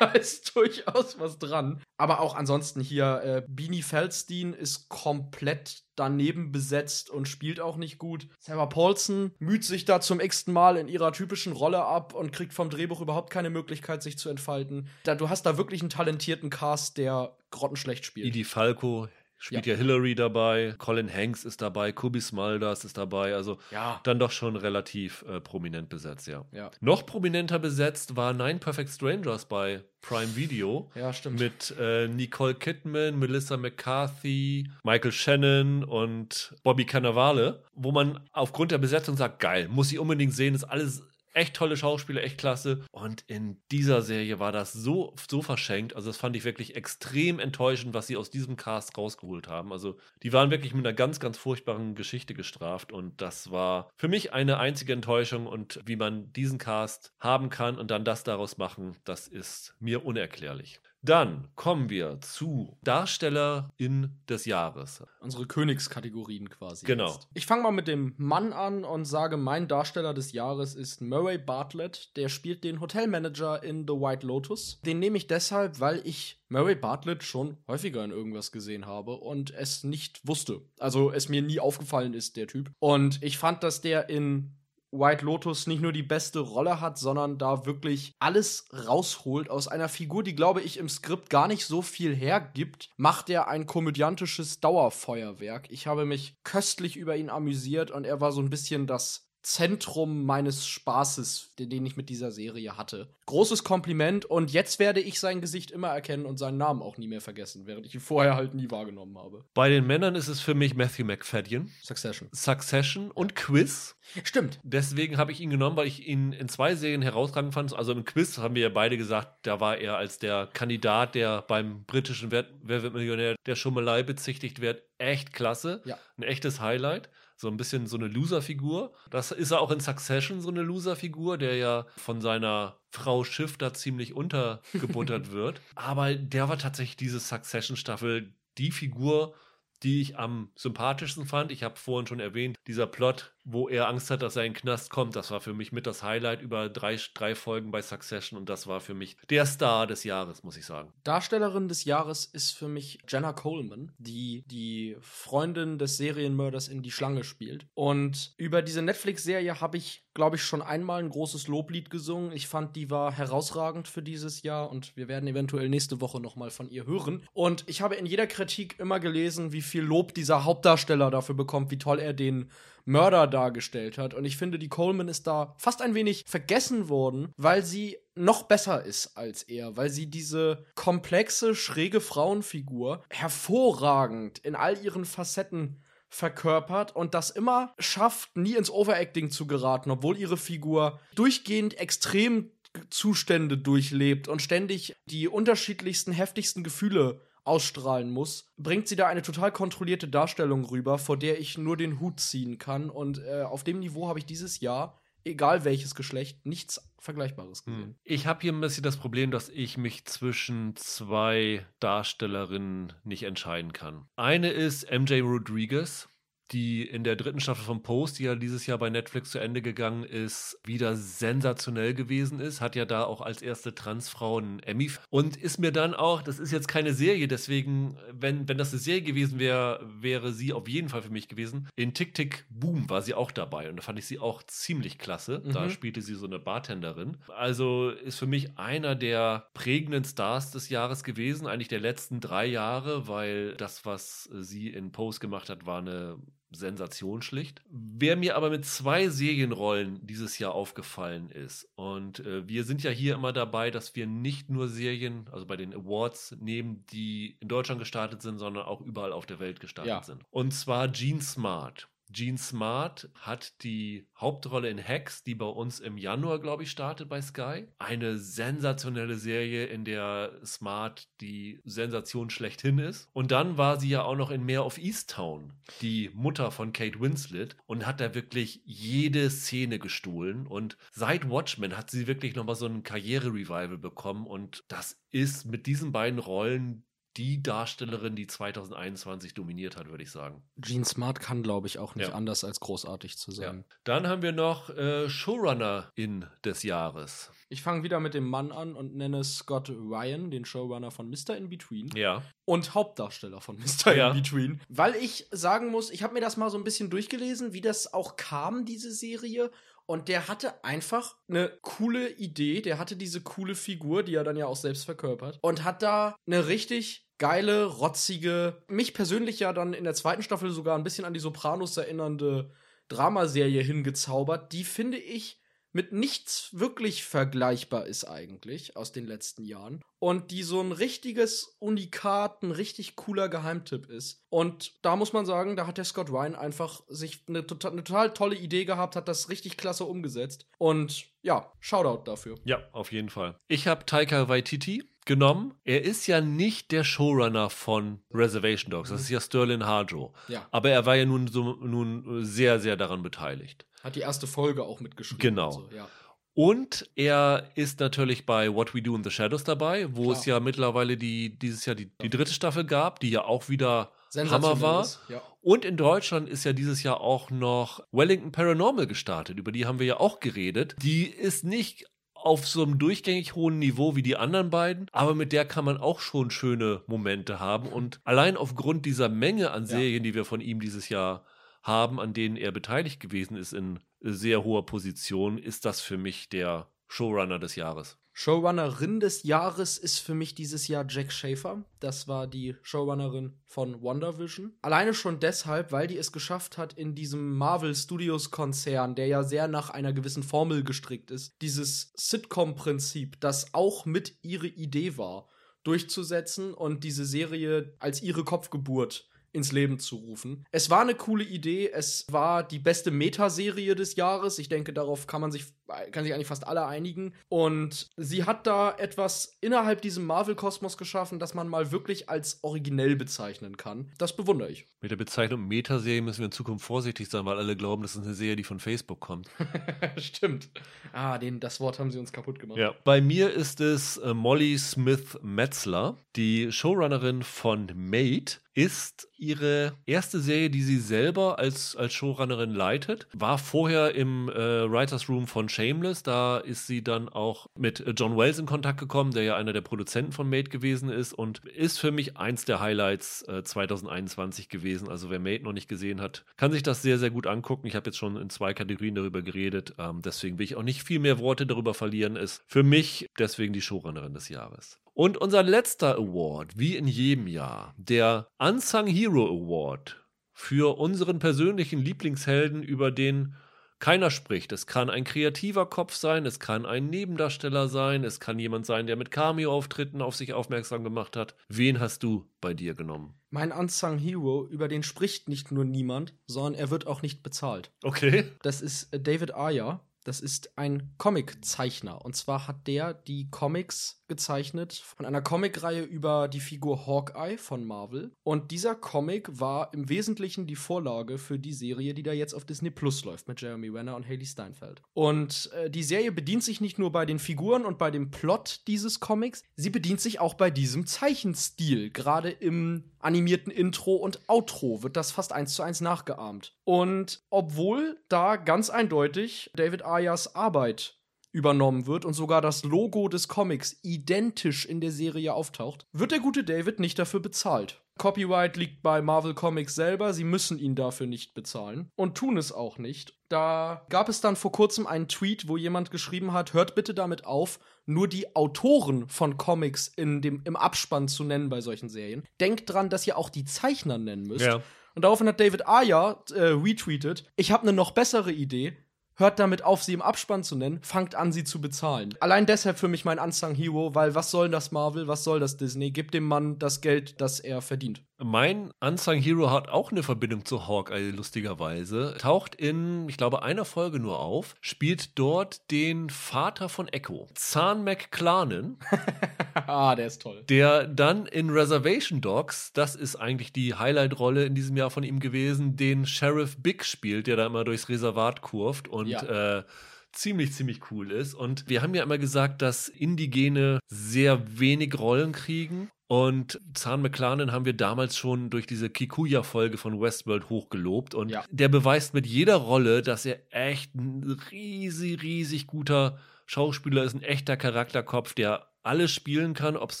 S2: da ist durchaus was dran. Aber auch ansonsten hier, äh, Beanie Feldstein ist komplett daneben besetzt und spielt auch nicht gut. Sarah Paulson müht sich da zum x Mal in ihrer typischen Rolle ab und kriegt vom Drehbuch überhaupt keine Möglichkeit, sich zu entfalten. Da, du hast da wirklich einen talentierten Cast, der grottenschlecht spielt.
S1: Idi Falco spielt ja. ja. Hillary dabei, Colin Hanks ist dabei, Kubi Smulders ist dabei, also
S2: ja.
S1: dann doch schon relativ äh, prominent besetzt, ja.
S2: ja.
S1: Noch prominenter besetzt war Nine Perfect Strangers bei Prime Video.
S2: Ja, stimmt.
S1: Mit äh, Nicole Kidman, Melissa McCarthy, Michael Shannon und Bobby Cannavale, wo man aufgrund der Besetzung sagt, geil, muss ich unbedingt sehen, ist alles echt tolle Schauspieler, echt klasse. Und in dieser Serie war das so, so verschenkt. Also, das fand ich wirklich extrem enttäuschend, was sie aus diesem Cast rausgeholt haben. Also, die waren wirklich mit einer ganz, ganz furchtbaren Geschichte gestraft. Und das war für mich eine einzige Enttäuschung. Und wie man diesen Cast haben kann und dann das daraus machen, das ist mir unerklärlich. Dann kommen wir zu Darstellerin des Jahres.
S2: Unsere Königskategorien quasi.
S1: Genau. Jetzt.
S2: Ich fange mal mit dem Mann an und sage, mein Darsteller des Jahres ist Murray Bartlett. Der spielt den Hotelmanager in The White Lotus. Den nehme ich deshalb, weil ich Murray Bartlett schon häufiger in irgendwas gesehen habe und es nicht wusste. Also es mir nie aufgefallen ist, der Typ. Und ich fand, dass der in White Lotus nicht nur die beste Rolle hat, sondern da wirklich alles rausholt aus einer Figur, die, glaube ich, im Skript gar nicht so viel hergibt, macht er ein komödiantisches Dauerfeuerwerk. Ich habe mich köstlich über ihn amüsiert und er war so ein bisschen das Zentrum meines Spaßes, den ich mit dieser Serie hatte. Großes Kompliment und jetzt werde ich sein Gesicht immer erkennen und seinen Namen auch nie mehr vergessen, während ich ihn vorher halt nie wahrgenommen habe.
S1: Bei den Männern ist es für mich Matthew McFadden.
S2: Succession.
S1: Succession und Quiz.
S2: Stimmt.
S1: Deswegen habe ich ihn genommen, weil ich ihn in zwei Serien herausragend fand. Also im Quiz haben wir ja beide gesagt, da war er als der Kandidat, der beim britischen Wer, Wer wird Millionär der Schummelei bezichtigt wird, echt klasse.
S2: Ja.
S1: Ein echtes Highlight so ein bisschen so eine Loser-Figur. Das ist er auch in Succession so eine Loser-Figur, der ja von seiner Frau Schiff da ziemlich untergebuttert wird. Aber der war tatsächlich diese Succession-Staffel die Figur, die ich am sympathischsten fand. Ich habe vorhin schon erwähnt, dieser Plot wo er Angst hat, dass er in den Knast kommt. Das war für mich mit das Highlight über drei, drei Folgen bei Succession und das war für mich der Star des Jahres, muss ich sagen.
S2: Darstellerin des Jahres ist für mich Jenna Coleman, die die Freundin des Serienmörders in die Schlange spielt. Und über diese Netflix-Serie habe ich, glaube ich, schon einmal ein großes Loblied gesungen. Ich fand, die war herausragend für dieses Jahr und wir werden eventuell nächste Woche nochmal von ihr hören. Und ich habe in jeder Kritik immer gelesen, wie viel Lob dieser Hauptdarsteller dafür bekommt, wie toll er den Mörder dargestellt hat. Und ich finde, die Coleman ist da fast ein wenig vergessen worden, weil sie noch besser ist als er, weil sie diese komplexe, schräge Frauenfigur hervorragend in all ihren Facetten verkörpert und das immer schafft, nie ins Overacting zu geraten, obwohl ihre Figur durchgehend extrem Zustände durchlebt und ständig die unterschiedlichsten, heftigsten Gefühle ausstrahlen muss, bringt sie da eine total kontrollierte Darstellung rüber, vor der ich nur den Hut ziehen kann. Und äh, auf dem Niveau habe ich dieses Jahr egal welches Geschlecht, nichts Vergleichbares gesehen. Hm.
S1: Ich habe hier ein bisschen das Problem, dass ich mich zwischen zwei Darstellerinnen nicht entscheiden kann. Eine ist MJ Rodriguez, die in der dritten Staffel von Post, die ja dieses Jahr bei Netflix zu Ende gegangen ist, wieder sensationell gewesen ist. Hat ja da auch als erste Transfrau einen Emmy. Und ist mir dann auch, das ist jetzt keine Serie, deswegen, wenn, wenn das eine Serie gewesen wäre, wäre sie auf jeden Fall für mich gewesen. In Tick Tick Boom war sie auch dabei und da fand ich sie auch ziemlich klasse. Mhm. Da spielte sie so eine Bartenderin. Also ist für mich einer der prägenden Stars des Jahres gewesen, eigentlich der letzten drei Jahre, weil das, was sie in Post gemacht hat, war eine Sensation schlicht. Wer mir aber mit zwei Serienrollen dieses Jahr aufgefallen ist, und äh, wir sind ja hier immer dabei, dass wir nicht nur Serien, also bei den Awards nehmen, die in Deutschland gestartet sind, sondern auch überall auf der Welt gestartet ja. sind. Und zwar Gene Smart. Gene Smart hat die Hauptrolle in Hex, die bei uns im Januar, glaube ich, startet bei Sky. Eine sensationelle Serie, in der Smart die Sensation schlechthin ist. Und dann war sie ja auch noch in Mare of Easttown, die Mutter von Kate Winslet, und hat da wirklich jede Szene gestohlen. Und seit Watchmen hat sie wirklich nochmal so ein Karriere-Revival bekommen. Und das ist mit diesen beiden Rollen die Darstellerin, die 2021 dominiert hat, würde ich sagen.
S2: Jean Smart kann, glaube ich, auch nicht ja. anders als großartig zu sein.
S1: Ja. Dann haben wir noch äh, Showrunner in des Jahres.
S2: Ich fange wieder mit dem Mann an und nenne Scott Ryan, den Showrunner von Mr. In Between.
S1: Ja.
S2: Und Hauptdarsteller von Mr. Ja. In Between. Weil ich sagen muss, ich habe mir das mal so ein bisschen durchgelesen, wie das auch kam, diese Serie. Und der hatte einfach eine coole Idee, der hatte diese coole Figur, die er dann ja auch selbst verkörpert. Und hat da eine richtig geile, rotzige, mich persönlich ja dann in der zweiten Staffel sogar ein bisschen an die Sopranos erinnernde Dramaserie hingezaubert, die finde ich mit nichts wirklich vergleichbar ist eigentlich aus den letzten Jahren und die so ein richtiges Unikat, ein richtig cooler Geheimtipp ist. Und da muss man sagen, da hat der Scott Ryan einfach sich eine total, eine total tolle Idee gehabt, hat das richtig klasse umgesetzt und ja, Shoutout dafür.
S1: Ja, auf jeden Fall. Ich habe Taika Waititi genommen. Er ist ja nicht der Showrunner von Reservation Dogs. Das ist ja Sterling Harjo. Ja. Aber er war ja nun, so, nun sehr, sehr daran beteiligt.
S2: Hat die erste Folge auch mitgeschrieben.
S1: Genau. Und, so, ja. und er ist natürlich bei What We Do in the Shadows dabei, wo Klar. es ja mittlerweile die, dieses Jahr die, die dritte Staffel gab, die ja auch wieder Hammer war. Ja. Und in Deutschland ist ja dieses Jahr auch noch Wellington Paranormal gestartet. Über die haben wir ja auch geredet. Die ist nicht auf so einem durchgängig hohen Niveau wie die anderen beiden, aber mit der kann man auch schon schöne Momente haben. Und allein aufgrund dieser Menge an Serien, ja. die wir von ihm dieses Jahr haben, an denen er beteiligt gewesen ist in sehr hoher Position, ist das für mich der Showrunner des Jahres.
S2: Showrunnerin des Jahres ist für mich dieses Jahr Jack Schaefer. Das war die Showrunnerin von WandaVision. Alleine schon deshalb, weil die es geschafft hat, in diesem Marvel Studios Konzern, der ja sehr nach einer gewissen Formel gestrickt ist, dieses Sitcom-Prinzip, das auch mit ihre Idee war, durchzusetzen und diese Serie als ihre Kopfgeburt ins Leben zu rufen. Es war eine coole Idee, es war die beste Metaserie des Jahres. Ich denke, darauf kann man sich kann sich eigentlich fast alle einigen und sie hat da etwas innerhalb diesem Marvel-Kosmos geschaffen, das man mal wirklich als originell bezeichnen kann. Das bewundere ich.
S1: Mit der Bezeichnung Metaserie müssen wir in Zukunft vorsichtig sein, weil alle glauben, das ist eine Serie, die von Facebook kommt.
S2: Stimmt. Ah, den, das Wort haben sie uns kaputt gemacht.
S1: Ja. Bei mir ist es äh, Molly Smith Metzler, die Showrunnerin von Made ist ihre erste Serie, die sie selber als, als Showrunnerin leitet. War vorher im äh, Writers Room von Shameless. Da ist sie dann auch mit John Wells in Kontakt gekommen, der ja einer der Produzenten von Made gewesen ist und ist für mich eins der Highlights äh, 2021 gewesen. Also wer Made noch nicht gesehen hat, kann sich das sehr, sehr gut angucken. Ich habe jetzt schon in zwei Kategorien darüber geredet. Ähm, deswegen will ich auch nicht viel mehr Worte darüber verlieren. Ist für mich deswegen die Showrunnerin des Jahres. Und unser letzter Award, wie in jedem Jahr, der Unsung Hero Award für unseren persönlichen Lieblingshelden, über den keiner spricht. Es kann ein kreativer Kopf sein, es kann ein Nebendarsteller sein, es kann jemand sein, der mit Cameo-Auftritten auf sich aufmerksam gemacht hat. Wen hast du bei dir genommen?
S2: Mein Unsung Hero, über den spricht nicht nur niemand, sondern er wird auch nicht bezahlt.
S1: Okay.
S2: Das ist David Ayer. Das ist ein Comiczeichner. Und zwar hat der die Comics gezeichnet von einer Comicreihe über die Figur Hawkeye von Marvel. Und dieser Comic war im Wesentlichen die Vorlage für die Serie, die da jetzt auf Disney Plus läuft mit Jeremy Renner und Haley Steinfeld. Und äh, die Serie bedient sich nicht nur bei den Figuren und bei dem Plot dieses Comics, sie bedient sich auch bei diesem Zeichenstil. Gerade im animierten Intro und Outro wird das fast eins zu eins nachgeahmt. Und obwohl da ganz eindeutig David Ayers Arbeit übernommen wird und sogar das Logo des Comics identisch in der Serie auftaucht, wird der gute David nicht dafür bezahlt. Copyright liegt bei Marvel Comics selber, sie müssen ihn dafür nicht bezahlen und tun es auch nicht. Da gab es dann vor kurzem einen Tweet, wo jemand geschrieben hat, hört bitte damit auf, nur die Autoren von Comics in dem, im Abspann zu nennen bei solchen Serien. Denkt dran, dass ihr auch die Zeichner nennen müsst. Ja. Und daraufhin hat David Ayer äh, retweetet, ich habe eine noch bessere Idee hört damit auf, sie im Abspann zu nennen, fangt an, sie zu bezahlen. Allein deshalb für mich mein Unsung Hero, weil was soll das Marvel, was soll das Disney? Gib dem Mann das Geld, das er verdient.
S1: Mein Unsung Hero hat auch eine Verbindung zu Hawkeye, lustigerweise. Taucht in, ich glaube, einer Folge nur auf, spielt dort den Vater von Echo, Zahn McClarnon.
S2: ah, der ist toll.
S1: Der dann in Reservation Dogs, das ist eigentlich die Highlight-Rolle in diesem Jahr von ihm gewesen, den Sheriff Big spielt, der da immer durchs Reservat kurft und ja. äh, ziemlich, ziemlich cool ist. Und wir haben ja immer gesagt, dass Indigene sehr wenig Rollen kriegen. Und Zahn McClarnon haben wir damals schon durch diese Kikuya-Folge von Westworld hochgelobt. Und ja. der beweist mit jeder Rolle, dass er echt ein riesig, riesig guter Schauspieler ist, ein echter Charakterkopf, der alles spielen kann, ob es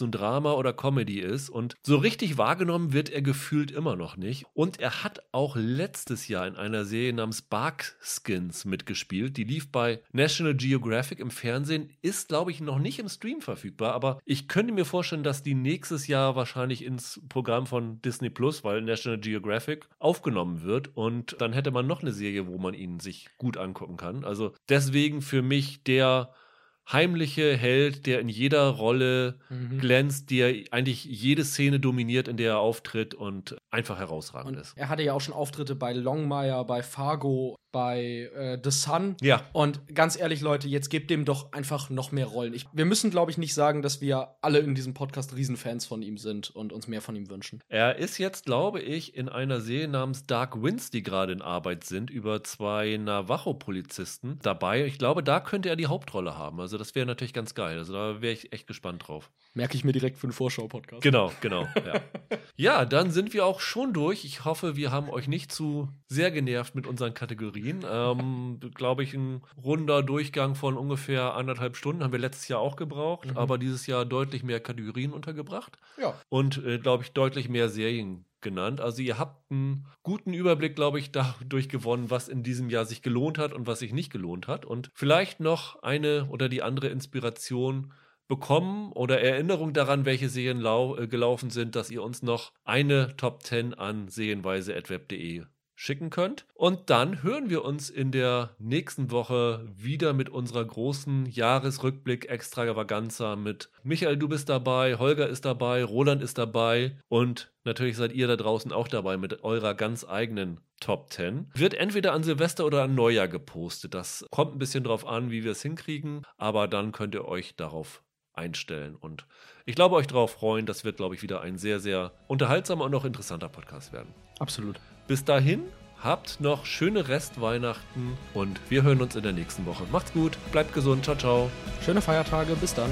S1: ein Drama oder Comedy ist. Und so richtig wahrgenommen wird er gefühlt immer noch nicht. Und er hat auch letztes Jahr in einer Serie namens Barkskins mitgespielt. Die lief bei National Geographic im Fernsehen, ist, glaube ich, noch nicht im Stream verfügbar. Aber ich könnte mir vorstellen, dass die nächstes Jahr wahrscheinlich ins Programm von Disney Plus, weil National Geographic aufgenommen wird. Und dann hätte man noch eine Serie, wo man ihn sich gut angucken kann. Also deswegen für mich der heimliche Held, der in jeder Rolle mhm. glänzt, der eigentlich jede Szene dominiert, in der er auftritt und einfach herausragend
S2: und
S1: ist.
S2: Er hatte ja auch schon Auftritte bei Longmire, bei Fargo, bei äh, The Sun.
S1: Ja.
S2: Und ganz ehrlich, Leute, jetzt gebt dem doch einfach noch mehr Rollen. Ich, wir müssen, glaube ich, nicht sagen, dass wir alle in diesem Podcast Riesenfans von ihm sind und uns mehr von ihm wünschen.
S1: Er ist jetzt, glaube ich, in einer Serie namens Dark Winds, die gerade in Arbeit sind, über zwei Navajo-Polizisten dabei. Ich glaube, da könnte er die Hauptrolle haben. Also das wäre natürlich ganz geil. Also da wäre ich echt gespannt drauf.
S2: Merke ich mir direkt für einen Vorschau-Podcast.
S1: Genau, genau. Ja. ja, dann sind wir auch schon durch. Ich hoffe, wir haben euch nicht zu sehr genervt mit unseren Kategorien. Kategorien. Ähm, Glaube ich, ein runder Durchgang von ungefähr anderthalb Stunden haben wir letztes Jahr auch gebraucht, mhm. aber dieses Jahr deutlich mehr Kategorien untergebracht.
S2: Ja.
S1: Und, äh, glaube ich, deutlich mehr Serien genannt. Also ihr habt einen guten Überblick, glaube ich, dadurch gewonnen, was in diesem Jahr sich gelohnt hat und was sich nicht gelohnt hat. Und vielleicht noch eine oder die andere Inspiration bekommen oder Erinnerung daran, welche Serien äh, gelaufen sind, dass ihr uns noch eine Top 10 an serienweise.web.de schicken könnt. Und dann hören wir uns in der nächsten Woche wieder mit unserer großen Jahresrückblick Extravaganza mit Michael, du bist dabei, Holger ist dabei, Roland ist dabei und natürlich seid ihr da draußen auch dabei mit eurer ganz eigenen Top 10. Wird entweder an Silvester oder an Neujahr gepostet. Das kommt ein bisschen drauf an, wie wir es hinkriegen, aber dann könnt ihr euch darauf einstellen und ich glaube euch darauf freuen. Das wird, glaube ich, wieder ein sehr, sehr unterhaltsamer und auch interessanter Podcast werden.
S2: Absolut.
S1: Bis dahin, habt noch schöne Restweihnachten und wir hören uns in der nächsten Woche. Macht's gut, bleibt gesund, ciao, ciao.
S2: Schöne Feiertage, bis dann.